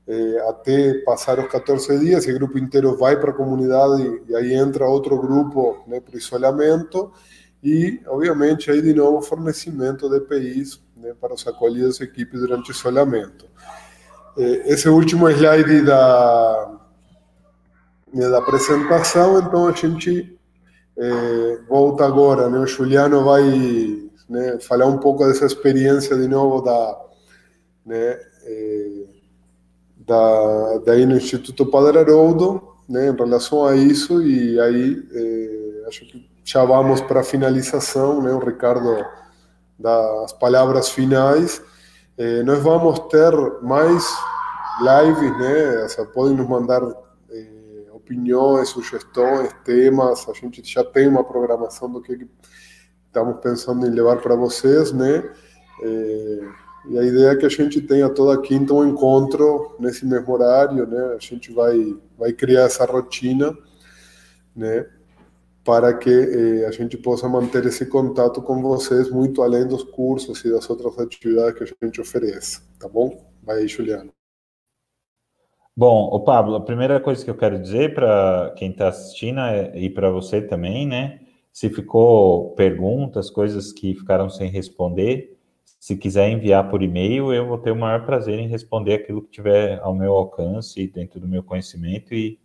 eh, até passar os 14 dias, o grupo inteiro vai para a comunidade e aí entra outro grupo né, para isolamento e, obviamente, aí de novo fornecimento de EPIs né, para os acolhidos equipes durante o isolamento. Eh, esse último slide da, né, da apresentação, então a gente eh, volta agora, né, o Juliano vai né, falar um pouco dessa experiência de novo da né, eh, da, daí no Instituto Padre Haroldo, né, em relação a isso, e aí eh, acho que já vamos para a finalização, né, o Ricardo das palavras finais. Eh, nós vamos ter mais lives, né, seja, podem nos mandar eh, opiniões, sugestões, temas, a gente já tem uma programação do que estamos pensando em levar para vocês, né, e a ideia é que a gente tenha toda quinta um encontro nesse mesmo horário, né? A gente vai vai criar essa rotina, né? Para que eh, a gente possa manter esse contato com vocês muito além dos cursos e das outras atividades que a gente oferece, tá bom? Vai aí, Juliano. Bom, o Pablo, a primeira coisa que eu quero dizer para quem está assistindo é, e para você também, né? Se ficou perguntas, coisas que ficaram sem responder, se quiser enviar por e-mail, eu vou ter o maior prazer em responder aquilo que tiver ao meu alcance, dentro do meu conhecimento e,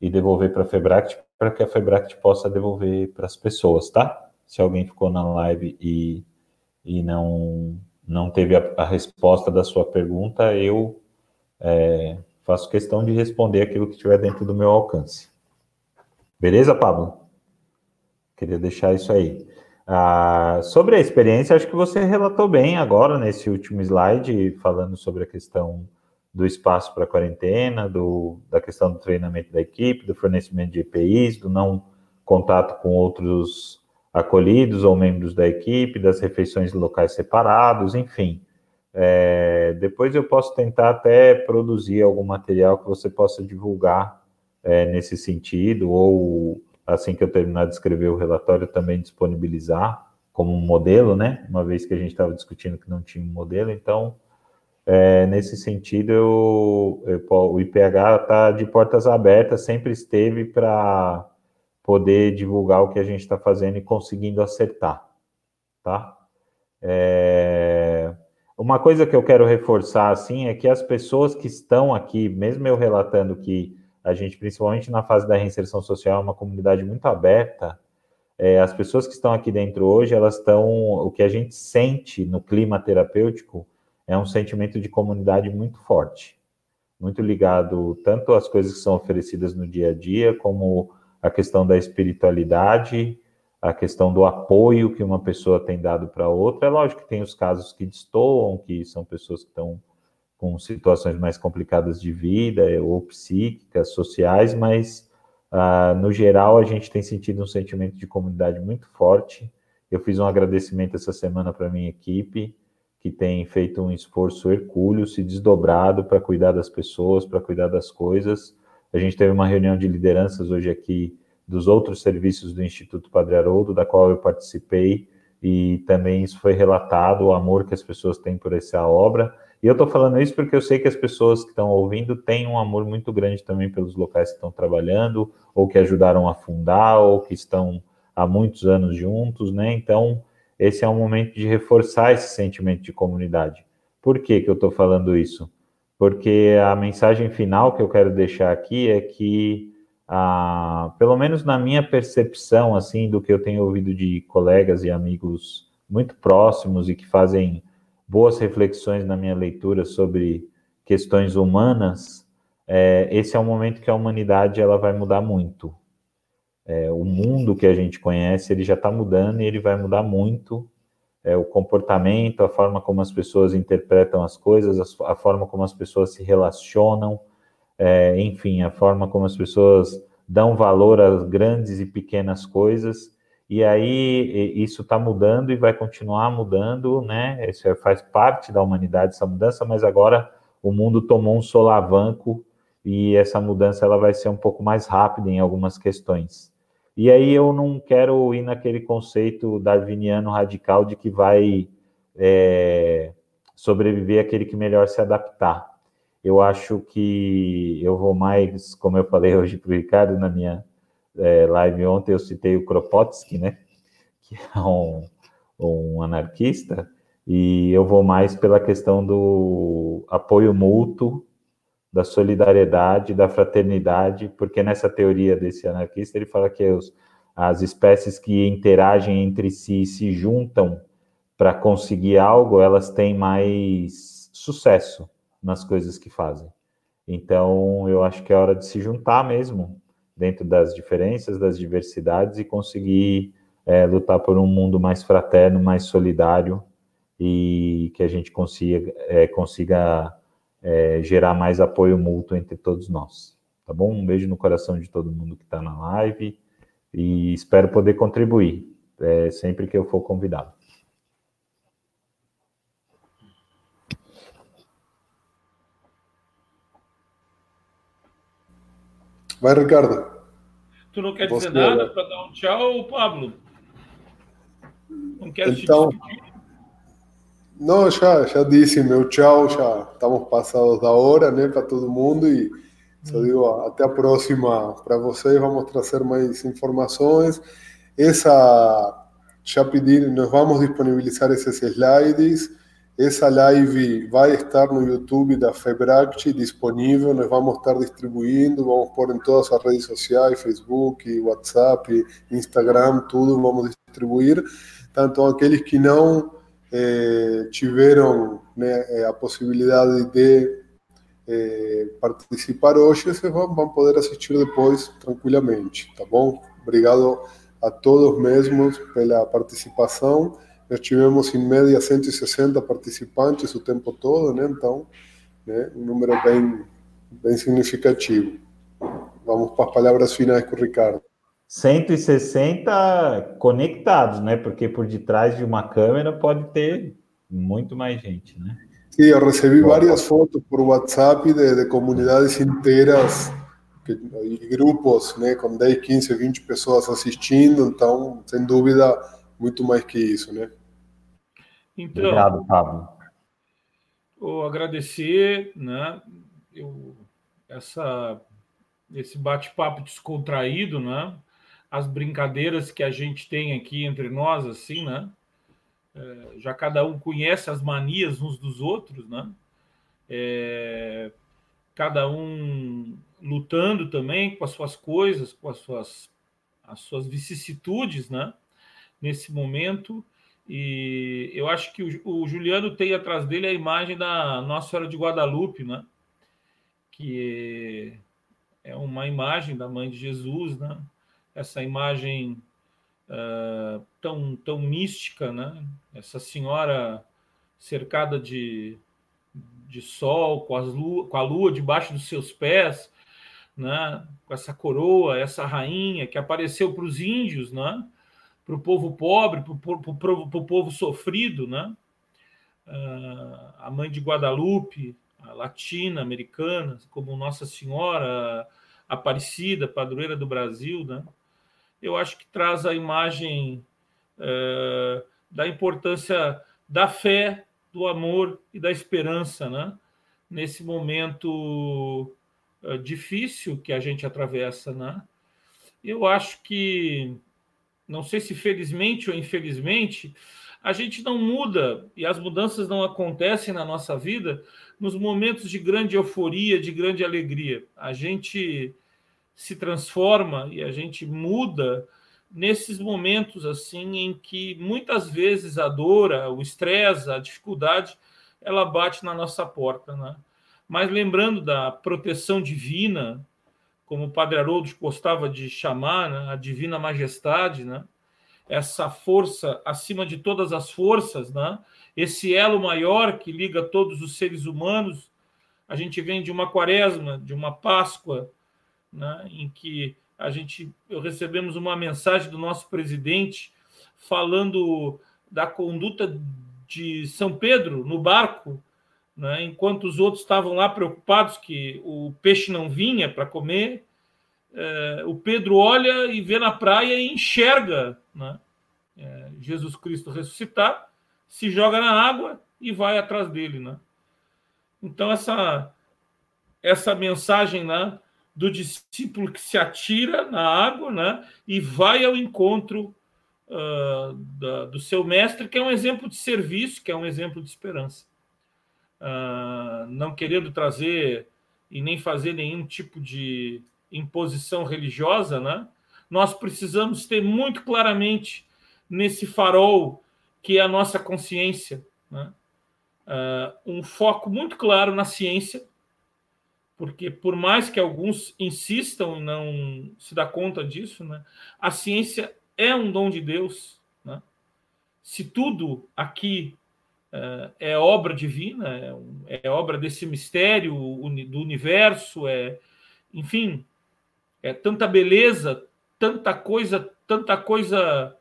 e devolver para a Febract, para que a Febract possa devolver para as pessoas, tá? Se alguém ficou na live e, e não, não teve a, a resposta da sua pergunta, eu é, faço questão de responder aquilo que tiver dentro do meu alcance. Beleza, Pablo? Queria deixar isso aí. Ah, sobre a experiência, acho que você relatou bem agora nesse último slide, falando sobre a questão do espaço para quarentena, do, da questão do treinamento da equipe, do fornecimento de EPIs, do não contato com outros acolhidos ou membros da equipe, das refeições locais separados, enfim. É, depois eu posso tentar até produzir algum material que você possa divulgar é, nesse sentido, ou assim que eu terminar de escrever o relatório, também disponibilizar como um modelo, né? Uma vez que a gente estava discutindo que não tinha um modelo, então, é, nesse sentido, eu, eu, o IPH está de portas abertas, sempre esteve para poder divulgar o que a gente está fazendo e conseguindo acertar, tá? É... Uma coisa que eu quero reforçar assim é que as pessoas que estão aqui, mesmo eu relatando que a gente, principalmente na fase da reinserção social, é uma comunidade muito aberta. É, as pessoas que estão aqui dentro hoje, elas estão. O que a gente sente no clima terapêutico é um sentimento de comunidade muito forte, muito ligado tanto às coisas que são oferecidas no dia a dia, como a questão da espiritualidade, a questão do apoio que uma pessoa tem dado para outra. É lógico que tem os casos que destoam, que são pessoas que estão com situações mais complicadas de vida, ou psíquicas, sociais, mas uh, no geral a gente tem sentido um sentimento de comunidade muito forte. Eu fiz um agradecimento essa semana para minha equipe, que tem feito um esforço hercúleo, se desdobrado para cuidar das pessoas, para cuidar das coisas. A gente teve uma reunião de lideranças hoje aqui dos outros serviços do Instituto Padre Haroldo, da qual eu participei, e também isso foi relatado, o amor que as pessoas têm por essa obra. E eu estou falando isso porque eu sei que as pessoas que estão ouvindo têm um amor muito grande também pelos locais que estão trabalhando, ou que ajudaram a fundar, ou que estão há muitos anos juntos, né? Então, esse é um momento de reforçar esse sentimento de comunidade. Por que, que eu estou falando isso? Porque a mensagem final que eu quero deixar aqui é que ah, pelo menos na minha percepção, assim, do que eu tenho ouvido de colegas e amigos muito próximos e que fazem boas reflexões na minha leitura sobre questões humanas, é, esse é um momento que a humanidade ela vai mudar muito. É, o mundo que a gente conhece ele já está mudando e ele vai mudar muito. É, o comportamento, a forma como as pessoas interpretam as coisas, a, a forma como as pessoas se relacionam, é, enfim, a forma como as pessoas dão valor às grandes e pequenas coisas, e aí isso está mudando e vai continuar mudando, né? Isso é, faz parte da humanidade, essa mudança, mas agora o mundo tomou um solavanco e essa mudança ela vai ser um pouco mais rápida em algumas questões. E aí eu não quero ir naquele conceito darwiniano radical de que vai é, sobreviver aquele que melhor se adaptar. Eu acho que eu vou mais, como eu falei hoje para o Ricardo na minha é, live ontem, eu citei o Kropotkin, né? Que é um, um anarquista, e eu vou mais pela questão do apoio mútuo, da solidariedade, da fraternidade, porque nessa teoria desse anarquista ele fala que os, as espécies que interagem entre si e se juntam para conseguir algo, elas têm mais sucesso nas coisas que fazem. Então, eu acho que é hora de se juntar mesmo, dentro das diferenças, das diversidades, e conseguir é, lutar por um mundo mais fraterno, mais solidário, e que a gente consiga, é, consiga é, gerar mais apoio mútuo entre todos nós. Tá bom? Um beijo no coração de todo mundo que está na live e espero poder contribuir é, sempre que eu for convidado. Vai, Ricardo. Tu não quer dizer nada para dar um tchau, Pablo? Não quer então, Não, já, já disse meu tchau, já estamos passados da hora, né, para todo mundo e só digo até a próxima para vocês, vamos trazer mais informações. Essa, já pedir, nós vamos disponibilizar esses slides, essa live vai estar no YouTube da Febract disponível, nós vamos estar distribuindo, vamos pôr em todas as redes sociais, Facebook, WhatsApp, Instagram, tudo vamos distribuir. Tanto aqueles que não eh, tiveram né, a possibilidade de eh, participar hoje, vocês vão, vão poder assistir depois tranquilamente, tá bom? Obrigado a todos mesmos pela participação. Nós tivemos, em média, 160 participantes o tempo todo, né? então, né? um número bem, bem significativo. Vamos para as palavras finais com o Ricardo. 160 conectados, né? Porque por detrás de uma câmera pode ter muito mais gente, né? Sim, eu recebi várias fotos por WhatsApp de, de comunidades inteiras que, e grupos, né? Com 10, 15, 20 pessoas assistindo, então, sem dúvida, muito mais que isso, né? Então, Obrigado, Pablo. Vou agradecer, né? Eu, essa, esse bate-papo descontraído, né? As brincadeiras que a gente tem aqui entre nós, assim, né? é, já cada um conhece as manias uns dos outros, né? É, cada um lutando também com as suas coisas, com as suas, as suas vicissitudes, né? Nesse momento. E eu acho que o, Juliano tem atrás dele a imagem da Nossa Senhora de Guadalupe, né? Que é uma imagem da Mãe de Jesus, né? Essa imagem uh, tão, tão mística, né? Essa senhora cercada de, de sol, com, as lua, com a lua debaixo dos seus pés, né? com essa coroa, essa rainha que apareceu para os índios, né? Para o povo pobre, para o povo sofrido, né? Uh, a mãe de Guadalupe, a latina, americana, como Nossa Senhora Aparecida, padroeira do Brasil, né? eu acho que traz a imagem é, da importância da fé, do amor e da esperança, né? Nesse momento é, difícil que a gente atravessa, né? Eu acho que, não sei se felizmente ou infelizmente, a gente não muda e as mudanças não acontecem na nossa vida nos momentos de grande euforia, de grande alegria. A gente se transforma e a gente muda nesses momentos assim em que muitas vezes a dor, o estresse, a dificuldade, ela bate na nossa porta, né? Mas lembrando da proteção divina, como o Padre Haroldo gostava de chamar, né? a divina majestade, né? Essa força acima de todas as forças, né? Esse elo maior que liga todos os seres humanos. A gente vem de uma quaresma, de uma Páscoa, né, em que a gente recebemos uma mensagem do nosso presidente falando da conduta de São Pedro no barco, né, enquanto os outros estavam lá preocupados que o peixe não vinha para comer, é, o Pedro olha e vê na praia e enxerga né, é, Jesus Cristo ressuscitar, se joga na água e vai atrás dele, né? Então essa essa mensagem, né, do discípulo que se atira na água né, e vai ao encontro uh, da, do seu mestre, que é um exemplo de serviço, que é um exemplo de esperança. Uh, não querendo trazer e nem fazer nenhum tipo de imposição religiosa, né? nós precisamos ter muito claramente nesse farol que é a nossa consciência, né? uh, um foco muito claro na ciência, porque por mais que alguns insistam em não se dar conta disso, né, a ciência é um dom de Deus. Né? Se tudo aqui é obra divina, é, é, obra desse mistério do universo, é, enfim, é tanta beleza, tanta coisa, tanta coisa,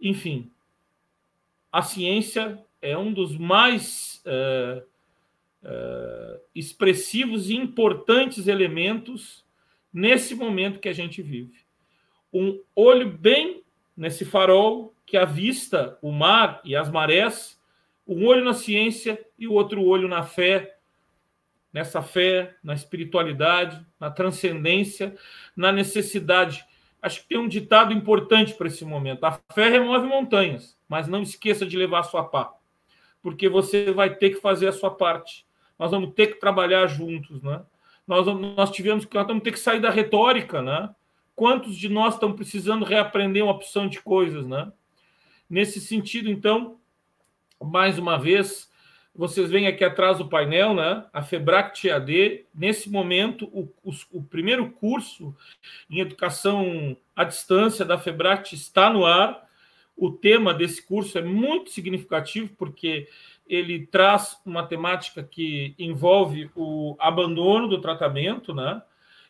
enfim, a ciência é um dos mais uh, uh, expressivos e importantes elementos nesse momento que a gente vive. Um olho bem nesse farol que avista o mar e as marés, um olho na ciência e o outro olho na fé, nessa fé, na espiritualidade, na transcendência, na necessidade. Acho que tem um ditado importante para esse momento: a fé remove montanhas, mas não esqueça de levar a sua pá, porque você vai ter que fazer a sua parte nós vamos ter que trabalhar juntos, né? Nós, nós tivemos nós vamos ter que sair da retórica, né? Quantos de nós estão precisando reaprender uma opção de coisas, né? Nesse sentido, então, mais uma vez, vocês veem aqui atrás do painel, né? A Febract EAD, nesse momento, o, o, o, primeiro curso em educação à distância da Febract está no ar. O tema desse curso é muito significativo, porque ele traz uma temática que envolve o abandono do tratamento, né?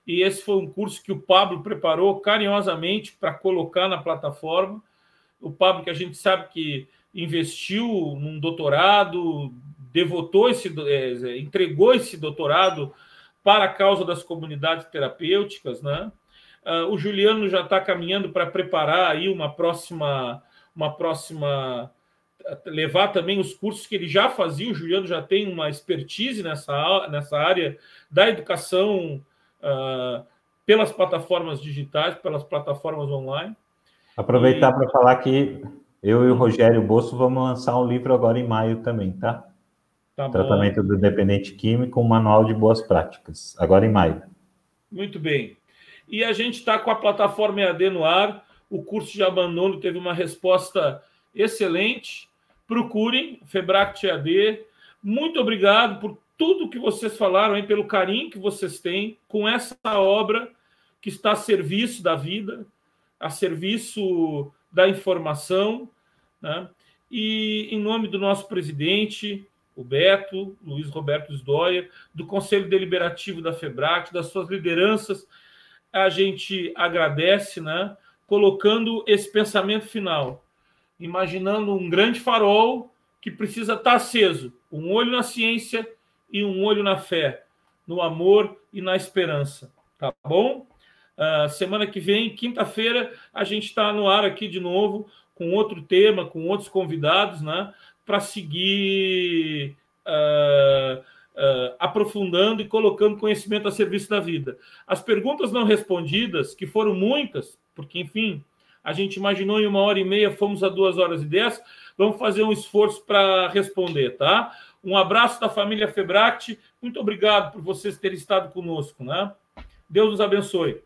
E esse foi um curso que o Pablo preparou carinhosamente para colocar na plataforma. O Pablo, que a gente sabe que investiu num doutorado, devotou esse, é, entregou esse doutorado para a causa das comunidades terapêuticas, né? Uh, o Juliano já está caminhando para preparar aí uma próxima, uma próxima levar também os cursos que ele já fazia. O Juliano já tem uma expertise nessa, nessa área da educação uh, pelas plataformas digitais, pelas plataformas online. Aproveitar e... para falar que Eu e o Rogério Bosso vamos lançar um livro agora em maio também, tá? tá Tratamento do dependente químico, um manual de boas práticas, agora em maio. Muito bem. E a gente está com a plataforma EAD no ar. O curso de abandono teve uma resposta excelente. Procurem Febract EAD. Muito obrigado por tudo que vocês falaram, hein, pelo carinho que vocês têm com essa obra que está a serviço da vida, a serviço da informação. Né? E em nome do nosso presidente, o Beto, Luiz Roberto Sdoia, do Conselho Deliberativo da FEBRAC, das suas lideranças, a gente agradece, né? colocando esse pensamento final, imaginando um grande farol que precisa estar aceso, um olho na ciência e um olho na fé, no amor e na esperança. Tá bom? Uh, semana que vem, quinta-feira, a gente está no ar aqui de novo com outro tema, com outros convidados, né? Para seguir uh, uh, aprofundando e colocando conhecimento a serviço da vida. As perguntas não respondidas, que foram muitas, porque, enfim, a gente imaginou em uma hora e meia, fomos a duas horas e dez, vamos fazer um esforço para responder, tá? Um abraço da família Febract. Muito obrigado por vocês terem estado conosco, né? Deus nos abençoe.